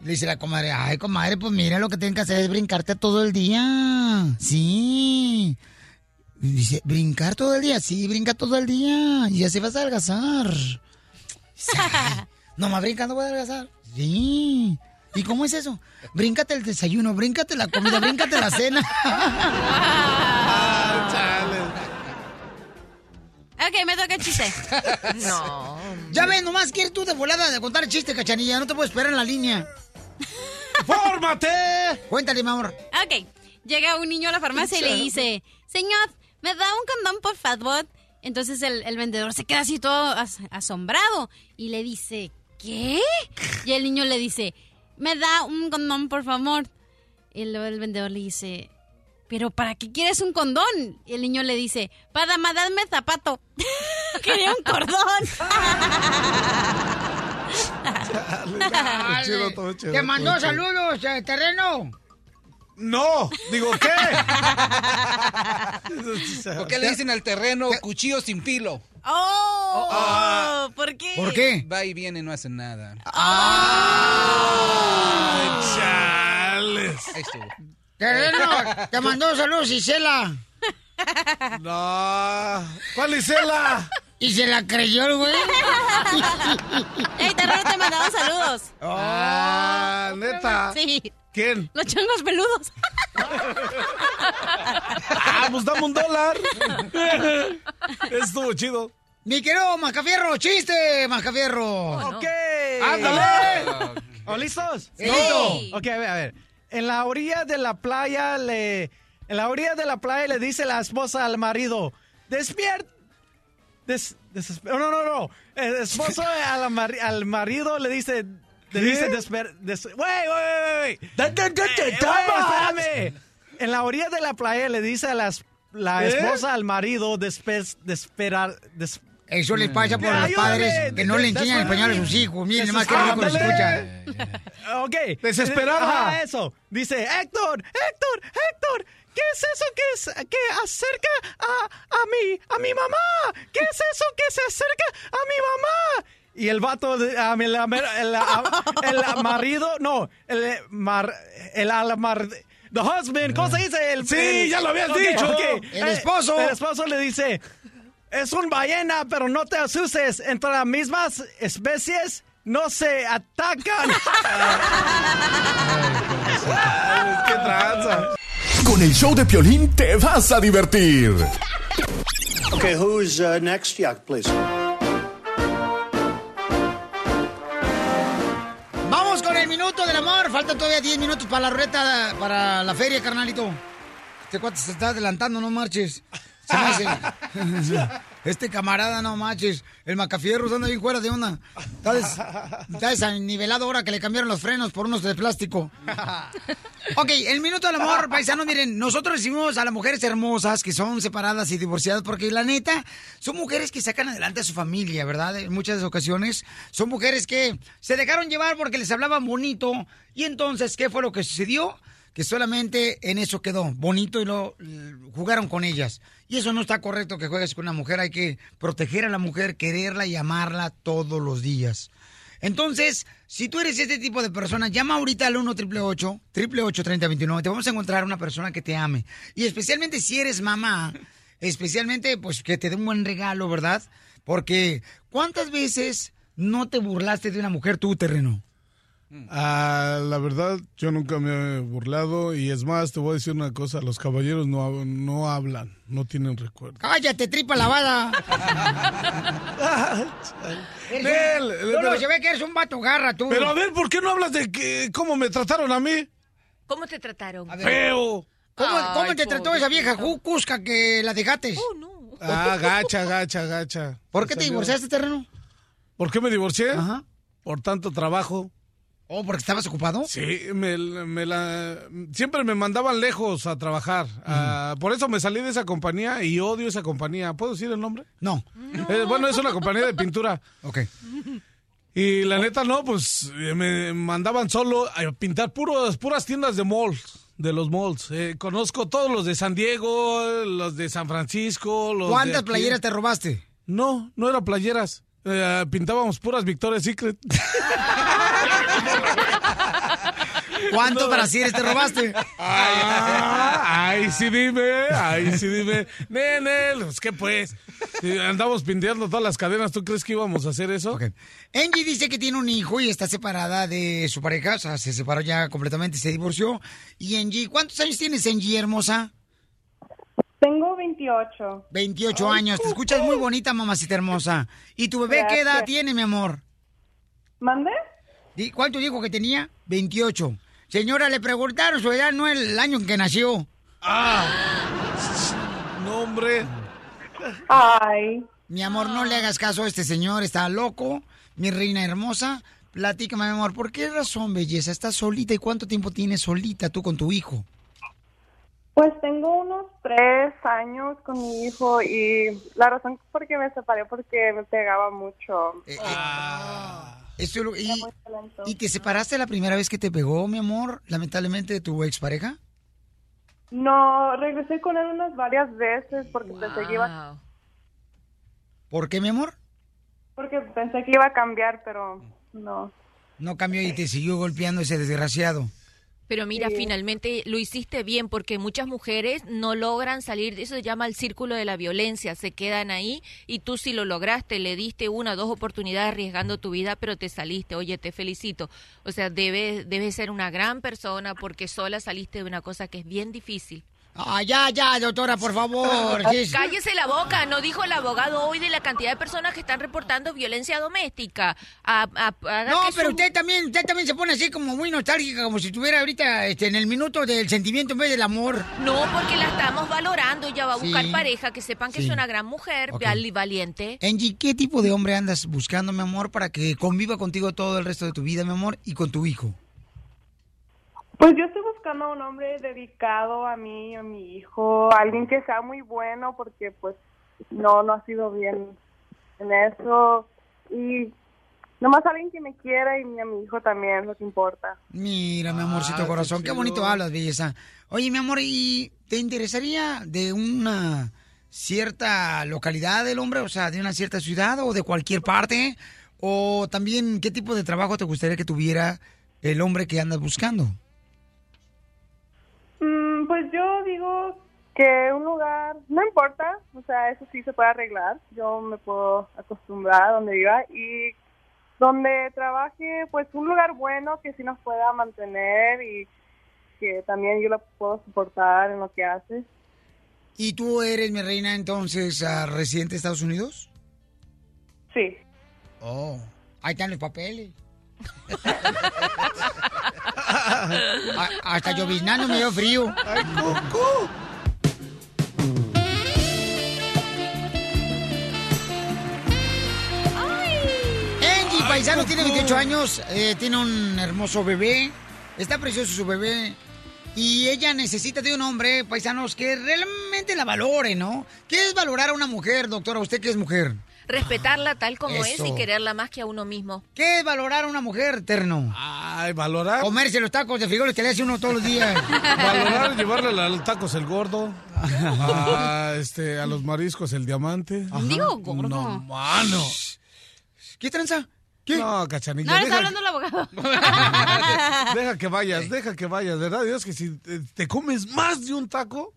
Le dice la comadre, ay, comadre, pues mira, lo que tienes que hacer es brincarte todo el día. Sí. Dice, ¿brincar todo el día? Sí, brinca todo el día. Y así vas a adelgazar. Dice, "Ay, No más brincando voy a adelgazar. Sí. ¿Y cómo es eso? Bríncate el desayuno, bríncate la comida, bríncate la cena. Ok, me toca el chiste. No. ya ves, nomás quieres tú de volada de contar chiste, cachanilla. No te puedo esperar en la línea. ¡Fórmate! Cuéntale, mi amor. Ok, llega un niño a la farmacia y le dice, señor, ¿me da un condón, por favor? Entonces el, el vendedor se queda así todo as- asombrado y le dice, ¿qué? Y el niño le dice, ¿me da un condón, por favor? Y luego el vendedor le dice, ¿pero para qué quieres un condón? Y el niño le dice, para darme zapato. Quería un cordón. Todo chido, todo chido, Te mandó todo saludos, eh, terreno. No, digo, ¿qué? ¿Por qué le dicen al terreno cuchillo sin filo? ¡Oh! Ah. ¿Por qué? ¿Por qué? Va y viene y no hace nada. Ay, chales. Ahí estuvo. Terreno, te mandó saludos, Isela. No. ¿Cuál Isela? Y se la creyó el güey. ¡Ey, terreno, te mandaban saludos! Ah, neta. Sí, ¿Quién? los changos peludos. Ah, pues dame un dólar. Estuvo chido. Mi querido Mascafierro, chiste, Mascafierro. Ok. ¡Ándale! ¿O listos? Sí. Listo. Ok, a ver, a ver. En la orilla de la playa le... En la orilla de la playa le dice la esposa al marido, despierta. Des, no, no, no. El esposo al marido le dice... Le dice desper... Des, ¡Wey, wey, wey, Eh, espérame. En la orilla de la playa le dice a las, la ¿Eh? esposa al marido despe- desesperar... des- Eso les pasa por Ya, los padres que no le enseñan español a sus hijos. Miren, más que rico lo escuchan. Ok. Desesperada. Eso. Dice, Héctor, Héctor, Héctor, ¿qué es eso que, es, que acerca a, a, mi, a mi mamá? ¿Qué es eso que se acerca a mi mamá? Y el vato, de- a mi- la- el, el, el marido, no, el mar, el almar, the husband, ¿cómo se dice? El, Sí, el- ya lo habías ok, dicho. ok. El Eh, esposo. El esposo le dice, es un ballena, pero no te asustes, entre las mismas especies no se atacan. ¡Qué tranza! Con el show de Piolín te vas a divertir. Okay, who's uh, next? Yeah, please. Del amor. Faltan todavía 10 minutos para la ruleta, para la feria, carnalito. Este cuate se está adelantando, no marches. Se me hace- Este camarada, no marches. El Macafierros anda bien fuera de onda. Está, des- está desnivelado ahora que le cambiaron los frenos por unos de plástico. Ok, el minuto del amor, paisano, miren, nosotros recibimos a las mujeres hermosas que son separadas y divorciadas porque la neta son mujeres que sacan adelante a su familia, ¿verdad? En muchas ocasiones son mujeres que se dejaron llevar porque les hablaban bonito y entonces, ¿qué fue lo que sucedió? Que solamente en eso quedó bonito y lo jugaron con ellas. Y eso no está correcto que juegues con una mujer, hay que proteger a la mujer, quererla y amarla todos los días. Entonces, si tú eres este tipo de persona, llama ahorita al 1 888 888 3029 Te vamos a encontrar una persona que te ame. Y especialmente si eres mamá, especialmente pues que te dé un buen regalo, ¿verdad? Porque ¿cuántas veces no te burlaste de una mujer tú, terreno? Ah, la verdad, yo nunca me he burlado y es más, te voy a decir una cosa, los caballeros no, no hablan, no tienen recuerdo. ¡Cállate, tripa lavada! Nel, No, no, pero- se ve que eres un vato garra, tú. Pero a ver, ¿por qué no hablas de que, cómo me trataron a mí? ¿Cómo te trataron? Feo. ¿Cómo, Ay, cómo te trató esa vieja cusca que la dejaste? Ah, gacha, gacha, gacha. ¿Por qué te Salió. divorciaste, terreno? ¿Por qué me divorcié? Ajá. Por tanto trabajo. ¿Oh, porque estabas ocupado? Sí, me, me la, siempre me mandaban lejos a trabajar. Ah, por eso me salí de esa compañía y odio esa compañía. ¿Puedo decir el nombre? No. Eh, bueno, es una compañía de pintura. Ok. Y la neta, no, pues eh, me mandaban solo a pintar puros, puras tiendas de malls, de los malls. Eh, conozco todos los de San Diego, los de San Francisco. Los ¿Cuántas playeras te robaste? No, no eran playeras. Eh, pintábamos puras Victoria's Secret. ¿Cuántos brasieres te robaste? Ah, ay, sí dime, ay, sí dime. Nene, pues qué pues. Si andamos pinteando todas las cadenas, ¿tú crees que íbamos a hacer eso? Angie dice que tiene un hijo y está separada de su pareja, o sea, se separó ya completamente, se divorció. Y Angie, ¿cuántos años tienes, Angie, hermosa? Tengo 28. 28 años, te escuchas muy bonita, mamacita hermosa. ¿Y tu bebé qué edad tiene, mi amor? ¿Mande? ¿Cuánto dijo que tenía? 28. Señora, le preguntaron su edad, no el año en que nació. Ah. No, hombre. Ay. Mi amor, no le hagas caso a este señor, está loco. Mi reina hermosa, platícame, mi amor, ¿por qué razón, belleza? ¿Estás solita y cuánto tiempo tienes solita tú con tu hijo? Pues tengo unos tres años con mi hijo y la razón por qué me separé porque me pegaba mucho. Eh, Eso es lo- y, ¿Y te separaste la primera vez que te pegó, mi amor, lamentablemente, de tu expareja? No, regresé con él unas varias veces porque pensé que iba ¿Por qué, mi amor? porque pensé que iba a cambiar, pero no. No cambió y te siguió golpeando ese desgraciado. Pero mira, finalmente lo hiciste bien porque muchas mujeres no logran salir, eso se llama el círculo de la violencia, se quedan ahí y tú sí lo lograste, le diste una o dos oportunidades arriesgando tu vida, pero te saliste, oye, te felicito. O sea, debes, debes ser una gran persona porque sola saliste de una cosa que es bien difícil. Ah, ya, ya, doctora, por favor. Sí. Cállese la boca, no dijo el abogado hoy de la cantidad de personas que están reportando violencia doméstica. A- a- haga No, pero su- usted también, usted también se pone así como muy nostálgica, como si estuviera ahorita este, en el minuto del sentimiento en vez del amor. No, porque la estamos valorando, ella va a buscar Sí. pareja, que sepan que Sí. es una gran mujer, Ok. val- y valiente. Angie, ¿qué tipo de hombre andas buscando, mi amor, para que conviva contigo todo el resto de tu vida, mi amor, y con tu hijo? Pues yo estoy buscando a un hombre dedicado a mí, a mi hijo, alguien que sea muy bueno porque pues no, no ha sido bien en eso. Y nomás alguien que me quiera y a mi hijo también, es lo que importa. Mira, mi amorcito Ah, corazón, qué qué bonito hablas, belleza. Oye, mi amor, ¿y te interesaría de una cierta localidad del hombre? O sea, de una cierta ciudad o de cualquier parte? O también, ¿qué tipo de trabajo te gustaría que tuviera el hombre que andas buscando? Mm, pues yo digo que un lugar, no importa, o sea, eso sí se puede arreglar. Yo me puedo acostumbrar a donde viva y donde trabaje, pues un lugar bueno que sí nos pueda mantener y que también yo lo puedo soportar en lo que hace. ¿Y tú eres, mi reina, entonces, ah, residente de Estados Unidos? Sí. Oh, ahí están los papeles. A- hasta lloviznando me dio frío. ¡Ay, cucú! Angie, paisano, tiene 28 años, eh, tiene un hermoso bebé, está precioso su bebé. Y ella necesita de un hombre, paisanos, que realmente la valore, ¿no? ¿Qué es valorar a una mujer, doctora? ¿Usted qué es mujer? Respetarla tal como es y quererla más que a uno mismo. ¿Qué es valorar a una mujer, terno? Ay, valorar. Comerse los tacos de frijoles que le hace uno todos los días. Valorar, llevarle a los tacos el gordo. A, este, a los mariscos el diamante. Digo gordo. No, mano. ¿Qué tranza? No, cachanilla. No, está hablando el abogado. Deja que vayas, deja que vayas. ¿Verdad, Dios? Que si te, te comes más de un taco,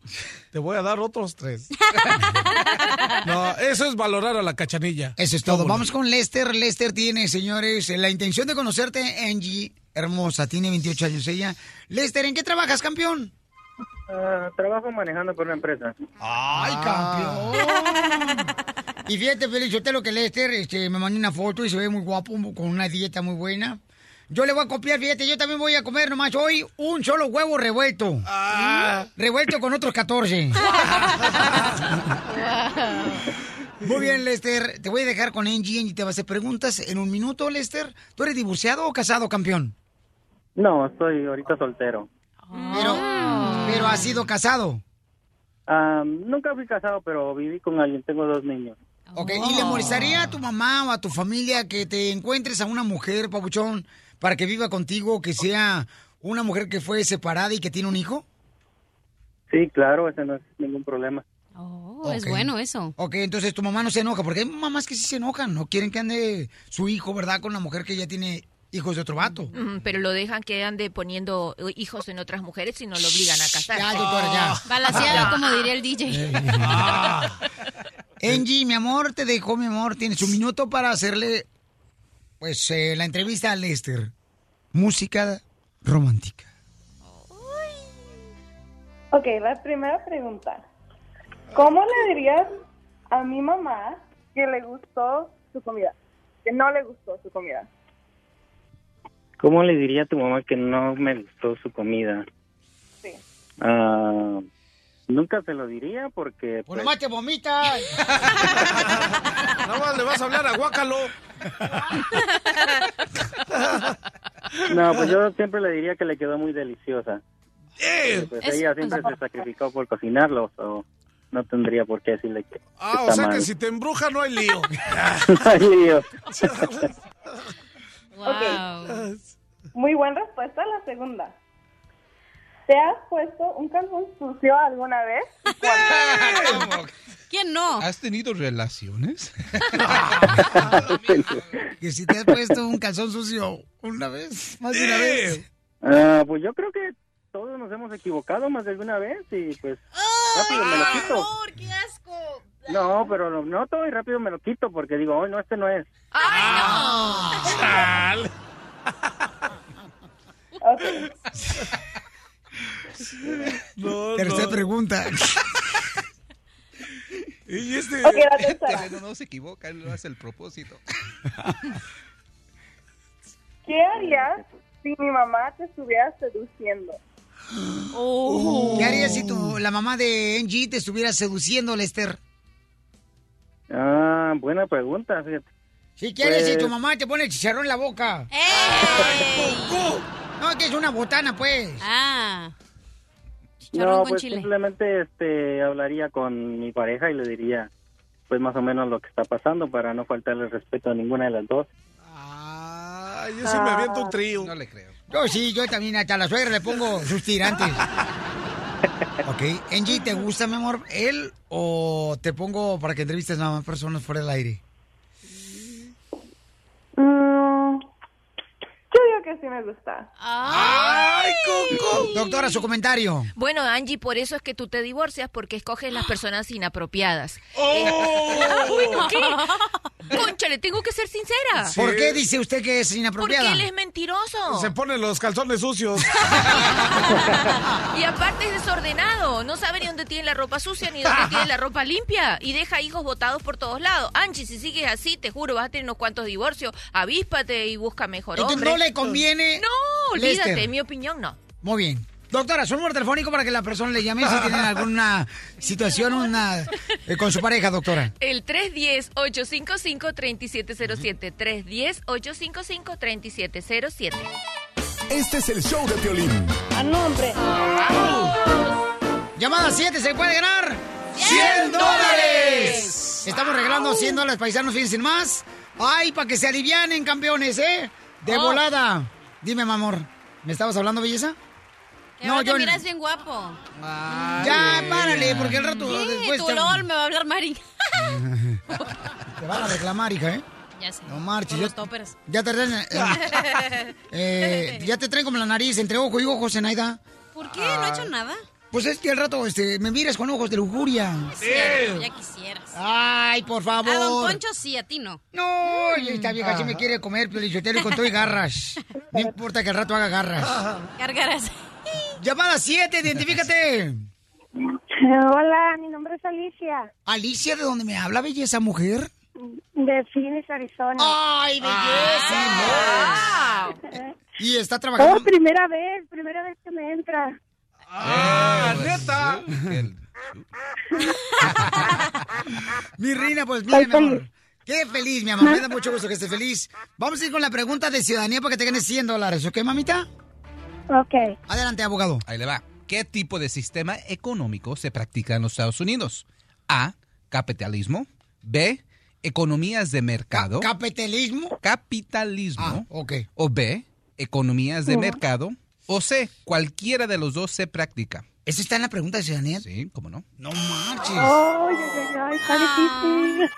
te voy a dar otros tres. No, eso es valorar a la cachanilla. Eso es todo. Vamos con Lester. Lester tiene, señores, la intención de conocerte, Angie, hermosa. Tiene 28 años ella. Lester, ¿en qué trabajas, campeón? Ah, trabajo manejando por una empresa. ¡Ay, campeón! Y fíjate, Feliz, yo te lo que Lester este, me mandó una foto y se ve muy guapo, con una dieta muy buena. Yo le voy a copiar, fíjate, yo también voy a comer nomás hoy un solo huevo revuelto. Revuelto con otros 14. Muy bien, Lester. Te voy a dejar con Angie y te va a hacer preguntas en un minuto, Lester. ¿Tú eres divorciado o casado, campeón? No, estoy ahorita soltero. Pero, pero has sido casado. Ah, nunca fui casado, pero viví con alguien. Tengo dos niños. Ok, ¿y le molestaría a tu mamá o a tu familia que te encuentres a una mujer, papuchón, para que viva contigo, que sea una mujer que fue separada y que tiene un hijo? Sí, claro, ese no es ningún problema. Oh, es bueno eso. Ok, entonces tu mamá no se enoja, porque hay mamás que sí se enojan, no quieren que ande su hijo, ¿verdad?, con una mujer que ya tiene hijos de otro vato. Mm, Pero lo dejan que ande poniendo eh, hijos en otras mujeres y no lo obligan a casar. Ya, doctora, ya. Balaseado, como diría el DJ. Angie, mi amor, te dejo, mi amor. Tienes un minuto para hacerle, pues, eh, la entrevista a Lester. Música romántica. Ok, la primera pregunta. ¿Cómo le dirías a mi mamá que le gustó su comida? Que no le gustó su comida. ¿Cómo le diría a tu mamá que no me gustó su comida? Sí. Ah, nunca se lo diría porque... Pues pues, nomás te vomitas. Nada más le vas a hablar a Guácalo. no, pues yo siempre le diría que le quedó muy deliciosa. Eh. Pues Es- ella siempre se sacrificó por cocinarlo, o no tendría por qué decirle que Ah, o está sea mal. que si te embruja no hay lío. Ay, Dios. Ok. Muy buena respuesta la segunda. ¿Te has puesto un calzón sucio alguna vez? ¿Quién no? ¿Has tenido relaciones? que si te has puesto un calzón sucio una vez, más de una vez. Ah, pues yo creo que todos nos hemos equivocado más de alguna vez y pues rápido me lo quito. ¡Qué asco! No, pero lo noto y rápido me lo quito porque digo, oh, no, este no es. No, Tercera no. pregunta. Y este... Ok, la tercera. Pero no se equivoca, él lo hace el propósito. ¿Qué harías si mi mamá te estuviera seduciendo? ¿Qué harías si tu, la mamá de Angie te estuviera seduciendo, Lester? Ah, buena pregunta, fíjate. Sí, ¿qué harías si Pues- tu mamá te pone el chicharrón en la boca? No, que es una botana, pues. Ah. No, pues simplemente este, hablaría con mi pareja y le diría pues más o menos lo que está pasando para no faltarle respeto a ninguna de las dos. Ay, yo sí me aviento un trío. No le creo. Yo sí, yo también hasta a la suegra le pongo sus tirantes. ok, Angie, ¿te gusta, mi amor, él o te pongo para que entrevistes a más personas fuera del aire? Que sí me gusta. ¡Ay, Coco! Doctora, su comentario. Bueno, Angie, por eso es que tú te divorcias, porque escoges las personas inapropiadas. ¡Oh! Eh, bueno, ¿qué? Concha, le tengo que ser sincera. ¿Por qué dice usted que es inapropiada? Porque él es mentiroso. Se pone los calzones sucios. Y aparte es desordenado. No sabe ni dónde tiene la ropa sucia ni dónde tiene la ropa limpia. Y deja hijos botados por todos lados. Angie, si sigues así, te juro, vas a tener unos cuantos divorcios. Avíspate y busca mejor Entonces, hombre. ¿no le conviene, No, olvídate. Lester? Mi opinión, no. Muy bien. Doctora, su número telefónico para que la persona le llame si tienen alguna situación una, eh, con su pareja, doctora. El 310-855-3707. 310-855-3707. Este es el show de Piolín. ¡A nombre! Llamada 7, ¿se puede ganar? ¡100 dólares! Estamos regalando 100 dólares paisanos, fíjense más. ¡Ay, para que se alivianen, campeones, eh! De Oh. volada. Dime, mi amor, ¿me estabas hablando, belleza? No, te miras bien guapo. Ya, párale, porque al rato ¿Qué? después Tu te, LOL me va a hablar Mari. te van a reclamar, hija, ¿eh? Ya sé. No marches. Ya, los toppers. ya te traen, eh, eh, ya te traen como la nariz entre ojo y ojo, Zenaida. ¿Por qué? No he hecho nada. Pues es que al rato este, me miras con ojos de lujuria. Cierto, ya quisieras. Ay, por favor. A Don Poncho sí, a ti no. No, esta vieja sí me quiere comer, Piolichotelo, y con todo y garras. No importa que al rato haga garras. Gárgaras. Llamada 7, identifícate. Hola, mi nombre es Alicia, Alicia, ¿de dónde me habla, belleza mujer? de Phoenix, Arizona. ¡Ay, belleza! Y está Oh, trabajando. primera vez, primera vez que me entra. ¡Ah, neta! Mi reina, pues mira, mi amor. Qué feliz, mi amor. Me da mucho gusto que estés feliz. Vamos a ir con la pregunta de ciudadanía para que te ganes 100 dólares, ¿ok, mamita? Ok. Adelante, abogado. Ahí le va. ¿Qué tipo de sistema económico se practica en los Estados Unidos? A. Capitalismo. B. Economías de mercado. ¿Capitalismo? Capitalismo. Ah, ok. O B. Economías de mercado. O C. Cualquiera de los dos se practica. ¿Eso está en la pregunta de ciudadanía? Sí, ¿cómo no? No marches. Ay, ay, ay, ay, está difícil.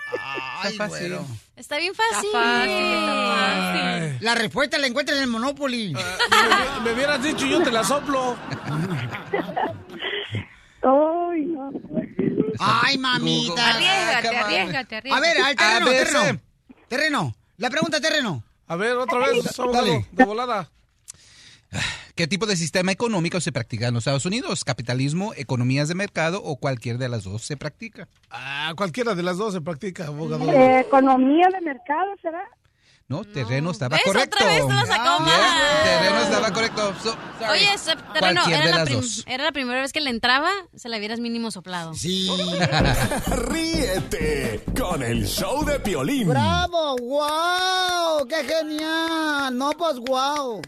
Ay, fácil. Está bien fácil. Ay. La respuesta la encuentras en el Monopoly. Me, me hubieras dicho, yo te la soplo. Ay, no. Ay, mamita. Arriesgate, arriesgate, arriesgate. A ver, al terreno, terreno. Terreno. La pregunta, terreno. A ver, otra vez, Dale. de volada. ¿Qué tipo de sistema económico se practica en los Estados Unidos? ¿Capitalismo, economías de mercado o cualquier de las dos se practica? Ah, cualquiera de las dos se practica, abogado. Eh, economía de mercado, ¿será? No, terreno estaba ¿Ves? correcto. Otra vez te la sacó Yeah, mal. terreno estaba correcto. So-. Oye, ese terreno, la, era la primera vez que le entraba, se la hubieras mínimo soplado. Sí. Ríete con el show de Piolín. ¡Bravo! ¡Wow! ¡Qué genial! No, pues wow.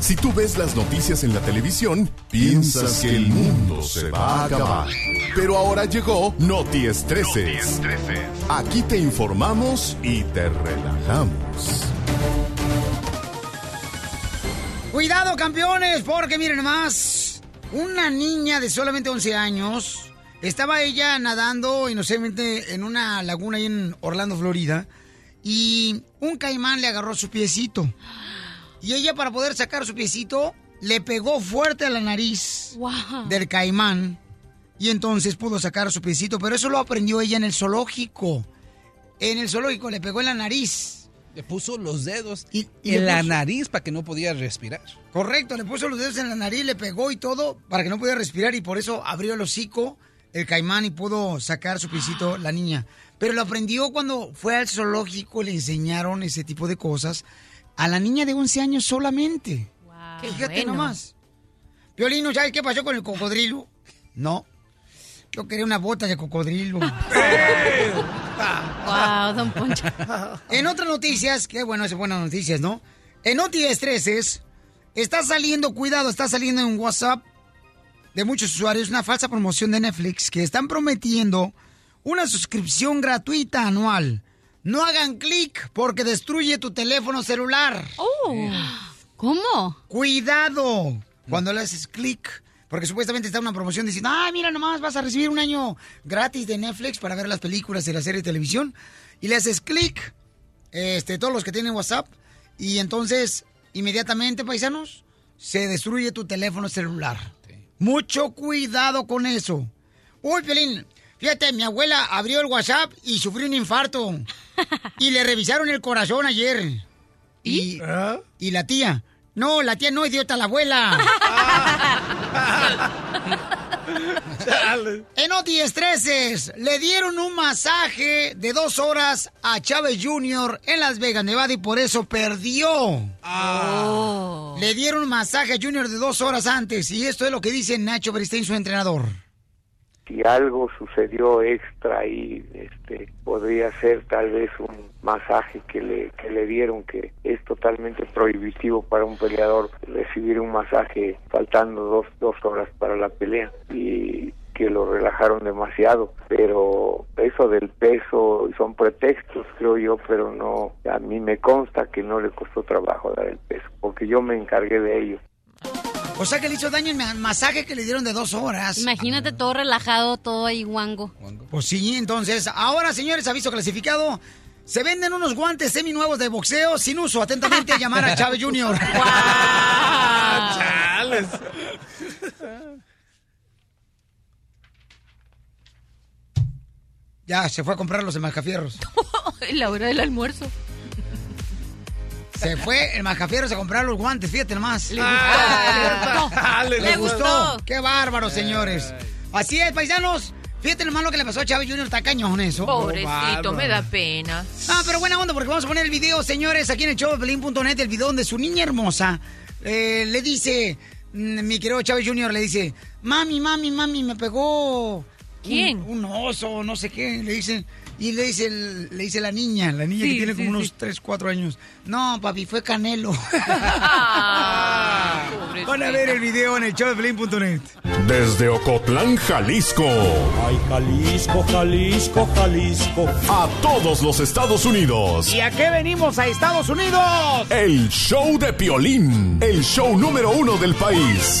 Si tú ves las noticias en la televisión, piensas que el mundo se va a acabar. Pero ahora llegó Noti Estreses. Aquí te informamos y te relajamos. Cuidado, campeones, porque miren más. Una niña de solamente 11 años estaba ella nadando inocentemente en una laguna ahí en Orlando, Florida, y un caimán le agarró su piecito. Y ella para poder sacar su piecito le pegó fuerte a la nariz del caimán y entonces pudo sacar su piecito, pero eso lo aprendió ella en el zoológico. En el zoológico le pegó en la nariz. Le puso los dedos y en la puso- nariz para que no podía respirar. Correcto, le puso los dedos en la nariz, le pegó y todo para que no pudiera respirar y por eso abrió el hocico el caimán y pudo sacar su piecito la niña. Pero lo aprendió cuando fue al zoológico, le enseñaron ese tipo de cosas a la niña de 11 años solamente. Qué Fíjate bueno. nomás. Violino, ¿sabes qué pasó con el cocodrilo? No. Yo quería una bota de cocodrilo. Wow, don Poncho. En otras noticias, qué bueno, es buenas noticias, ¿no? En Noti Estreses, está saliendo, cuidado, está saliendo en WhatsApp de muchos usuarios una falsa promoción de Netflix que están prometiendo una suscripción gratuita anual. No hagan clic porque destruye tu teléfono celular. Oh. ¿Cómo? Cuidado cuando le haces clic. Porque supuestamente está una promoción diciendo, ah, mira nomás, vas a recibir un año gratis de Netflix para ver las películas y la serie de televisión. Y le haces clic, este, todos los que tienen WhatsApp, y entonces, inmediatamente, paisanos, se destruye tu teléfono celular. Mucho cuidado con eso. Uy, Pelín, fíjate, mi abuela abrió el WhatsApp y sufrió un infarto. y le revisaron el corazón ayer. ¿Y? Y la tía. No, la tía no, idiota, la abuela. en Oti Estreses, le dieron un masaje de dos horas a Chávez Jr. en Las Vegas, Nevada, y por eso perdió. Le dieron un masaje a Junior de dos horas antes, y esto es lo que dice Nacho Beristain, su entrenador. Si algo sucedió extra y este podría ser tal vez un masaje que le que le dieron que es totalmente prohibitivo para un peleador recibir un masaje faltando dos dos horas para la pelea y que lo relajaron demasiado. Pero eso del peso son pretextos creo yo pero no a mí me consta que no le costó trabajo dar el peso porque yo me encargué de ello O sea que le hizo daño el ma- masaje que le dieron de dos horas. Imagínate todo relajado, todo ahí guango. Pues sí, entonces, ahora, señores, aviso clasificado. Se venden unos guantes seminuevos de boxeo sin uso. Atentamente a llamar a Chávez Jr. Chales. Ya, se fue a comprar los mascafierros. En la hora del almuerzo. Se fue el mascafierros a comprar los guantes, fíjate nomás. Le gustó. Ah, Le le gustó. gustó. Qué bárbaro, señores. Así es, paisanos. Fíjate nomás lo que le pasó a Chávez Jr. Está cañón eso. Pobrecito, me da pena. Ah, pero buena onda, porque vamos a poner el video, señores, aquí en el show de el video donde su niña hermosa eh, le dice, mm, mi querido Chávez Jr. le dice, mami, mami, mami, me pegó. ¿Quién? Un, un oso, no sé qué, le dice. Y le dice, le dice la niña, la niña Sí, que tiene sí, como unos sí. 3, 4 años. No, papi, fue Canelo. Van a ver el video en el show de Pelín.net. Desde Ocotlán, Jalisco. Ay, Jalisco, Jalisco, Jalisco. A todos los Estados Unidos. ¿Y a qué venimos a Estados Unidos? El show de Piolín. El show número uno del país.